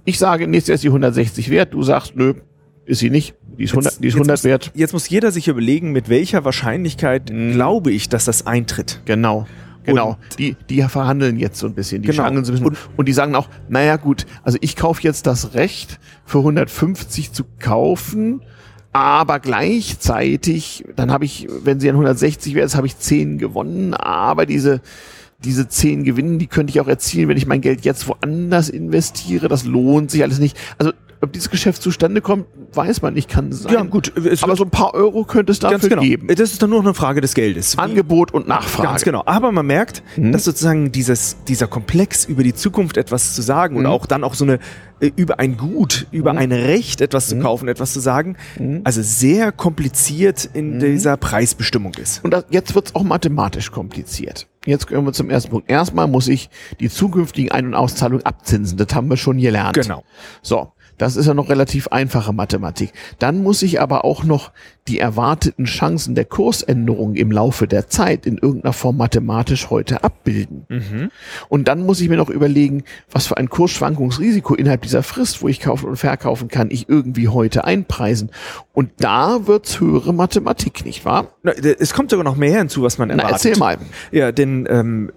Ich sage, nächstes Jahr ist die 160 wert, du sagst, nö, ist sie nicht. Die ist 100, jetzt, die ist 100 muss, wert. Jetzt muss jeder sich überlegen, mit welcher Wahrscheinlichkeit mhm. glaube ich, dass das eintritt. Genau. Genau, und die, die verhandeln jetzt so ein bisschen, die genau. verhandeln so ein bisschen und, und die sagen auch, naja gut, also ich kaufe jetzt das Recht für 150 zu kaufen, aber gleichzeitig, dann habe ich, wenn sie an 160 wäre, habe ich 10 gewonnen, aber diese, diese 10 Gewinnen, die könnte ich auch erzielen, wenn ich mein Geld jetzt woanders investiere, das lohnt sich alles nicht. Also ob dieses Geschäft zustande kommt, weiß man nicht, kann sein. Ja, gut. Aber so ein paar Euro könnte es dafür genau. geben. Das ist dann nur eine Frage des Geldes. Angebot und Nachfrage. Ganz genau. Aber man merkt, mhm. dass sozusagen dieses, dieser Komplex über die Zukunft etwas zu sagen mhm. und auch dann auch so eine äh, über ein Gut, über mhm. ein Recht etwas zu mhm. kaufen, etwas zu sagen, mhm. also sehr kompliziert in mhm. dieser Preisbestimmung ist. Und das, jetzt wird's auch mathematisch kompliziert. Jetzt kommen wir zum ersten Punkt. Erstmal muss ich die zukünftigen Ein- und Auszahlungen abzinsen. Das haben wir schon gelernt. Genau. So. Das ist ja noch relativ einfache Mathematik. Dann muss ich aber auch noch die erwarteten Chancen der Kursänderung im Laufe der Zeit in irgendeiner Form mathematisch heute abbilden. Mhm. Und dann muss ich mir noch überlegen, was für ein Kursschwankungsrisiko innerhalb dieser Frist, wo ich kaufen und verkaufen kann, ich irgendwie heute einpreisen. Und da wird's höhere Mathematik, nicht wahr? Na, es kommt sogar noch mehr hinzu, was man erwartet. Na, erzähl mal. Ja, denn ähm,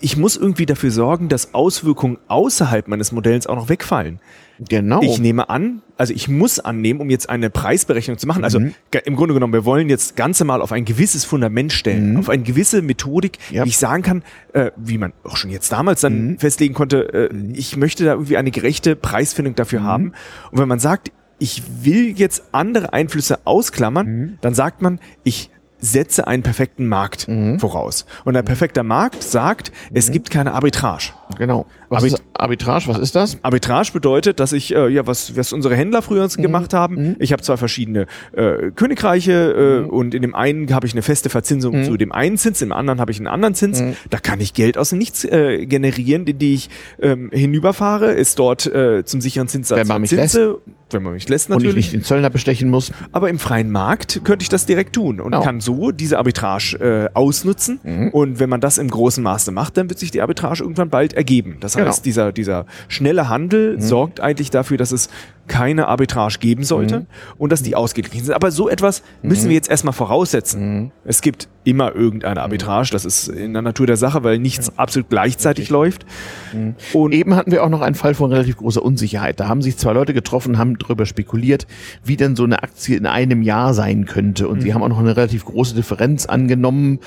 ich muss irgendwie dafür sorgen, dass Auswirkungen außerhalb meines Modells auch noch wegfallen. Genau. Ich nehme an, also ich muss annehmen, um jetzt eine Preisberechnung zu machen. Also mhm. im Grunde genommen, wir wollen jetzt Ganze mal auf ein gewisses Fundament stellen, mhm. auf eine gewisse Methodik, ja. wie ich sagen kann, äh, wie man auch schon jetzt damals dann mhm. festlegen konnte, äh, mhm. ich möchte da irgendwie eine gerechte Preisfindung dafür mhm. haben. Und wenn man sagt, ich will jetzt andere Einflüsse ausklammern, mhm. dann sagt man, ich setze einen perfekten Markt voraus. Und ein perfekter Markt sagt, es gibt keine Arbitrage. Genau. Was Arbit ist Arbitrage, was ist das? Arbitrage bedeutet, dass ich, äh, ja, was, was unsere Händler früher mhm. gemacht haben, mhm. ich habe zwei verschiedene äh, Königreiche äh, mhm. und in dem einen habe ich eine feste Verzinsung mhm. zu dem einen Zins, im anderen habe ich einen anderen Zins. Mhm. Da kann ich Geld aus dem Nichts äh, generieren, die, die ich ähm, hinüberfahre, ist dort äh, zum sicheren Zinssatz wenn man mich Zinse, lässt. wenn man mich lässt natürlich. Und ich nicht den Zöllner bestechen muss. Aber im freien Markt könnte ich das direkt tun und genau. kann so diese Arbitrage äh, ausnutzen. Mhm. Und wenn man das im großen Maße macht, dann wird sich die Arbitrage irgendwann bald ergeben. Das heißt, genau. dieser, dieser schnelle Handel mhm. sorgt eigentlich dafür, dass es keine Arbitrage geben sollte mhm. und dass die ausgeglichen sind. Aber so etwas müssen mhm. wir jetzt erstmal voraussetzen. Mhm. Es gibt immer irgendeine Arbitrage, das ist in der Natur der Sache, weil nichts ja. absolut gleichzeitig Richtig. läuft. Mhm. Und eben hatten wir auch noch einen Fall von relativ großer Unsicherheit. Da haben sich zwei Leute getroffen, haben darüber spekuliert, wie denn so eine Aktie in einem Jahr sein könnte. Und sie mhm. haben auch noch eine relativ große Differenz angenommen.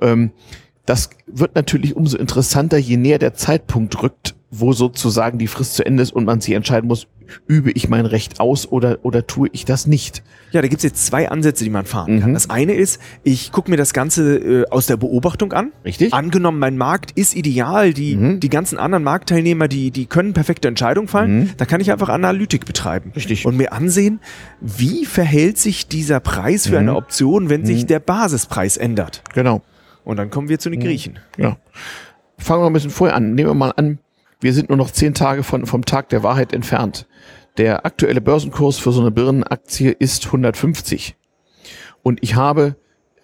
Ähm, das wird natürlich umso interessanter, je näher der Zeitpunkt rückt, wo sozusagen die Frist zu Ende ist und man sich entscheiden muss, übe ich mein Recht aus oder, oder tue ich das nicht. Ja, da gibt's jetzt zwei Ansätze, die man fahren kann. Mhm. Das eine ist, ich gucke mir das Ganze äh, aus der Beobachtung an. Richtig. Angenommen, mein Markt ist ideal, die, mhm. die ganzen anderen Marktteilnehmer, die, die können perfekte Entscheidungen fallen. Mhm. Da kann ich einfach Analytik betreiben. Richtig. Und mir ansehen, wie verhält sich dieser Preis für eine mhm. Option, wenn sich mhm. der Basispreis ändert. Genau. Und dann kommen wir zu den. Griechen. Ja. Fangen wir ein bisschen vorher an. Nehmen wir mal an, wir sind nur noch zehn Tage von, vom Tag der Wahrheit entfernt. Der aktuelle Börsenkurs für so eine Birnenaktie ist 150. Und ich habe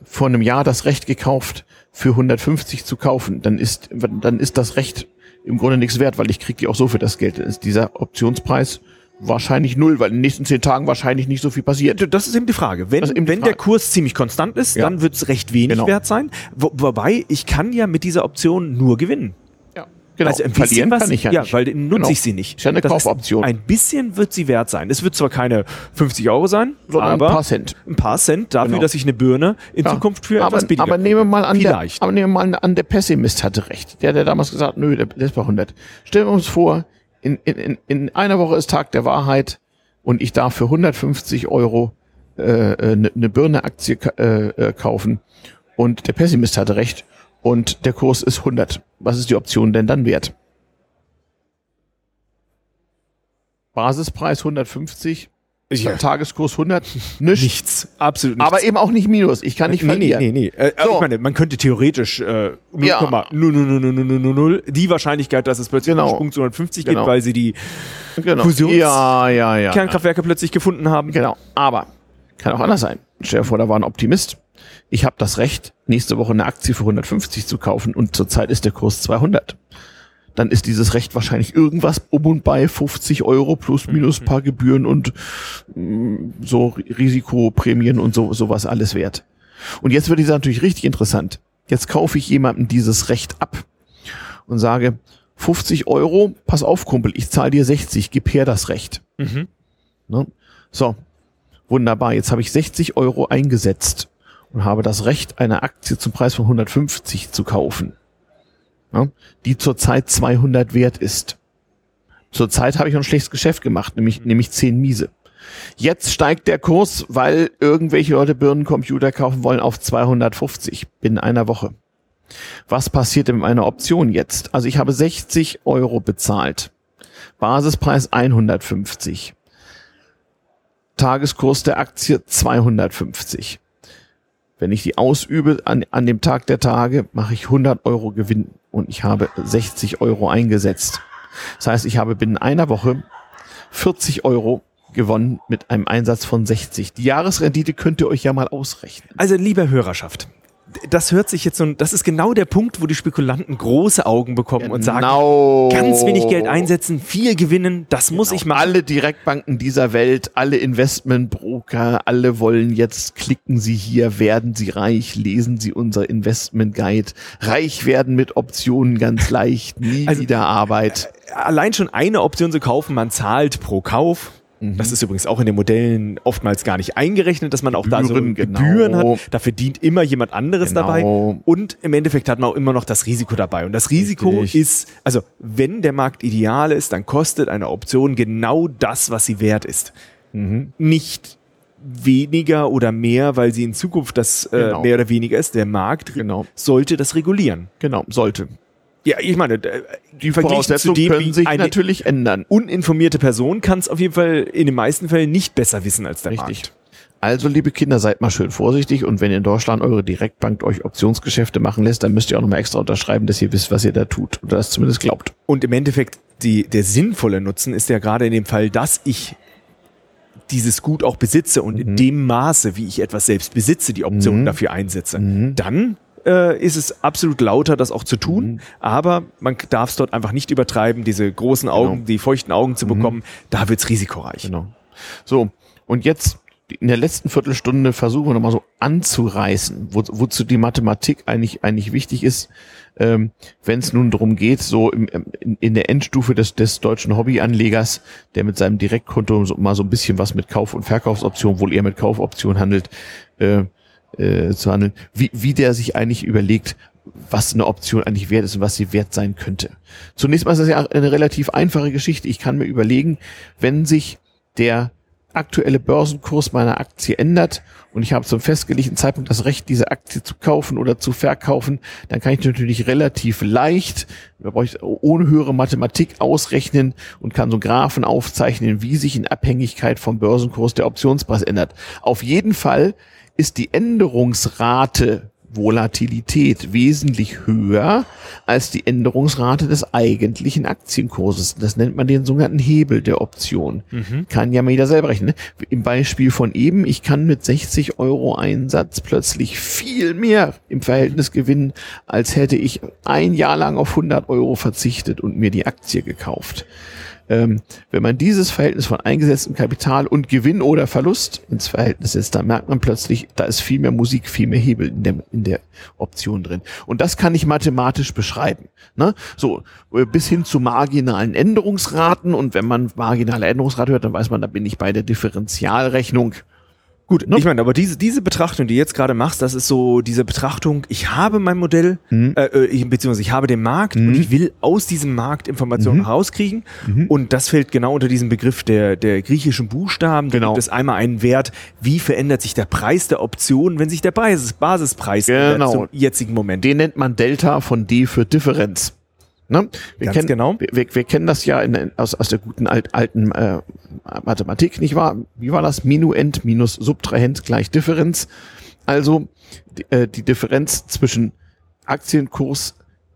vor einem Jahr das Recht gekauft, für 150 zu kaufen. Dann ist, dann ist das Recht im Grunde nichts wert, weil ich kriege die auch so für das Geld. Dann ist dieser Optionspreis Wahrscheinlich null, weil in den nächsten zehn Tagen wahrscheinlich nicht so viel passiert. Das ist eben die Frage. Wenn, wenn Frage. der Kurs ziemlich konstant ist, ja. dann wird es recht wenig genau. wert sein. Wo, wobei, ich kann ja mit dieser Option nur gewinnen. Ja. Genau. Also ein Verlieren was, kann ich ja, ja nicht. weil nutze genau. ich sie nicht. Ist ja eine das Kaufoption. Heißt, ein bisschen wird sie wert sein. Es wird zwar keine 50 Euro sein, sondern aber ein paar Cent. Ein paar Cent dafür, genau. dass ich eine Birne in ja. Zukunft für aber, etwas billiger Aber nehmen wir mal an, Vielleicht. der, aber nehmen wir mal an, der Pessimist hatte recht. Der, der damals gesagt, nö, der, der ist bei 100. Stellen wir uns vor, in, in, in einer Woche ist Tag der Wahrheit und ich darf für 150 Euro äh, eine, eine Birne-Aktie äh, äh, kaufen und der Pessimist hatte recht und der Kurs ist 100. Was ist die Option denn dann wert? Basispreis 150, ja. Tageskurs 100, nichts. nichts. Absolut nichts. Aber eben auch nicht Minus. Ich kann nicht nee, verlieren. Nee, nee, nee. Äh, so. Ich meine, man könnte theoretisch äh, 0,000 ja. die Wahrscheinlichkeit, dass es plötzlich genau. einen Sprung zu 150 genau. gibt, weil sie die genau. Fusions ja, ja, ja, Kernkraftwerke plötzlich gefunden haben. Genau. Aber kann auch anders sein. Stell dir vor, da war ein Optimist. Ich habe das Recht, nächste Woche eine Aktie für 150 zu kaufen und zurzeit ist der Kurs 200 dann ist dieses Recht wahrscheinlich irgendwas um und bei 50 Euro plus minus mhm. paar Gebühren und mh, mm, so Risikoprämien und so sowas alles wert. Und jetzt wird es natürlich richtig interessant. Jetzt kaufe ich jemandem dieses Recht ab und sage 50 Euro, pass auf Kumpel, ich zahle dir 60, gib her das Recht. Mhm. Ne? So, wunderbar. Jetzt habe ich 60 Euro eingesetzt und habe das Recht, eine Aktie zum Preis von 150 zu kaufen ja, die zurzeit 200 wert ist. Zurzeit habe ich ein schlechtes Geschäft gemacht, nämlich, nämlich 10 Miese. Jetzt steigt der Kurs, weil irgendwelche Leute Birnencomputer kaufen wollen auf 250 binnen einer Woche. Was passiert mit meiner Option jetzt? Also ich habe 60 Euro bezahlt. Basispreis 150. Tageskurs der Aktie 250. Wenn ich die ausübe an, an dem Tag der Tage, mache ich 100 Euro Gewinn und ich habe 60 Euro eingesetzt. Das heißt, ich habe binnen einer Woche 40 Euro gewonnen mit einem Einsatz von 60. Die Jahresrendite könnt ihr euch ja mal ausrechnen. Also lieber Hörerschaft, das hört sich jetzt so, das ist genau der Punkt, wo die Spekulanten große Augen bekommen genau. und sagen, genau. ganz wenig Geld einsetzen, viel gewinnen, das genau. muss ich machen. Alle Direktbanken dieser Welt, alle Investmentbroker, alle wollen jetzt, klicken Sie hier, werden Sie reich, lesen Sie unser Investment Guide. Reich werden mit Optionen ganz leicht, nie also, wieder Arbeit. Allein schon eine Option zu kaufen, man zahlt pro Kauf, Mhm. Das ist übrigens auch in den Modellen oftmals gar nicht eingerechnet, dass man auch Gebühren, da so Gebühren genau. hat. Da verdient immer jemand anderes genau. dabei. Und im Endeffekt hat man auch immer noch das Risiko dabei. Und das Risiko Richtig. ist, also wenn der Markt ideal ist, dann kostet eine Option genau das, was sie wert ist. Mhm. Nicht weniger oder mehr, weil sie in Zukunft das äh, genau. mehr oder weniger ist. Der Markt genau. sollte das regulieren. Genau, sollte. Ja, ich meine, die Voraussetzungen dem, können sich natürlich ändern. Uninformierte Person kann es auf jeden Fall in den meisten Fällen nicht besser wissen als der Richtig. Markt. Also, liebe Kinder, seid mal schön vorsichtig und wenn in Deutschland eure Direktbank euch Optionsgeschäfte machen lässt, dann müsst ihr auch nochmal extra unterschreiben, dass ihr wisst, was ihr da tut oder das zumindest glaubt. Und im Endeffekt, die, der sinnvolle Nutzen ist ja gerade in dem Fall, dass ich dieses Gut auch besitze und mhm. in dem Maße, wie ich etwas selbst besitze, die Option mhm. dafür einsetze. Mhm. Dann äh, ist es absolut lauter, das auch zu tun. Mhm. Aber man darf es dort einfach nicht übertreiben, diese großen Augen, genau. die feuchten Augen zu mhm. bekommen. Da wird's risikoreich. Genau. So, und jetzt in der letzten Viertelstunde versuchen wir nochmal so anzureißen, wo, wozu die Mathematik eigentlich, eigentlich wichtig ist, ähm, wenn es nun darum geht, so im, in, in der Endstufe des, des deutschen Hobbyanlegers, der mit seinem Direktkonto so, mal so ein bisschen was mit Kauf- und Verkaufsoptionen, wohl eher mit Kaufoptionen handelt, äh, äh, zu handeln, wie, wie der sich eigentlich überlegt, was eine Option eigentlich wert ist und was sie wert sein könnte. Zunächst mal ist das ja eine relativ einfache Geschichte. Ich kann mir überlegen, wenn sich der aktuelle Börsenkurs meiner Aktie ändert und ich habe zum festgelegten Zeitpunkt das Recht, diese Aktie zu kaufen oder zu verkaufen, dann kann ich natürlich relativ leicht, da brauche ich ohne höhere Mathematik ausrechnen und kann so Graphen aufzeichnen, wie sich in Abhängigkeit vom Börsenkurs der Optionspreis ändert. Auf jeden Fall ist die Änderungsrate Volatilität wesentlich höher als die Änderungsrate des eigentlichen Aktienkurses. Das nennt man den sogenannten Hebel der Option. Mhm. Kann ja mal jeder selber rechnen. Ne? Im Beispiel von eben, ich kann mit 60 Euro Einsatz plötzlich viel mehr im Verhältnis gewinnen, als hätte ich ein Jahr lang auf 100 Euro verzichtet und mir die Aktie gekauft. Ähm, wenn man dieses Verhältnis von eingesetztem Kapital und Gewinn oder Verlust ins Verhältnis setzt, dann merkt man plötzlich, da ist viel mehr Musik, viel mehr Hebel in der, in der Option drin. Und das kann ich mathematisch beschreiben. Ne? So, äh, bis hin zu marginalen Änderungsraten. Und wenn man marginale Änderungsrate hört, dann weiß man, da bin ich bei der Differentialrechnung. Gut, ne? ich meine, aber diese, diese Betrachtung, die du jetzt gerade machst, das ist so diese Betrachtung, ich habe mein Modell, mhm. äh, äh ich, beziehungsweise ich habe den Markt mhm. und ich will aus diesem Markt Informationen mhm. rauskriegen. Mhm. Und das fällt genau unter diesen Begriff der, der griechischen Buchstaben. Genau. Da gibt es einmal einen Wert, wie verändert sich der Preis der Option, wenn sich der Basis, Basispreis genau. zum jetzigen Moment. Den nennt man Delta von D für Differenz. Ne? Wir, Ganz kennen, genau. Wir, wir, wir, kennen das ja in, aus, aus der guten alt, alten äh, Mathematik, nicht wahr? Wie war das? Minuend minus Subtrahend gleich Differenz. Also die, äh, die Differenz zwischen Aktienkurs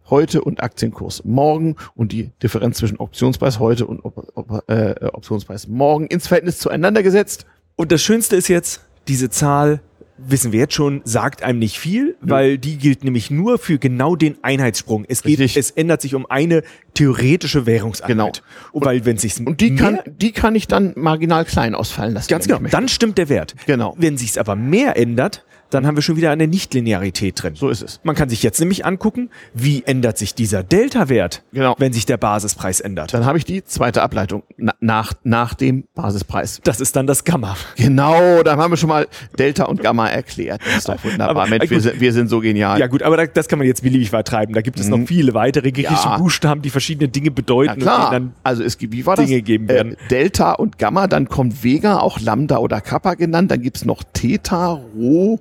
heute und Aktienkurs morgen und die Differenz zwischen Optionspreis heute und Op Op äh, Optionspreis morgen ins Verhältnis zueinander gesetzt. Und das Schönste ist jetzt, diese Zahl wissen wir jetzt schon, sagt einem nicht viel, ja. weil die gilt nämlich nur für genau den Einheitssprung. Es geht, Richtig. es ändert sich um eine theoretische Währungseinheit. Genau. Und, weil wenn sich und die kann, die kann ich dann marginal klein ausfallen lassen. Ganz genau. Dann stimmt der Wert. Genau. Wenn sich's aber mehr ändert, dann haben wir schon wieder eine Nichtlinearität drin. So ist es. Man kann sich jetzt nämlich angucken, wie ändert sich dieser Delta-Wert, genau. wenn sich der Basispreis ändert. Dann habe ich die zweite Ableitung na, nach, nach dem Basispreis. Das ist dann das Gamma. Genau, da haben wir schon mal Delta und Gamma erklärt. Das ist doch wunderbar. Aber, Mensch, wir sind, wir sind so genial. Ja gut, aber da, das kann man jetzt beliebig weit treiben. Da gibt es mhm. noch viele weitere griechische ja. Buchstaben, die verschiedene Dinge bedeuten ja, klar. und dann also es gibt, wie war Dinge das? geben werden. Äh, Delta und Gamma, dann kommt Vega, auch Lambda oder Kappa genannt. Dann gibt's noch Theta, Rho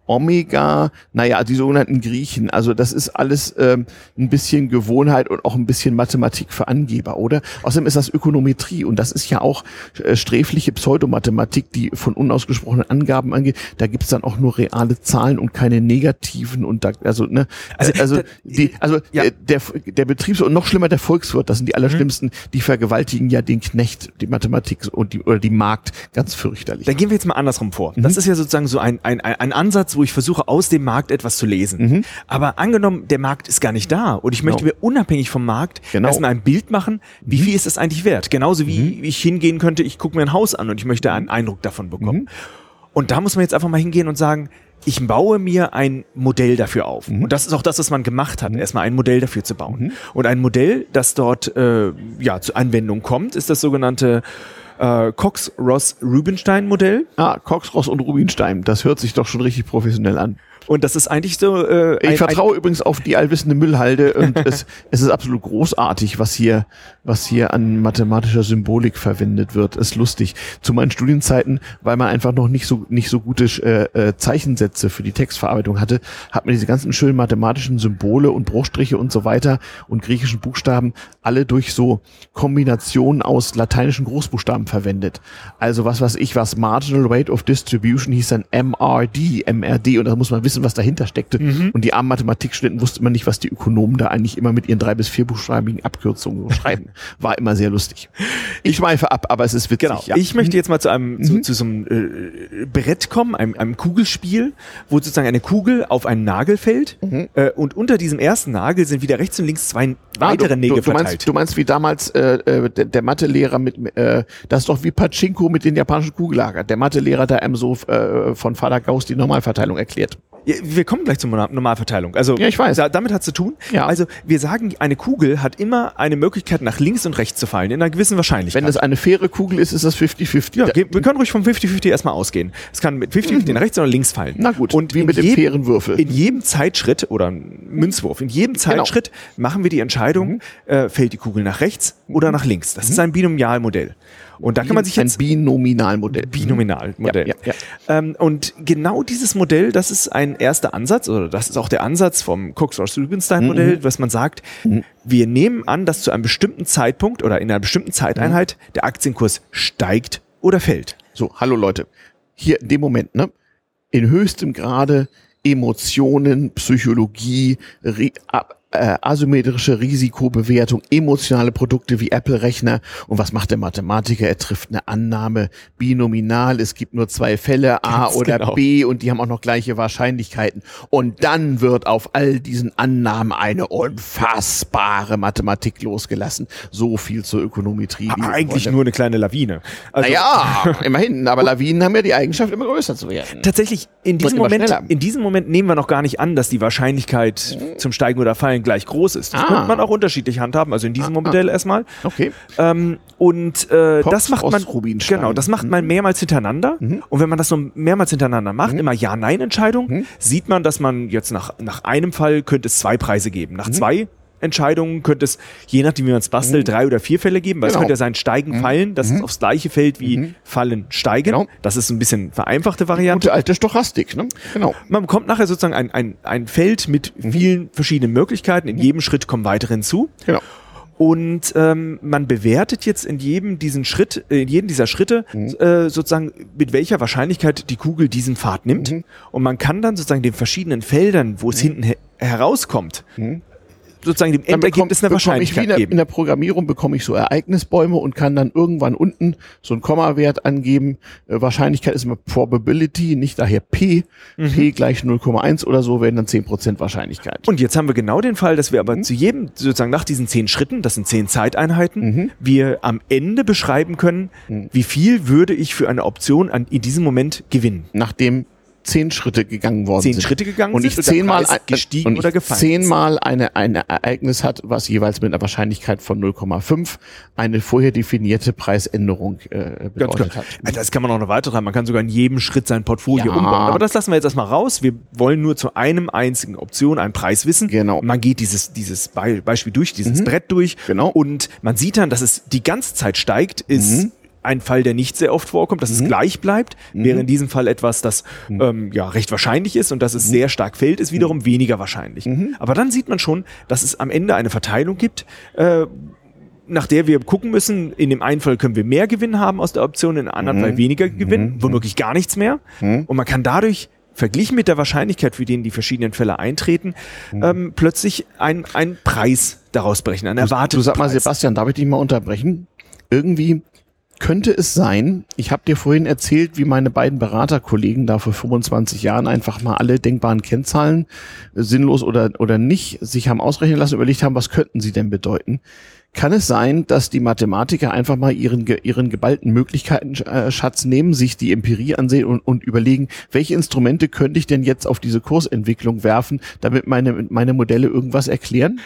Omega, naja, die sogenannten Griechen. Also das ist alles ähm, ein bisschen Gewohnheit und auch ein bisschen Mathematik für Angeber, oder? Außerdem ist das Ökonometrie und das ist ja auch äh, sträfliche Pseudomathematik, die von unausgesprochenen Angaben angeht. Da gibt's dann auch nur reale Zahlen und keine negativen und da, also ne, also, also die, also ja. Äh, der der Betriebs und noch schlimmer der Volkswirt, das sind die allerschlimmsten, mhm. die vergewaltigen ja den Knecht, die Mathematik und die oder die Markt ganz fürchterlich. Dann gehen wir jetzt mal andersrum vor. Mhm. Das ist ja sozusagen so ein ein ein Ansatz, wo wo ich versuche, aus dem Markt etwas zu lesen. Mhm. Aber angenommen, der Markt ist gar nicht da und ich möchte genau. mir unabhängig vom Markt genau. erstmal ein Bild machen, wie mhm. viel ist das eigentlich wert? Genauso wie mhm. ich hingehen könnte, ich gucke mir ein Haus an und ich möchte einen Eindruck davon bekommen. Mhm. Und da muss man jetzt einfach mal hingehen und sagen, ich baue mir ein Modell dafür auf. Mhm. Und das ist auch das, was man gemacht hat, mhm. erstmal ein Modell dafür zu bauen. Mhm. Und ein Modell, das dort äh, ja zur Anwendung kommt, ist das sogenannte äh, Cox-Ross-Rubinstein-Modell. Ah, Cox, Ross und Rubinstein. Das hört sich doch schon richtig professionell an. Und das ist eigentlich so. Äh, ich ein, vertraue ein übrigens auf die allwissende Müllhalde und es, es ist absolut großartig, was hier, was hier an mathematischer Symbolik verwendet wird. Ist lustig. Zu meinen Studienzeiten, weil man einfach noch nicht so nicht so gute äh, äh, Zeichensätze für die Textverarbeitung hatte, hat man diese ganzen schönen mathematischen Symbole und Bruchstriche und so weiter und griechischen Buchstaben alle durch so Kombinationen aus lateinischen Großbuchstaben verwendet. Also was weiß ich, was Marginal Rate of Distribution hieß dann MRD, MRD und da muss man wissen wissen, was dahinter steckte. Mhm. Und die armen Mathematikstudenten wussten man nicht, was die Ökonomen da eigentlich immer mit ihren drei bis vier buchstabigen Abkürzungen so schreiben. War immer sehr lustig. Ich schweife ab, aber es ist witzig. Genau. Ja. Ich möchte jetzt mal zu einem mhm. zu, zu, so einem äh, Brett kommen, einem, einem Kugelspiel, wo sozusagen eine Kugel auf einen Nagel fällt mhm. äh, und unter diesem ersten Nagel sind wieder rechts und links zwei ah, weitere du, Nägel du, du verteilt. Meinst, du meinst wie damals äh, äh der, der Mathelehrer mit, äh, das ist doch wie Pachinko mit den japanischen Kugellager. Der Mathelehrer, der einem so äh, von Vater Gauss die Normalverteilung erklärt. Wir kommen gleich zur Normalverteilung. Also ja, ich weiß. Da, damit hat zu tun. Ja. Also wir sagen, eine Kugel hat immer eine Möglichkeit, nach links und rechts zu fallen, in einer gewissen Wahrscheinlichkeit. Wenn das eine faire Kugel ist, ist das 50-50. Ja, wir können ruhig vom 50-50 erstmal ausgehen. Es kann mit 50-50 mhm. nach rechts oder links fallen. Na gut, und wie mit dem fairen Würfel. In jedem Zeitschritt oder Münzwurf, in jedem genau. Zeitschritt genau. machen wir die Entscheidung, mhm. äh, fällt die Kugel nach rechts oder nach links. Das mhm. ist ein Binomialmodell. Und da kann man sich jetzt ein Binominalmodell. Binominalmodell. Ja, ja, ja. Ähm, und genau dieses Modell, das ist ein erster Ansatz oder das ist auch der Ansatz vom Cox-Ross-Rubinstein-Modell, mhm. was man sagt, mhm. wir nehmen an, dass zu einem bestimmten Zeitpunkt oder in einer bestimmten Zeiteinheit mhm. der Aktienkurs steigt oder fällt. So, hallo Leute. Hier in dem Moment, ne? In höchstem Grade Emotionen, Psychologie, Re äh, asymmetrische Risikobewertung, emotionale Produkte wie Apple-Rechner. Und was macht der Mathematiker? Er trifft eine Annahme binominal. Es gibt nur zwei Fälle, A Ganz oder genau. B, und die haben auch noch gleiche Wahrscheinlichkeiten. Und dann wird auf all diesen Annahmen eine unfassbare Mathematik losgelassen. So viel zur Ökonometrie. Eigentlich nur eine kleine Lawine. Also, naja, immerhin. Aber Lawinen haben ja die Eigenschaft, immer größer zu werden. Tatsächlich, in diesem Moment, in diesem Moment nehmen wir noch gar nicht an, dass die Wahrscheinlichkeit mhm. zum Steigen oder Fallen Zahlen gleich groß ist. Das ah. könnte man auch unterschiedlich handhaben, also in diesem ah, Modell ah. erstmal. Okay. Ähm, und äh, das macht man genau, das macht man mhm. mehrmals hintereinander. Mhm. Und wenn man das so mehrmals hintereinander macht, mhm. immer Ja-Nein-Entscheidung, mhm. sieht man, dass man jetzt nach, nach einem Fall könnte es zwei Preise geben. Nach mhm. zwei Entscheidungen könnte es, je nachdem wie man es bastelt, mhm. drei oder vier Fälle geben, weil genau. es könnte ja sein Steigen, mhm. Fallen, dass mhm. es aufs gleiche fällt wie mhm. Fallen, Steigen. Genau. Das ist ein bisschen vereinfachte Variante. Gute alte Stochastik, ne? Genau. Man bekommt nachher sozusagen ein, ein, ein Feld mit mhm. vielen verschiedenen Möglichkeiten. In mhm. jedem Schritt kommen weitere hinzu. Genau. Und ähm, man bewertet jetzt in jedem diesen Schritt, äh, in jedem dieser Schritte mhm. äh, sozusagen mit welcher Wahrscheinlichkeit die Kugel diesen Pfad nimmt. Mhm. Und man kann dann sozusagen den verschiedenen Feldern, wo es mhm. hinten he herauskommt, sozusagen dem Endergebnis eine Wahrscheinlichkeit in der, geben. In der Programmierung bekomme ich so Ereignisbäume und kann dann irgendwann unten so einen Kommawert angeben. Äh, Wahrscheinlichkeit ist immer Probability, nicht daher P. Mhm. P gleich 0,1 oder so werden dann 10% Wahrscheinlichkeit. Und jetzt haben wir genau den Fall, dass wir aber mhm. zu jedem, sozusagen nach diesen 10 Schritten, das sind 10 Zeiteinheiten, mhm. wir am Ende beschreiben können, mhm. wie viel würde ich für eine Option an, in diesem Moment gewinnen. Nachdem zehn Schritte gegangen worden zehn sind. Schritte gegangen und ich zehnmal gestiegen und ich oder gefallen zehnmal eine, ein Ereignis hat, was jeweils mit einer Wahrscheinlichkeit von 0,5 eine vorher definierte Preisänderung äh, bedeutet hat. Also das kann man auch noch weiter treiben. Man kann sogar in jedem Schritt sein Portfolio ja. umbauen. Aber das lassen wir jetzt erstmal raus. Wir wollen nur zu einem einzigen Option einen Preis wissen. Genau. Man geht dieses, dieses Beispiel durch, dieses mhm. Brett durch. Genau. Und man sieht dann, dass es die ganze Zeit steigt, ist mhm ein Fall, der nicht sehr oft vorkommt, dass mhm. es gleich bleibt, mhm. wäre in diesem Fall etwas, das mhm. ähm, ja recht wahrscheinlich ist und dass es mhm. sehr stark fällt, ist wiederum mhm. weniger wahrscheinlich. Mhm. Aber dann sieht man schon, dass es am Ende eine Verteilung gibt, äh, nach der wir gucken müssen, in dem einen Fall können wir mehr Gewinn haben aus der Option, in dem anderen Fall weniger Gewinn, womöglich gar nichts mehr. Und man kann dadurch verglichen mit der Wahrscheinlichkeit, für den die verschiedenen Fälle eintreten, ähm, plötzlich ein, ein Preis daraus brechen, ein erwartetes. Du sag mal, Sebastian, darf ich dich mal unterbrechen? Irgendwie könnte es sein, ich habe dir vorhin erzählt, wie meine beiden Beraterkollegen da vor 25 Jahren einfach mal alle denkbaren Kennzahlen, äh, sinnlos oder, oder nicht, sich haben ausrechnen lassen, überlegt haben, was könnten sie denn bedeuten. Kann es sein, dass die Mathematiker einfach mal ihren, ihren geballten Möglichkeiten-Schatz nehmen, sich die Empirie ansehen und, und überlegen, welche Instrumente könnte ich denn jetzt auf diese Kursentwicklung werfen, damit meine, meine Modelle irgendwas erklären?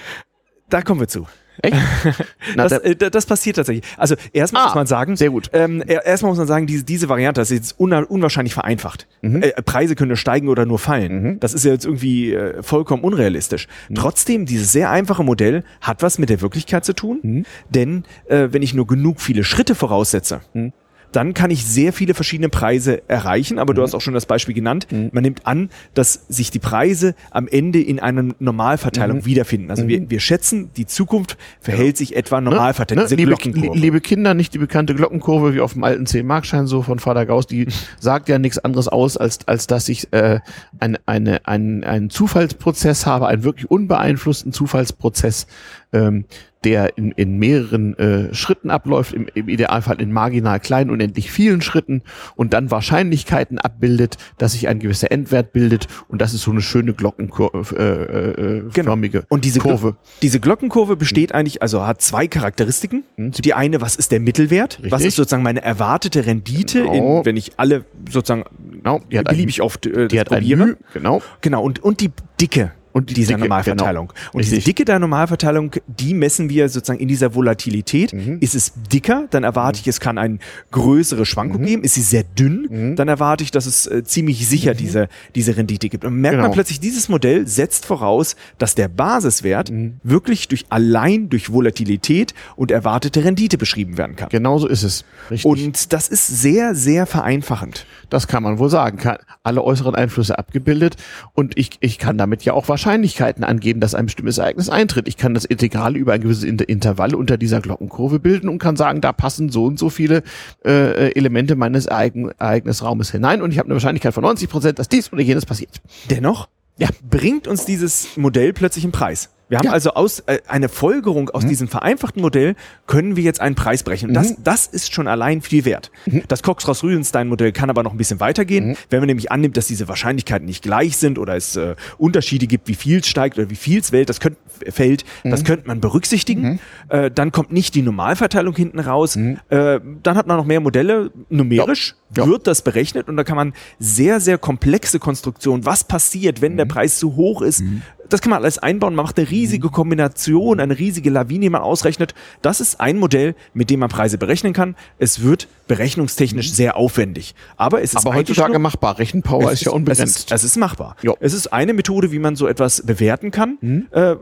Da kommen wir zu. Echt? Na, das, äh, das, passiert tatsächlich. Also erstmal ah, muss man sagen, sehr gut. Ähm, erstmal muss man sagen, diese, diese Variante, das ist jetzt unwahrscheinlich vereinfacht. Mhm. Äh, Preise können steigen oder nur fallen. Mhm. Das ist ja jetzt irgendwie äh, vollkommen unrealistisch. Mhm. Trotzdem, dieses sehr einfache Modell hat was mit der Wirklichkeit zu tun, mhm. denn äh, wenn ich nur genug viele Schritte voraussetze, mhm dann kann ich sehr viele verschiedene Preise erreichen. Aber mhm. du hast auch schon das Beispiel genannt. Mhm. Man nimmt an, dass sich die Preise am Ende in einer Normalverteilung mhm. wiederfinden. Also wir, mhm. wir schätzen, die Zukunft verhält sich etwa ne? normalverteilt. Ne? Liebe, liebe, Kinder, nicht die bekannte Glockenkurve wie auf dem alten 10-Markschein so von Vater Gauss, die sagt ja nichts anderes aus, als, als dass ich äh, ein, eine, ein, einen Zufallsprozess habe, einen wirklich unbeeinflussten Zufallsprozess, ähm, der in, in mehreren äh, Schritten abläuft, im, im Idealfall in marginal kleinen, unendlich vielen Schritten und dann Wahrscheinlichkeiten abbildet, dass sich ein gewisser Endwert bildet und das ist so eine schöne Glockenkurve. Äh, äh, genau. Und diese Kurve. Glo diese Glockenkurve besteht mhm. eigentlich, also hat zwei Charakteristiken. Mhm. Die eine, was ist der Mittelwert? Richtig. Was ist sozusagen meine erwartete Rendite, genau. in, wenn ich alle sozusagen genau. beliebig oft äh, die hat probiere? Ein genau. Genau. Und, und die Dicke und die dieser Dicke, Normalverteilung. Genau. Und Richtig. diese Dicke der Normalverteilung, die messen wir sozusagen in dieser Volatilität. Mhm. Ist es dicker, dann erwarte ich, es kann eine größere Schwankung mhm. geben. Ist sie sehr dünn, mhm. dann erwarte ich, dass es äh, ziemlich sicher mhm. diese, diese Rendite gibt. Und merkt genau. man plötzlich, dieses Modell setzt voraus, dass der Basiswert mhm. wirklich durch allein durch Volatilität und erwartete Rendite beschrieben werden kann. Genauso ist es. Richtig. Und das ist sehr, sehr vereinfachend. Das kann man wohl sagen. Alle äußeren Einflüsse abgebildet und ich, ich kann damit ja auch Wahrscheinlichkeiten angeben, dass ein bestimmtes Ereignis eintritt. Ich kann das Integral über ein gewisses Intervall unter dieser Glockenkurve bilden und kann sagen, da passen so und so viele äh, Elemente meines Ereign Ereignisraumes hinein und ich habe eine Wahrscheinlichkeit von 90 Prozent, dass dies oder jenes passiert. Dennoch ja. bringt uns dieses Modell plötzlich einen Preis. Wir haben ja. also aus äh, eine Folgerung aus mhm. diesem vereinfachten Modell können wir jetzt einen Preis brechen. Und mhm. das, das ist schon allein viel wert. Mhm. Das Cox-Ross-Rüdenstein-Modell kann aber noch ein bisschen weitergehen. Mhm. Wenn man nämlich annimmt, dass diese Wahrscheinlichkeiten nicht gleich sind oder es äh, Unterschiede gibt, wie viel es steigt oder wie viel es fällt, das könnte fällt, das mhm. könnte man berücksichtigen. Mhm. Äh, dann kommt nicht die Normalverteilung hinten raus. Äh, dann hat man noch mehr Modelle. Numerisch ja. wird das berechnet und da kann man sehr, sehr komplexe Konstruktionen, was passiert, wenn der Preis zu hoch ist, das kann man alles einbauen. Man macht eine riesige Kombination, eine riesige Lawine, die man ausrechnet. Das ist ein Modell, mit dem man Preise berechnen kann. Es wird berechnungstechnisch mhm. sehr aufwendig. Aber es ist Aber heutzutage machbar. Rechenpower ist, ist, ja unbegrenzt. Es ist, es ist machbar. Jo. Es ist eine Methode, wie man so etwas bewerten kann. Mhm. Äh,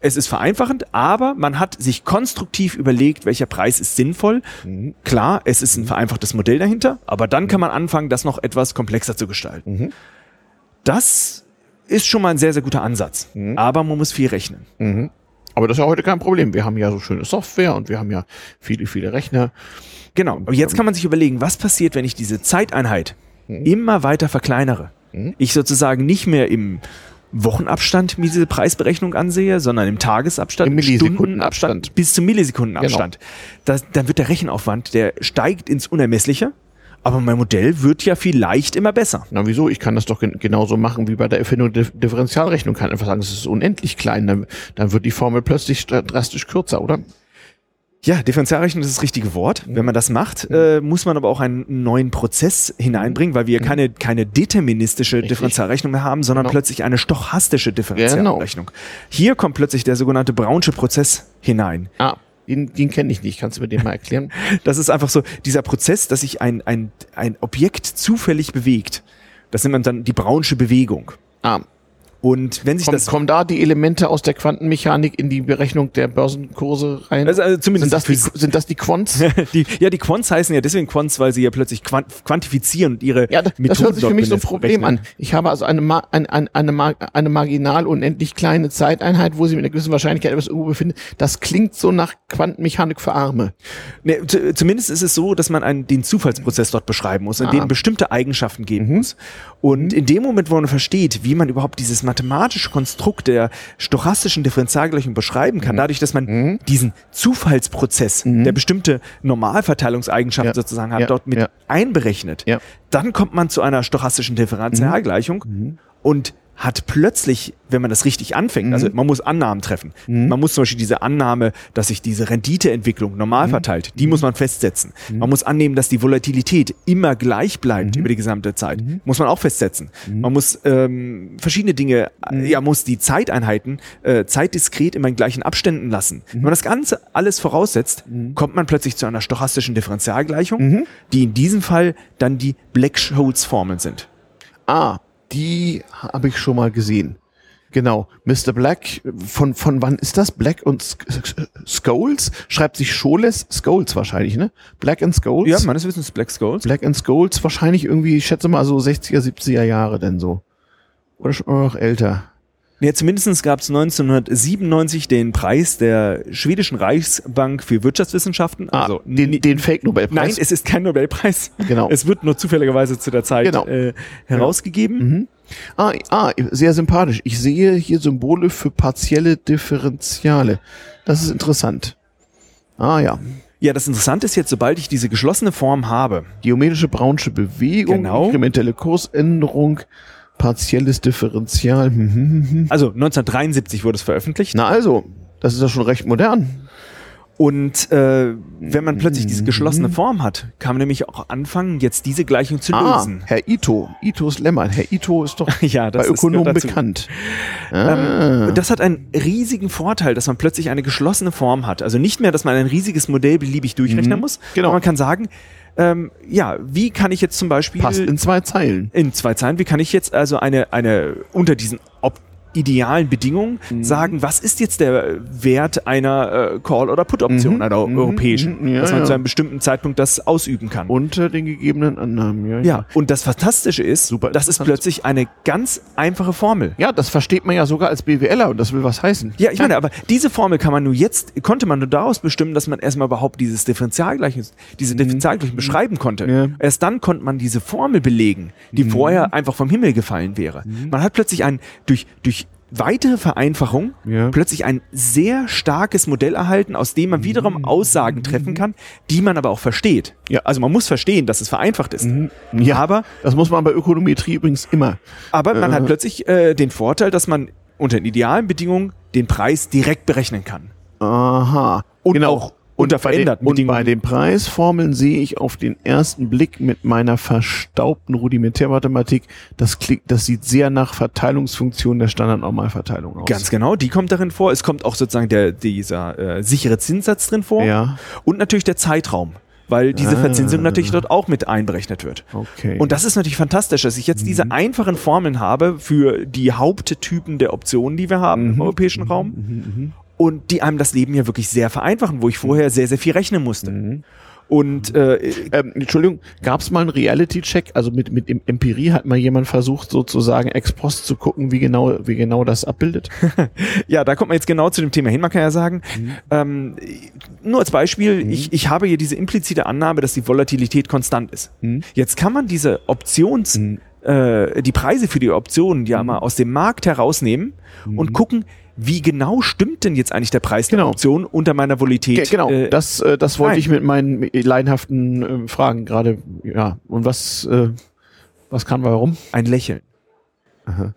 es ist vereinfachend, aber man hat sich konstruktiv überlegt, welcher Preis ist sinnvoll. Mhm. Klar, es ist ein mhm. vereinfachtes Modell dahinter, aber dann kann man anfangen, das noch etwas komplexer zu gestalten. Mhm. Das ist schon mal ein sehr, sehr guter Ansatz. Mhm. Aber man muss viel rechnen. Mhm. Aber das ist ja heute kein Problem. Wir haben ja so schöne Software und wir haben ja viele, viele Rechner. Genau. Und jetzt kann man sich überlegen, was passiert, wenn ich diese Zeiteinheit mhm. immer weiter verkleinere. Mhm. Ich sozusagen nicht mehr im Wochenabstand diese Preisberechnung ansehe, sondern im Tagesabstand, Im Millisekundenabstand bis zum Millisekundenabstand. Genau. Das, dann wird der Rechenaufwand, der steigt ins Unermessliche aber mein Modell wird ja vielleicht immer besser. Na wieso? Ich kann das doch gen genauso machen wie bei der Erfindung der Differentialrechnung. Ich kann einfach sagen, es ist unendlich klein. Dann, dann wird die Formel plötzlich drastisch kürzer, oder? Ja, Differentialrechnung ist das richtige Wort. Wenn man das macht, mhm. äh, muss man aber auch einen neuen Prozess hineinbringen, weil wir mhm. keine, keine deterministische Richtig. Differentialrechnung mehr haben, sondern genau. plötzlich eine stochastische Differentialrechnung. Genau. Hier kommt plötzlich der sogenannte Brownsche Prozess hinein. Ah. Den, den kenne ich nicht. Kannst du mir den mal erklären? das ist einfach so dieser Prozess, dass sich ein, ein, ein Objekt zufällig bewegt. Das nennt man dann die Brownsche Bewegung. Ah, und wenn sich Komm, das kommen da die Elemente aus der Quantenmechanik in die Berechnung der Börsenkurse rein? Also, also zumindest sind das, die, sind das die Quants? die, ja, die Quants heißen ja deswegen Quants, weil sie ja plötzlich quant quantifizieren und ihre ja, das, Methoden das hört sich für mich so ein Problem rechnen. an. Ich habe also eine, eine, eine, eine, eine marginal unendlich kleine Zeiteinheit, wo sie mit einer gewissen Wahrscheinlichkeit etwas irgendwo befindet. Das klingt so nach Quantenmechanik für Arme. Nee, zumindest ist es so, dass man einen, den Zufallsprozess dort beschreiben muss, in ah. dem bestimmte Eigenschaften geben mhm. muss. Und mhm. in dem Moment, wo man versteht, wie man überhaupt dieses mathematische Konstrukt der stochastischen Differentialgleichung beschreiben kann, mhm. dadurch, dass man mhm. diesen Zufallsprozess, mhm. der bestimmte Normalverteilungseigenschaften ja. sozusagen hat, ja. dort mit ja. einberechnet, dann kommt man zu einer stochastischen Differentialgleichung mhm. und hat plötzlich, wenn man das richtig anfängt, also mhm. man muss Annahmen treffen. Mhm. Man muss zum Beispiel diese Annahme, dass sich diese Renditeentwicklung normal mhm. verteilt, die muss man festsetzen. Mhm. Man muss annehmen, dass die Volatilität immer gleich bleibt mhm. über die gesamte Zeit. Mhm. Muss man auch festsetzen. Man muss ähm, verschiedene Dinge, ja, muss die Zeiteinheiten äh, zeitdiskret immer in gleichen Abständen lassen. Wenn man das Ganze alles voraussetzt, kommt man plötzlich zu einer stochastischen Differentialgleichung, die in diesem Fall dann die Black-Scholes-Formeln sind. Ah, die habe ich schon mal gesehen. Genau, Mr. Black, von, von wann ist das? Black und Skulls? Schreibt sich Scholes, Skulls wahrscheinlich, ne? Black and Skulls? Ja, meines Wissens Black Skulls. Black and Skulls, wahrscheinlich irgendwie, ich schätze mal so 60er, 70er Jahre denn so. Oder schon noch älter. Ja, zumindest gab es 1997 den Preis der schwedischen Reichsbank für Wirtschaftswissenschaften. Ah, also den, den Fake-Nobelpreis. Nein, es ist kein Nobelpreis. Genau. Es wird nur zufälligerweise zu der Zeit genau. äh, herausgegeben. Mhm. Ah, ah, sehr sympathisch. Ich sehe hier Symbole für partielle Differentiale. Das ist interessant. Ah ja. Ja, das Interessante ist jetzt, sobald ich diese geschlossene Form habe. Geometrische Brownsche Bewegung, genau. inkrementelle Kursänderung, partielles Differential. Hm, hm, hm, also 1973 wurde es veröffentlicht. Na also, das ist ja schon recht modern. Und äh, wenn man plötzlich diese geschlossene Form hat, kann man nämlich auch anfangen, jetzt diese Gleichung zu ah, lösen. Herr Ito, Itos Lemmer. Herr Ito ist doch ja, bei Ökonomen bekannt. Ah. Ähm, das hat einen riesigen Vorteil, dass man plötzlich eine geschlossene Form hat. Also nicht mehr, dass man ein riesiges Modell beliebig durchrechnen mhm. muss. Genau. man kann sagen, ähm, ja, wie kann ich jetzt zum Beispiel. Passt in zwei Zeilen. In zwei Zeilen. Wie kann ich jetzt also eine, eine unter diesen idealen Bedingungen mhm. sagen, was ist jetzt der Wert einer äh, Call- oder Put-Option, mhm. einer mhm. europäischen, ja, dass man ja. zu einem bestimmten Zeitpunkt das ausüben kann. Unter den gegebenen Annahmen, ja. Ja, ja. und das Fantastische ist, Super das ist plötzlich eine ganz einfache Formel. Ja, das versteht man ja sogar als BWLer und das will was heißen. Ja, ich meine, aber diese Formel kann man nur jetzt, konnte man nur daraus bestimmen, dass man erstmal überhaupt dieses Differentialgleichen, diese. Differentialgleichen beschreiben konnte. Erst dann konnte man diese Formel belegen, die vorher einfach vom Himmel gefallen wäre. Man hat plötzlich ein, durch, durch weitere Vereinfachung ja. plötzlich ein sehr starkes Modell erhalten, aus dem man wiederum mhm. Aussagen treffen kann, die man aber auch versteht. Ja, also man muss verstehen, dass es vereinfacht ist. Mhm. Ja, aber das muss man bei Ökonometrie übrigens immer. Aber man äh. hat plötzlich äh, den Vorteil, dass man unter den idealen Bedingungen den Preis direkt berechnen kann. Aha. Und genau. auch unter veränderten Und bei den Preisformeln sehe ich auf den ersten Blick mit meiner verstaubten Rudimentärmathematik, das klingt, das sieht sehr nach Verteilungsfunktion der Standardnormalverteilung aus. Ganz genau, die kommt darin vor. Es kommt auch sozusagen der, dieser äh, sichere Zinssatz drin vor. Ja. Und natürlich der Zeitraum weil diese ah. Verzinsung natürlich dort auch mit einberechnet wird. Okay. Und das ist natürlich fantastisch, dass ich jetzt mhm. diese einfachen Formeln habe für die Haupttypen der Optionen, die wir haben mhm. im europäischen mhm. Raum. Und die einem das Leben ja wirklich sehr vereinfachen, wo ich vorher sehr, sehr viel rechnen musste. Mhm. Und äh, ähm, Entschuldigung, gab es mal einen Reality-Check? Also mit mit Empirie hat mal jemand versucht, sozusagen ex post zu gucken, wie genau wie genau das abbildet? ja, da kommt man jetzt genau zu dem Thema hin. Man kann ja sagen, mhm. ähm, nur als Beispiel, mhm. ich, ich habe hier diese implizite Annahme, dass die Volatilität konstant ist. Mhm. Jetzt kann man diese Options, mhm. äh, die Preise für die Optionen ja mhm. mal aus dem Markt herausnehmen und mhm. gucken, wie genau stimmt denn jetzt eigentlich der Preis genau. der Option unter meiner Volatilität? Ge genau, äh, das, äh, das wollte nein. ich mit meinen laienhaften äh, Fragen gerade, ja. Und was, äh, was kann warum? Ein Lächeln. Aha.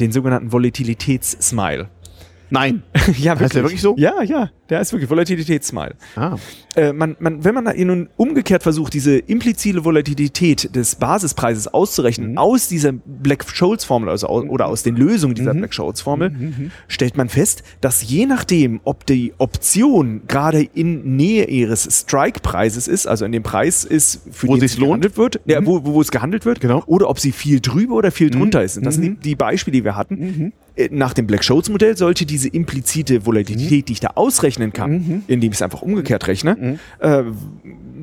Den sogenannten Volatilitätssmile. Nein. ja, wirklich. Heißt der wirklich so? Ja, ja. Der ist wirklich Volatilitätssmile. Ah. Äh, man, man, wenn man nun umgekehrt versucht, diese implizite Volatilität des Basispreises auszurechnen mhm. aus dieser Black-Scholes-Formel also aus, oder aus den Lösungen dieser mhm. Black-Scholes-Formel, mhm, mhm. stellt man fest, dass je nachdem, ob die Option gerade in Nähe ihres Strike-Preises ist, also in dem Preis ist, für wo den es gehandelt wird, ja, mhm. wo, wo, es gehandelt wird, genau. oder ob sie viel drüber oder viel drunter ist. Und das sind die, die Beispiele, die wir hatten äh, nach dem Black-Scholes-Modell sollte diese implizite Volatilität, mhm. die ich da ausrechnen kann, mhm. indem ich es einfach umgekehrt rechne, mhm. äh,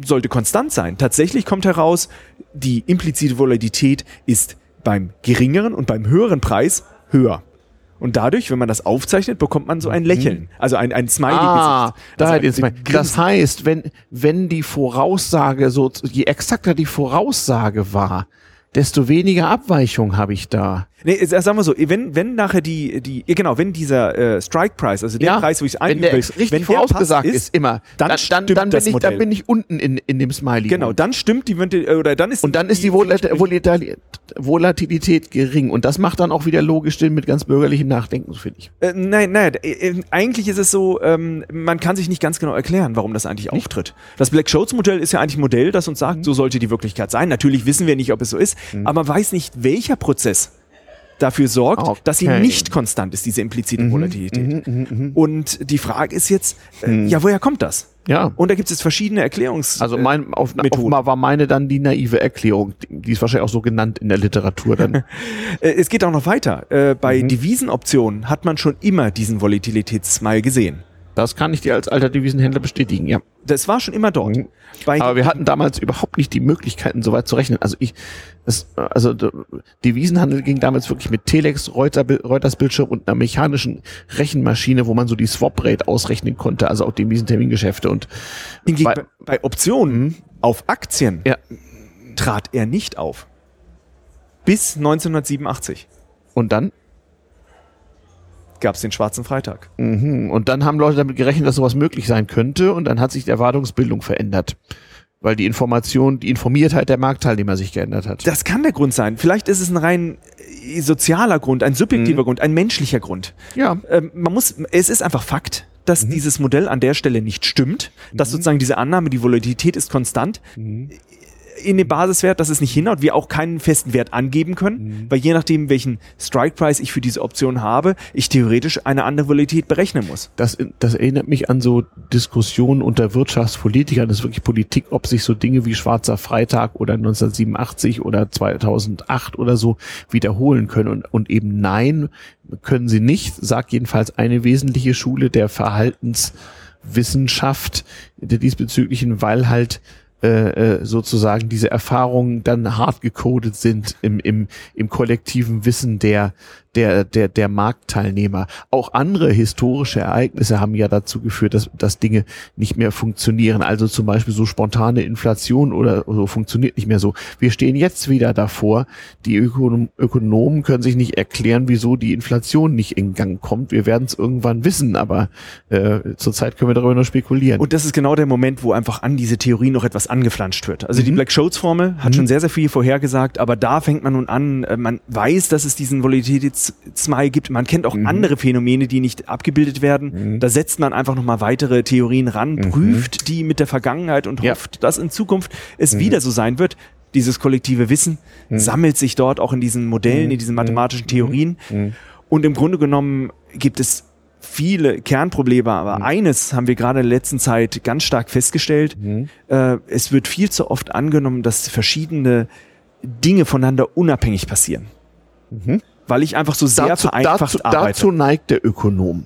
sollte konstant sein. Tatsächlich kommt heraus, die implizite Volatilität ist beim geringeren und beim höheren Preis höher. Und dadurch, wenn man das aufzeichnet, bekommt man so ein Lächeln. Mhm. Also ein, ein Smiley. Ah, da also jetzt das heißt, wenn, wenn die Voraussage so, je exakter die Voraussage war, desto weniger Abweichung habe ich da. Nee, sagen wir so, wenn, wenn nachher die, die, genau, wenn dieser äh, Strike Price, also der ja, Preis, wo ich es eingeben will, richtig wenn vorausgesagt ist, ist, immer, dann, dann, dann, dann, bin ich, dann bin ich unten in, in dem Smiley. Genau, dann stimmt die, oder dann ist Und dann ist die, die Volatilität gering und das macht dann auch wieder logisch Sinn mit ganz bürgerlichem Nachdenken, finde ich. Äh, nein, nein, äh, äh, eigentlich ist es so, ähm, man kann sich nicht ganz genau erklären, warum das eigentlich nicht? auftritt. Das Black-Scholes-Modell ist ja eigentlich ein Modell, das uns sagt, mhm. so sollte die Wirklichkeit sein. Natürlich wissen wir nicht, ob es so ist, mhm. aber man weiß nicht, welcher Prozess dafür sorgt, okay. dass sie nicht konstant ist, diese implizite mhm, Volatilität. Mhm, mh, mh. Und die Frage ist jetzt, äh, mhm. ja, woher kommt das? Ja. Und da gibt es verschiedene Erklärungs. Also mein, auf, offenbar war meine dann die naive Erklärung. Die ist wahrscheinlich auch so genannt in der Literatur dann. Äh, es geht auch noch weiter. Äh, bei mhm. Devisenoptionen hat man schon immer diesen Volatilitätssmile gesehen. Das kann ich dir als alter Devisenhändler bestätigen, ja. Das war schon immer dort. Mhm. Aber wir hatten damals überhaupt nicht die Möglichkeiten, so weit zu rechnen. Also ich, das, also Devisenhandel ging damals wirklich mit Telex, Reuters Bildschirm und einer mechanischen Rechenmaschine, wo man so die Swap Rate ausrechnen konnte, also auch Devisentermingeschäfte und bei, bei, Optionen mhm. auf Aktien ja. trat er nicht auf. Bis 1987. Und dann? Gab es den Schwarzen Freitag. Mhm. Und dann haben Leute damit gerechnet, dass sowas möglich sein könnte und dann hat sich die Erwartungsbildung verändert. Weil die Information, die Informiertheit der Marktteilnehmer sich geändert hat. Das kann der Grund sein. Vielleicht ist es ein rein äh, sozialer Grund, ein subjektiver mhm. Grund, ein menschlicher Grund. Ja. Ähm, man muss, es ist einfach Fakt, dass mhm. dieses Modell an der Stelle nicht stimmt, dass mhm. sozusagen diese Annahme, die Volatilität ist konstant, mhm in den Basiswert, dass es nicht hinhaut, wir auch keinen festen Wert angeben können, mhm. weil je nachdem, welchen Strike Price ich für diese Option habe, ich theoretisch eine andere Volatilität berechnen muss. Das, das erinnert mich an so Diskussionen unter Wirtschaftspolitikern, das ist wirklich Politik, ob sich so Dinge wie Schwarzer Freitag oder 1987 oder 2008 oder so wiederholen können und, und eben nein, können sie nicht, sagt jedenfalls eine wesentliche Schule der Verhaltenswissenschaft der diesbezüglichen, weil halt äh, äh, sozusagen diese Erfahrungen dann hart gecodet sind im, im, im kollektiven Wissen der, der, der, der Marktteilnehmer. Auch andere historische Ereignisse haben ja dazu geführt, dass, dass Dinge nicht mehr funktionieren. Also zum Beispiel so spontane Inflation oder so funktioniert nicht mehr so. Wir stehen jetzt wieder davor. Die Ökonom Ökonomen können sich nicht erklären, wieso die Inflation nicht in Gang kommt. Wir werden es irgendwann wissen, aber äh, zurzeit können wir darüber nur spekulieren. Und das ist genau der Moment, wo einfach an diese Theorie noch etwas angeflanscht wird. Also mhm. die Black-Scholes-Formel hat mhm. schon sehr, sehr viel vorhergesagt, aber da fängt man nun an, äh, man weiß, dass es diesen Volatilitäts Smile gibt. Man kennt auch mhm. andere Phänomene, die nicht abgebildet werden. Mhm. Da setzt man einfach nochmal weitere Theorien ran, mhm. prüft die mit der Vergangenheit und ja. hofft, dass in Zukunft es mhm. wieder so sein wird. Dieses kollektive Wissen mhm. sammelt sich dort auch in diesen Modellen, in diesen mathematischen Theorien. Und im Grunde genommen gibt es viele Kernprobleme, aber mhm. eines haben wir gerade in der letzten Zeit ganz stark festgestellt. Mhm. Äh, es wird viel zu oft angenommen, dass verschiedene Dinge voneinander unabhängig passieren. Weil ich einfach so sehr dazu, vereinfacht dazu, arbeite. Dazu neigt der Ökonom.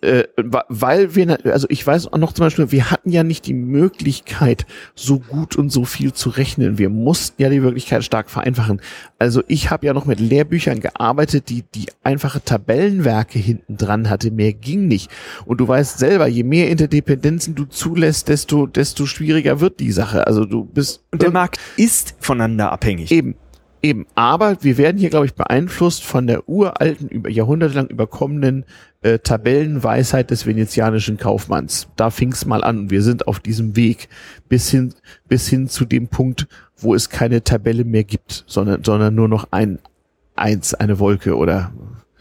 Äh, weil wir, also ich weiß auch noch zum Beispiel, wir hatten ja nicht die Möglichkeit, so gut und so viel zu rechnen. Wir mussten ja die Wirklichkeit stark vereinfachen. Also ich habe ja noch mit Lehrbüchern gearbeitet, die die einfache Tabellenwerke hinten dran hatte. Mehr ging nicht. Und du weißt selber, je mehr Interdependenzen du zulässt, desto desto schwieriger wird die Sache. Also du bist und der Markt ist voneinander abhängig. Eben. Eben, aber wir werden hier, glaube ich, beeinflusst von der uralten, über jahrhundertelang überkommenen äh, Tabellenweisheit des venezianischen Kaufmanns. Da fing's mal an und wir sind auf diesem Weg bis hin, bis hin zu dem Punkt, wo es keine Tabelle mehr gibt, sondern, sondern nur noch ein Eins, eine Wolke oder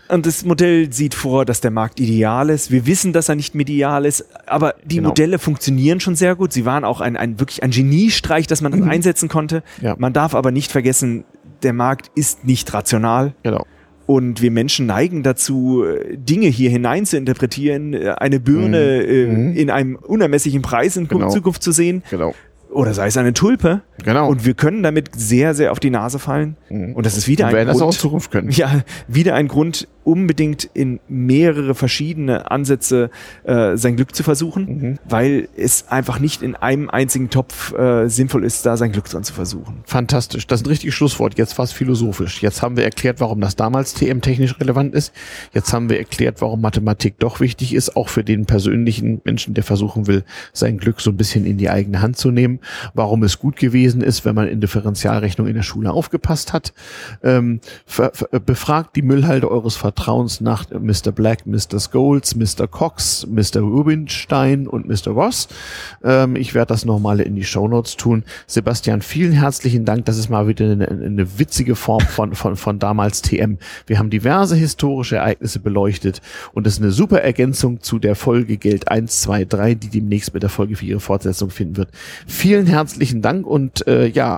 Und das Modell sieht vor, dass der Markt ideal ist. Wir wissen, dass er nicht medial ist, aber die genau. Modelle funktionieren schon sehr gut. Sie waren auch ein, ein wirklich ein Geniestreich, dass man das mhm. einsetzen konnte. Ja. Man darf aber nicht vergessen, der Markt ist nicht rational. Genau. Und wir Menschen neigen dazu, Dinge hier hinein zu interpretieren, eine Birne mhm. äh, mhm. in einem unermesslichen Preis in genau. Zukunft zu sehen. Genau oder sei es eine Tulpe. Genau. Und wir können damit sehr, sehr auf die Nase fallen. Mhm. Und das ist wieder ein Grund. das auch in Zukunft können. Ja, wieder ein Grund, unbedingt in mehrere verschiedene Ansätze äh, sein Glück zu versuchen, mhm. weil es einfach nicht in einem einzigen Topf äh, sinnvoll ist, da sein Glück dran zu versuchen. Fantastisch. Das ist ein richtiges Schlusswort. Jetzt fast philosophisch. Jetzt haben wir erklärt, warum das damals TM technisch relevant ist. Jetzt haben wir erklärt, warum Mathematik doch wichtig ist, auch für den persönlichen Menschen, der versuchen will, sein Glück so ein bisschen in die eigene Hand zu nehmen. Warum es gut gewesen ist, wenn man in Differentialrechnung in der Schule aufgepasst hat. Ähm, befragt die Müllhalde eures Vertrauens Vertrauens nach Mr. Black, Mr. Scholes, Mr. Cox, Mr. Rubinstein und Mr. Ross. Ähm, ich werde das nochmal in die Show Notes tun. Sebastian, vielen herzlichen Dank. Das ist mal wieder eine, eine witzige Form von, von, von damals TM. Wir haben diverse historische Ereignisse beleuchtet und das ist eine super Ergänzung zu der Folge Geld 1, 2, 3, die demnächst mit der Folge für ihre Fortsetzung finden wird. Vielen herzlichen Dank und äh, ja,